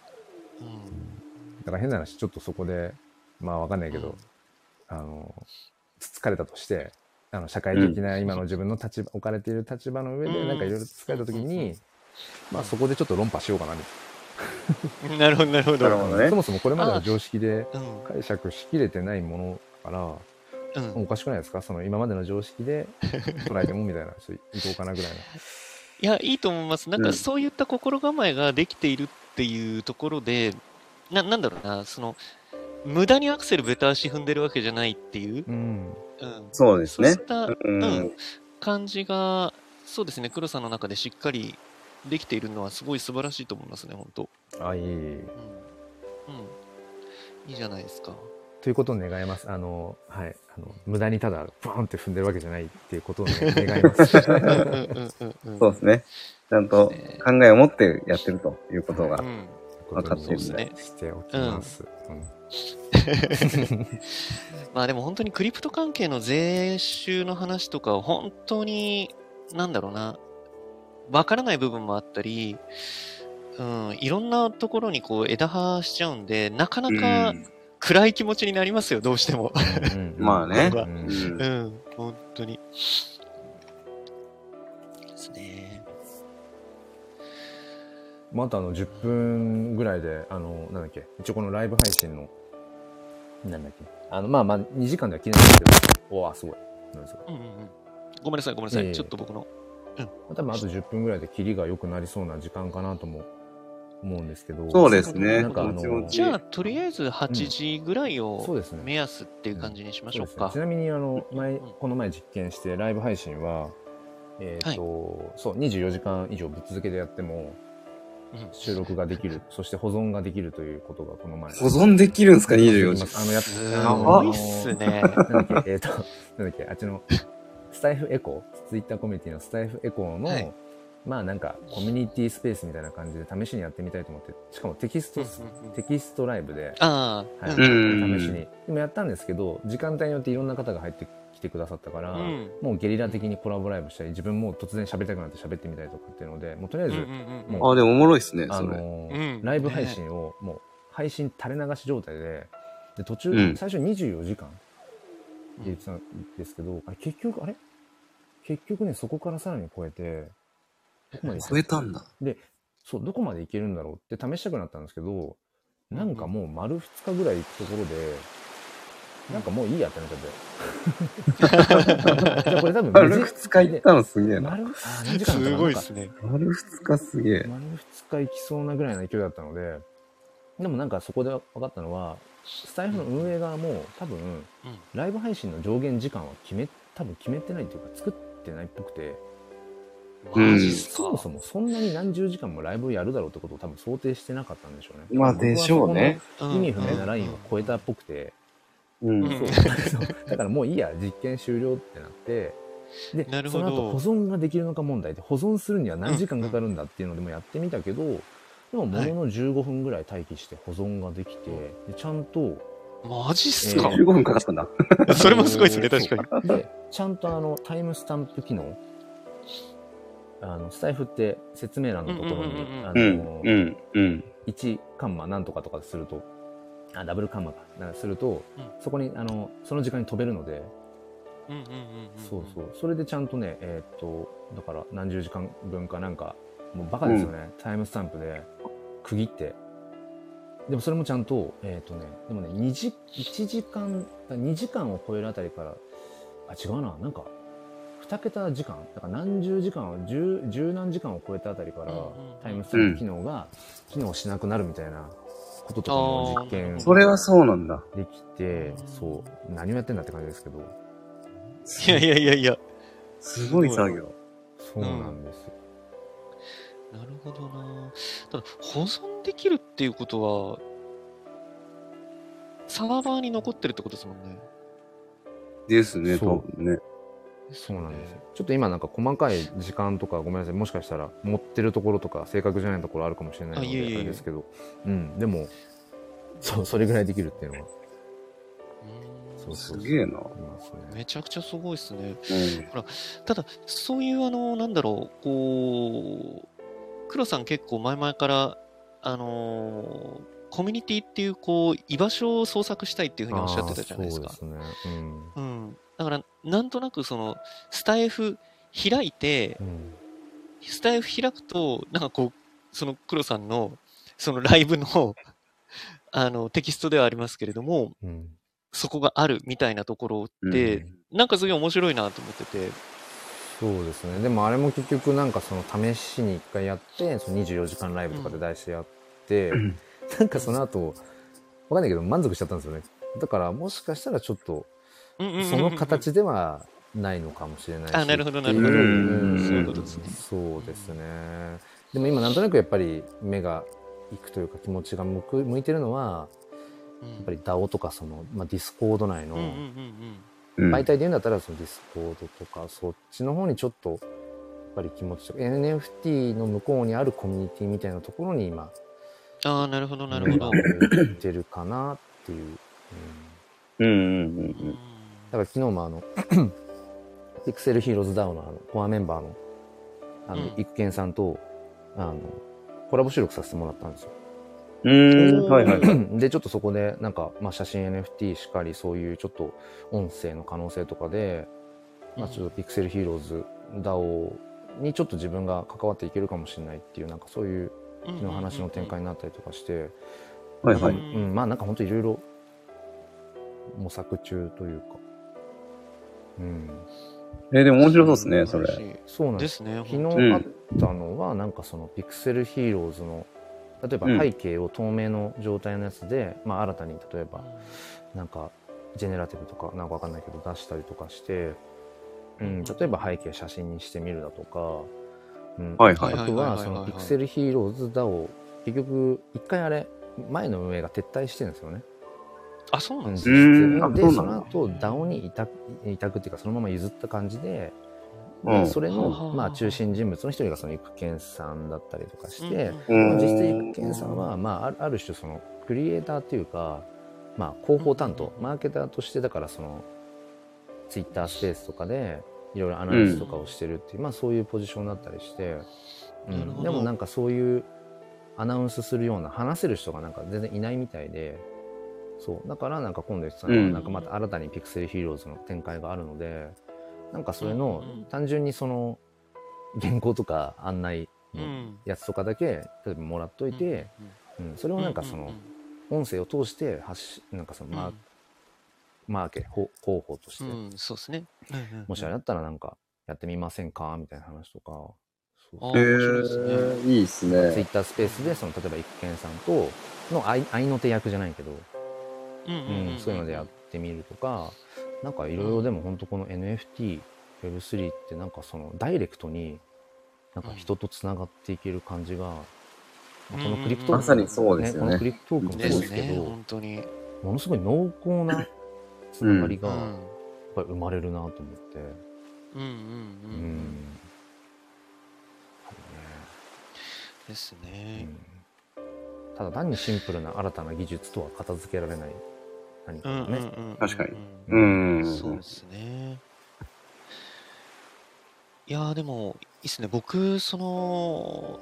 から変な話ちょっとそこでまあわかんないけど、あのつつかれたとしてあの社会的な今の自分の立場置かれている立場の上でうんなんかいろいろつかれた時に、まあそこでちょっと論破しようかなみうんな るほど、なるほど。なるほどねそもそもこれまでの常識でうん。解釈しきれてないものだからうん。おかしくないですか？その今までの常識で捉えてもみたいなちょっといこうかなぐらいの。いや、いいと思います。なんうんかそういった心構えができているっていうところで、な、なんだろうな、その、無駄にアクセルベタ足踏んでるわけじゃないっていう、うんうん。そうですねそういっ。た、ううんん。感じが、そうですね、黒さんの中でしっかりできているのはすごい素晴らしいと思いますね、本当。あいいうん。うん。いいじゃないですか。ということを願います。あの、はい。あの、無駄にただ、バーンって踏んでるわけじゃないっていうことを、ね、願います。そうですね。ちゃんと考えを持ってやってるということがう。ん。分かってるんでしておきます。うん まあでも本当にクリプト関係の税収の話とかは本当に、なんだろうな、わからない部分もあったり、うん、いろんなところにこう枝葉しちゃうんで、なかなかうん暗い気持ちになりますよ、どうしても。うんまあね。ううんんうん、本当に。ですね。またあの、10分ぐらいで、あの、なんだっけ、一応このライブ配信の、なんだっけ、あの、まあまあ、2時間では切れないんですけど、おわ、すごい。なんですかうんうんうん。ごめんなさい、ごめんなさい。ちょっと僕の。多分あと10分ぐらいで切りが良くなりそうな時間かなとも思うんですけど。そうですね。なんかあのじゃあ、とりあえず8時ぐらいをそうですね。目安っていう感じにしましょうかそうですねち。なみにあの前、うんこの前実験してライブ配信は、えっ、と、そう、24時間以上ぶっ続けでやってもうん収録ができる、そして保存ができるということがこの前。保存できるんですか ?24 時間。あの、やっすごいっすね。なんだっけ、えっ、と、なんだっけ、あっちの、スタイフエコー、ツイッターコミュニティのスタイフエコーの、はい。まあなんか、コミュニティスペースみたいな感じで試しにやってみたいと思って、しかもテキスト、テキストライブで、はい。うん試しに。でもやったんですけど、時間帯によっていろんな方が入ってきてくださったから、うん。もうゲリラ的にコラボライブしたり、自分も突然喋りたくなって喋ってみたりとかっていうので、もうとりあえず、うんうんうんもうあ、でもおもろいっすね、あ。のーうん。ライブ配信をもう配信垂れ流し状態で、で途中、うん。最初24時間って言ってたんですけど、あれ結局、あれ？結局ね、そこからさらに超えて、どこまで超えたんだ。で、そう、どこまでいけるんだろうって試したくなったんですけど、なんかもう丸2日ぐらい行くところで、なんかもういいやってなっちゃって。これ多分丸無2日行ったのすげえな。丸、あ、何時間だったかなすごいっすね。丸2日すげえ。丸2日行きそうなぐらいの勢いだったので、でもなんかそこで分かったのは、スタイフの運営側も多分、ライブ配信の上限時間は決め、多分決めてないっていうか作ってないっぽくて、うんマジっすか。そもそもそんなに何十時間もライブをやるだろうってことを多分想定してなかったんでしょうね。まあでしょうね。僕はそこの意味不明なラインを超えたっぽくて、うん。うんそうそう だからもういいや、実験終了ってなって、で、なるほどその後保存ができるのか問題で、保存するには何時間かかるんだっていうのでもやってみたけど、でもものの15分ぐらい待機して保存ができて、でちゃんと、マジっすか、15分かかったんだ。それもすごいですね、確かに。で、ちゃんとあの、タイムスタンプ機能、あの、スタイフって説明欄のところにあうんの、、うん、うん。1カンマなんとかとかすると、あ、ダブルカンマか、なんかすると、うんそこに、あの、その時間に飛べるので、そうそう。それでちゃんとね、えーっと、だから何十時間分かなんか、もうバカですよね。タイムスタンプで区切って。でもそれもちゃんと、えーっとね、でもね、2時、1時間、2時間を超えるあたりから、あ、違うな、なんか、2桁時間だから何十時間を、十、十何時間を超えたあたりからタイムスタンプ機能が機能しなくなるみたいなこととかも実験それはそうなんだ。できて、そう、何をやってんだって感じですけど、いやいやいやいや。すごい作業。そうなんですよ。なるほどな。ただ、保存できるっていうことは、サーバーに残ってるってことですもんね。ですね、そう多分ね。そうなんですよ。ちょっと今なんか細かい時間とかごめんなさい。もしかしたら持ってるところとか正確じゃないところあるかもしれないのであいえいえいえあれですけど。うん。でも、そう、それぐらいできるっていうのは。うそうそうすげえな。ね。んめちゃくちゃすごいですね。うん。ただ、そういうあの、なんだろう、こう、黒さん結構前々から、あのーコミュニティっていう、こう、居場所を創作したいっていうふうにおっしゃってたじゃないですか。あーそうですね。うん。だから、なんとなくその、スタイフ開いてう、ん。スタイフ開くと、なんかこう、その黒さんの、そのライブの、あの、テキストではありますけれども、うん。うん。そこがあるみたいなところって、うんなんかすごい面白いなと思ってて、そうですね。でもあれも結局なんかその試しに一回やって、その24時間ライブとかで出してやって、うんなんかその後、わかんないけど満足しちゃったんですよね。だからもしかしたらちょっと、その形ではないのかもしれないし。あなるほどなるほどうんそういうことですねそうですね。でも今なんとなくやっぱり目がいくというか気持ちが向く向いてるのは、うんやっぱり DAO とかその、まあ、ディスコード内のうんうんうんうんうん媒体で言うんだったらそのディスコードとかそっちの方にちょっとやっぱり気持ちとか NFT の向こうにあるコミュニティみたいなところに今ああ、なるほど、なるほど。目が向いてるかなっていう。うんうんうんうんだから昨日もあの、ピクセルヒーローズダウのあのコアメンバーの、あの、うんイクケンさんと、あの、コラボ収録させてもらったんですよ。うん。はいはいはい。で、ちょっとそこで、なんか、まあ、写真 NFT しかり、そういうちょっと音声の可能性とかで、まあ、ちょっとピクセルヒーローズ DAO にちょっと自分が関わっていけるかもしれないっていう、なんかそういううんの話の展開になったりとかして、はいはい。うん、まあなんか本当いろいろ模索中というか、うん、えーでも面白そうですね、それ。そうなんで。ですすね。昨日あったのは、なんかそのピクセルヒーローズの例えば背景を透明の状態のやつで、まあ、新たに例えばなんかジェネラティブとかなんかわかんないけど出したりとかして、うん、例えば背景写真にしてみるだとか、うんあとはそのピクセルヒーローズ DAO 結局一回あれ前の運営が撤退してるんですよね。あ、そうなんです実ね。でその後 DAO に委託委託っていうかそのまま譲った感じで、うん。それのまあ中心人物の一人がその育賢さんだったりとかして、うん。実質育賢さんは、まあ、あるある種そのクリエイターっていうか、まあ、広報担当、マーケターとしてだからそのツイッタースペースとかでいろいろアナリストとかをしてるっていう、まあ、そういうポジションだったりして、うん、でもなんかそういうアナウンスするような話せる人がなんか全然いないみたいでそう。だからなんか今度言ってたのは、うん。なんかまた新たにピクセルヒーローズの展開があるのでなんかそれのうんうん単純にその原稿とか案内のうん。やつとかだけ例えばもらっといて、うんそれをなんかその音声を通して発しなんかそのマー,、マーケほ広報として、うん、うん、そうですね。もしあれだったらなんかやってみませんかみたいな話とかそう。あへ面白いですね。ーいいっすツイッね。タースペースでその例えば一見さんとの愛愛の手役じゃないけど、うんうんうんそういうのでやってみるとかなんかいろいろでも本当この NFTWeb3 ってなんかそのダイレクトになんか人とつながっていける感じが、まあこのクリプトークもまさにそうですよねこのクリプトークもそうでですけど、本当に。ものすごい濃厚なつながりがやっうん。ぱり生まれるなと思って、うんうんううんん。ですうね。んただ単にシンプルな新たな技術とは片付けられない何かうんうんうん。確かにううんん。そうですね。いやーでも、いいっすね。僕、その、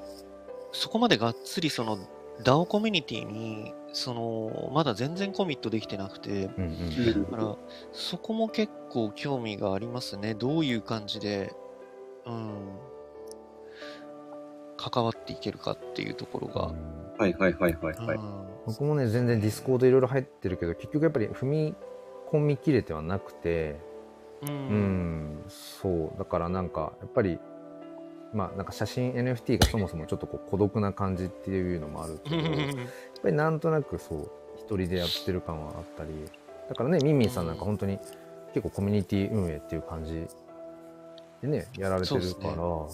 そこまでがっつりその DAO コミュニティに、その、まだ全然コミットできてなくて、うんうんだから、そこも結構興味がありますね。どういう感じで、うん、関わっていけるかっていうところが。うんはいはいはいはいはい。うん僕もね全然ディスコードいろいろ入ってるけど結局やっぱり踏み込みきれてはなくてううんんそう。だからなんかやっぱりまあなんか写真 NFT がそもそもちょっとこう孤独な感じっていうのもあるけどやっぱりなんとなくそう一人でやってる感はあったり。だからねミンミンさんなんか本当に結構コミュニティ運営っていう感じでねやられてるからう,、そ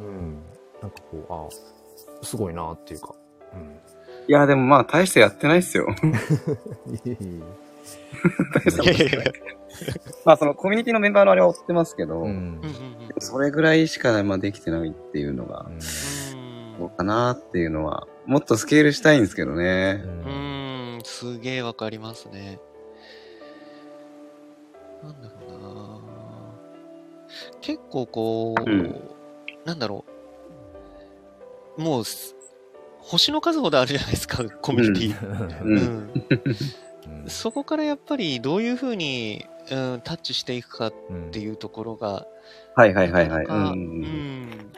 うん。なんかこうあすごいなっていうか、うん、いや、でもまあ、大してやってないっすよ。いえいえいいやいやいや。まあ、そのコミュニティのメンバーのあれは追ってますけど、えうんうんうんそれぐらいしかまあできてないっていうのがどうかなっていうのは、もっとスケールしたいんですけどね。うーん、すげえわかりますね。なんだろうな結構こう、うんなんだろう。もうす、星の数ほどあるじゃないですか、コミュニティ。うんそこからやっぱりどういうふうに、うん、タッチしていくかっうんていうところが、はいはいはいはい。ううんん。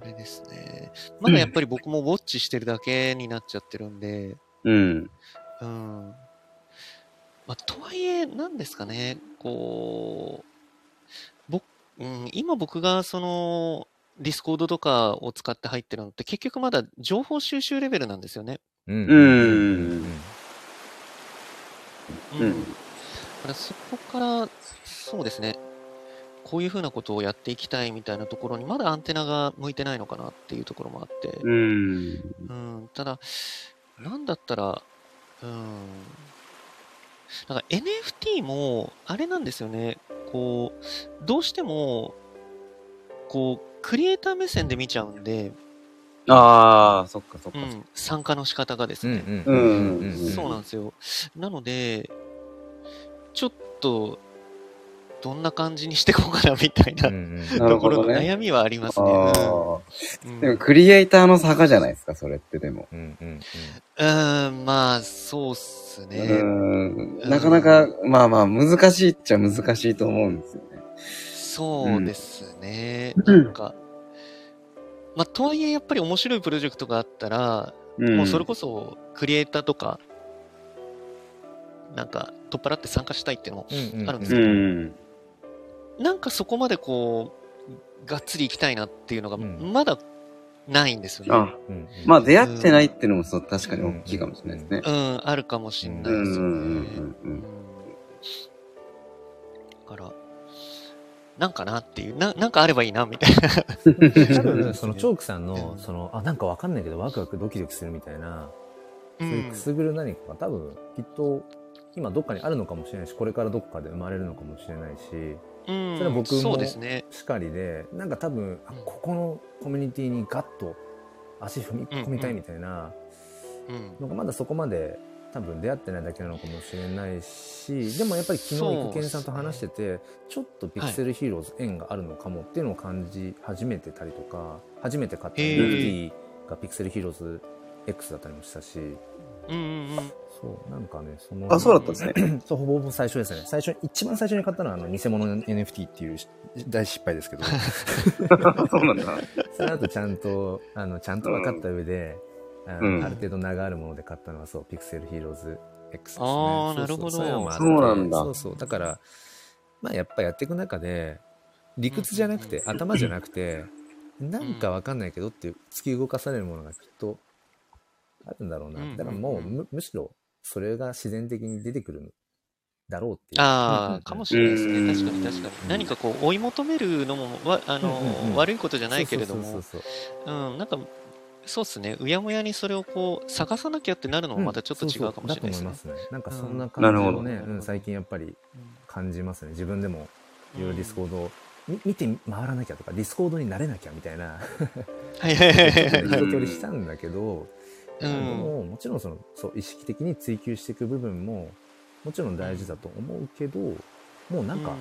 あれですね。まだやっぱり僕もウォッチしてるだけになっちゃってるんで、うん。うん。まあ、とはいえ、なんですかね、こう、僕、うん、今僕がその、ディスコードとかを使って入ってるのって結局まだ情報収集レベルなんですよね。うん。うん。うん。だからそこから、そうですね、こういうふうなことをやっていきたいみたいなところにまだアンテナが向いてないのかなっていうところもあって、うん。うん、ただ、なんだったら、うん、なんか NFT も、あれなんですよね、こう、どうしても、こう、クリエイター目線で見ちゃうんで、ああ、そっかそっか。うん、参加の仕方がですね。うんうんうんそうなんですよ。なので、ちょっと、どんな感じにしていこうかなみたいなうんなところの悩みはありますあね。あ。うんでも、クリエイターの差がじゃないですか、それってでも。うんうんうん、まあ、そうっすうね。ん。なかなか、まあまあ、難しいっちゃ難しいと思うんですよね。そうですね。うんなんか、まあ、とはいえ、やっぱり面白いプロジェクトがあったら、うん。もうそれこそ、クリエイターとか、なんか、取っ払って参加したいっていうのも、あるんですけどうん。なんかそこまでこう、がっつり行きたいなっていうのが、うんまだないんですよね。あ、うんうんまあ出会ってないっていうのもそう、確かに大きいかもしれないですね。うん、あるかもしんないですよね。だから、なんかなっていう、ななんかあればいいな、みたいな。多分、そのチョークさんの、その、あ、なんかわかんないけどワクワクドキドキするみたいな、そういうくすぐる何かが多分、きっと、今どっかにあるのかもしれないし、これからどっかで生まれるのかもしれないし、うん、それは僕も。しかりで、なんか多分、あここのコミュニティにガッと足踏み込みたいみたいな、うん。なんかまだそこまで多分出会ってないだけなのかもしれないしでもやっぱり昨日育賢さんと話してて、ちょっとピクセルヒーローズ縁があるのかもっていうのを感じ始めてたりとか初めて買った NFT がピクセルヒーローズ X だったりもしたしうんうんうん。そうなんかねそのあ、そうだったんですね。そうほぼほぼ最初ですね最初一番最初に買ったのはあの偽物の NFT っていう大失敗ですけど そうなんだ。その後ちゃんとあのちゃんと分かった上で、あのうんある程度名があるもので買ったのはそうピクセルヒーローズ X ですね。あーそうそうなるほどそうなんだそうそう。だから、まあやっぱやっていく中で、理屈じゃなくて、うん頭じゃなくて、なんかわかんないけどっていう突き動かされるものがきっとあるんだろうな。うんだからもううんむむしろそれが自然的に出てくるだろうっていう。ああ、かもしれないですうんね。確かに確かに。何かこう追い求めるのもわあの、うんうんうん悪いことじゃないけれどそうそもう、そうそううん、なんか、そうっすね。うやむやにそれをこう探さなきゃってなるのもまたちょっと違うかもしれないですね。そうそうだと思いま。すね。なんかそんなな感じるほど。をね、うん、最近やっぱり感じますね。自分でもいろいろディスコードをみ見て回らなきゃとか、ディスコードになれなきゃみたいな、はい。はい。はい。ちょっとねはい。一通りしたんだけど、うん。でももちろんそのそう意識的に追求していく部分ももちろん大事だと思うけど、もうなんか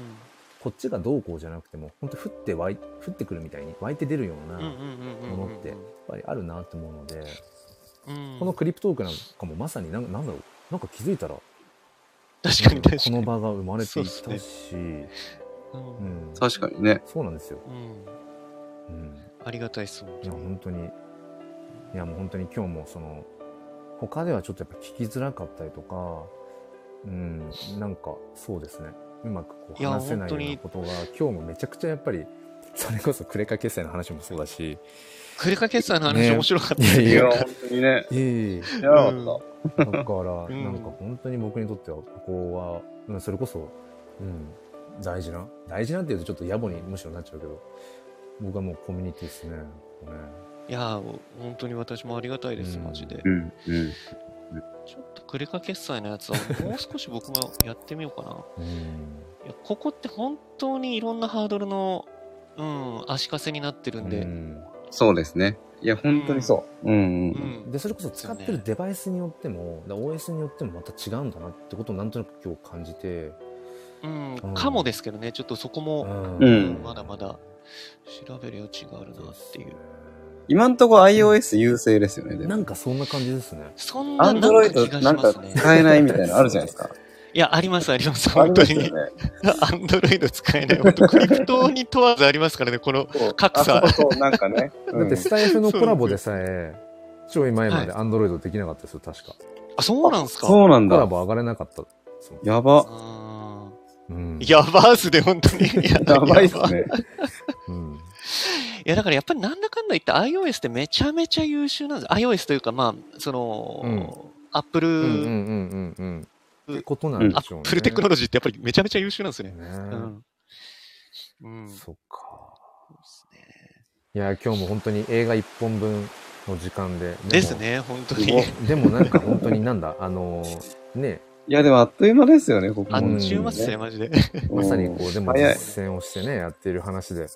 こっちがどうこうじゃなくても本当降って湧い降ってくるみたいに湧いて出るようなうんうんうんうんうん。ものってぱりあるなと思うので、うん。このクリプトークなんかもまさになんなんだろう。なんか気づいたら確かに確かに。この場が生まれていたそうっし、うんうん、確かにね。そうなんですよ。うん。うん。ありがたいっす、本いや当に。本当に。いやもう本当に今日もその他ではちょっとやっぱ聞きづらかったりとかうん。なんかそうですね。うまくこう話せないようなことが今日もめちゃくちゃやっぱりそれこそクレカ決済の話もそうだしクレカ決済の話ね面白かった。いや本当にね。いえいえ知らなかっだから、んなんか本当に僕にとってはここは、うん、それこそ、うん、大事な大事なっていうとちょっと野暮にむしろなっちゃうけど僕はもうコミュニティですねここねいやー、本当に私もありがたいです、うんマジでた。。うん。うん。ちょっとクレカ決済のやつはもう少し僕もやってみようかな。うんいやここって本当にいろんなハードルの、うん、足かせになってるんで、うんそうですね。いや、本当にそう。うん。う。うんんでそれこそ使ってるデバイスによっても、だから OS によってもまた違うんだなってことをなんとなく今日感じて、うんうんかもですけどね、ちょっとそこも、んうんまだまだ調べる余地があるなっていう。今んとこ iOS 優勢ですよね、でなも。んかそんな感じですね。そんななんか気 Android がしなんか。使えないみたいなのあるじゃないですか。いや、あります、あります、あ本当に。アンドロイド使えない。本当クリプトに問わずありますからね、この。格差あそうそう、なんかね。だってスタイフのコラボでさえ、ちょい前までは Android できなかったですよ、確か。あ、そうなんすか？そうなんだ。コラボ上がれなかった。やば。あうんーやばーすで、本当に。いややばいっすね。うん。いや、だからやっぱりなんだかんだ言って iOS ってめちゃめちゃ優秀なんです。iOS というか、まあ、その、うんアップル、ってことなんでアしょうね。ップルテクノロジーってやっぱりめちゃめちゃ優秀なんですよね。ねうん。うん。そっか。ですねいや、今日も本当に映画一本分の時間で。もです。ね、本当に。でもなんか本当になんだ、あのー、ね、いや、でもあっという間ですよね、ここ。あうんっちゅう間っすね、マジで。まさにこう、でも実践をしてね、やっている話で、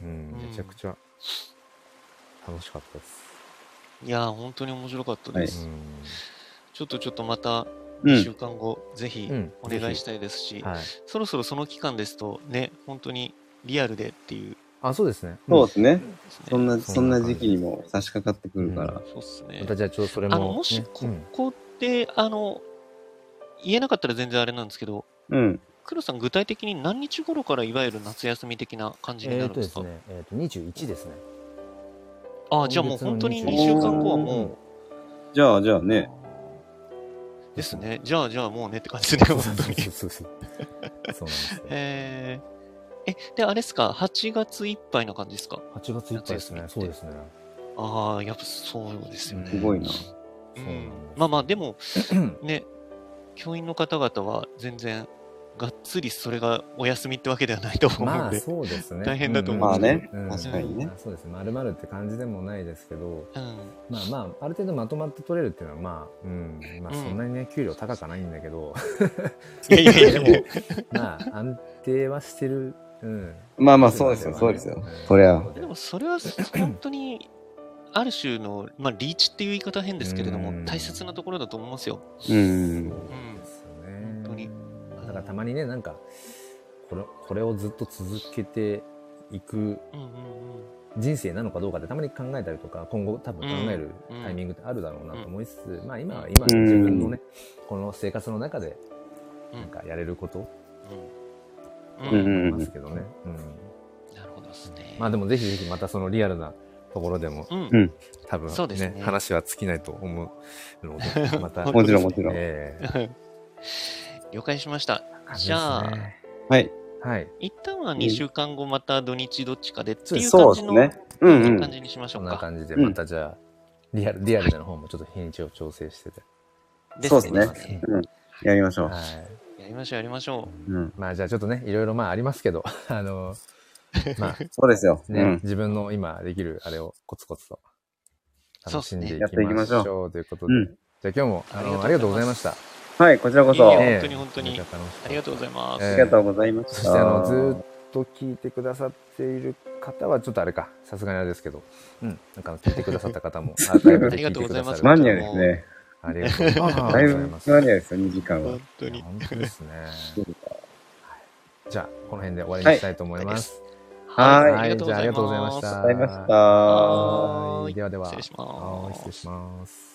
うん、うんめちゃくちゃ楽しかったです。いやー、本当に面白かったです。ちょっとちょっとまた、うん2週。間後、ぜひうんお願いしたいですし。そろそろその期間ですと、ね、本当にリアルでっていうあ、そうですね。そうですね。そんな、そんな時期にも差し掛かってくるから。そうっすねま。たじゃあちょっとそれも、あね。の、もし、こうんこで、あの、言えなかったら全然あれなんですけど、うん。黒さん、具体的に何日頃からいわゆる夏休み的な感じにえなるんでか、ーとですすね、えーと、21ですね。ああ、じゃあもう本当に2今月の週間後はもじゃあ、じゃあう、ね。ですね。じゃあ、じゃあもうねって感じですね、本当に。そうそうそう。そうなんですよ。えー、え、で、あれですか、8月いっぱいな感じですか？8月いっぱいですね。そうですね。あああ、やっぱそうですよね。すごいな。うん、まあまあ、でも、ね、教員の方々は全然、がっつりそれがお休みってわけではないと思うまあので、そうですね。大変だと思まあねうん確かにねまあそうですね。まるまるって感じでもないですけど、うん、まあまあ、ある程度まとまって取れるっていうのは、まあ、うん、まあうんそんなにね、給料高くはないんだけど、いやいやいや でも、まあ、安定はしてる。うん。まあまあ、そうですよ、そうですよん。そりゃ。でもそれは本当に、ある種の、まあ、リーチっていう言い方は変ですけれども、うん大切なところだと思いますよ。うん。うんからたまにね、なんか、これこれをずっと続けていく人生なのかどうかってたまに考えたりとか、今後多分考えるうんタイミングってあるだろうなと思いつつ、まあ今はうん今の自分のね、この生活の中で、うん。なんかやれること。思いますけどね。うん。なるほどですね。まあでもぜひぜひまたそのリアルなところでもうん。うん多分そうですね話は尽きないと思うので、また。もちろんもちろんええ 了解しました。感じじゃあですねはい。はい。一旦は2週間後また土日どっちかでっていうそう感じの、ですね。うんうん感。じにしましょそうんか。な感じで、うんまたじゃあ、リアル、リアルでの方もちょっと日にちを調整してて。そうですね。うん。やりましょう。はい。やりましょう、やりましょうん。まあじゃあちょっとね、いろいろまあありますけど、あの、まあそうですよ。ね、うん。自分の今できるあれをコツコツと楽しんでいきそうですねやっていきまましょうしょうということで。うんじゃあ今日もあのありがとうございました。はい、こちらこそ。本当に本当にめちゃ楽しかったありがとうございます。えりがとうございました。そしてあのずーっと聞いてくださっている方はちょっとあれか、さすがにあれですけど、うん、なんか聞いてくださった方も、アーカイブで聞いてくださるマニアですね。ありがとうございます。だいぶマニアですよ、2時間は本。当に。本当ですね。じゃあ、この辺で終わりにしたいと思います。はいありがとうございます。じゃあありがとうございましたありがとうございました。はいではでは。失礼しますはい失礼します。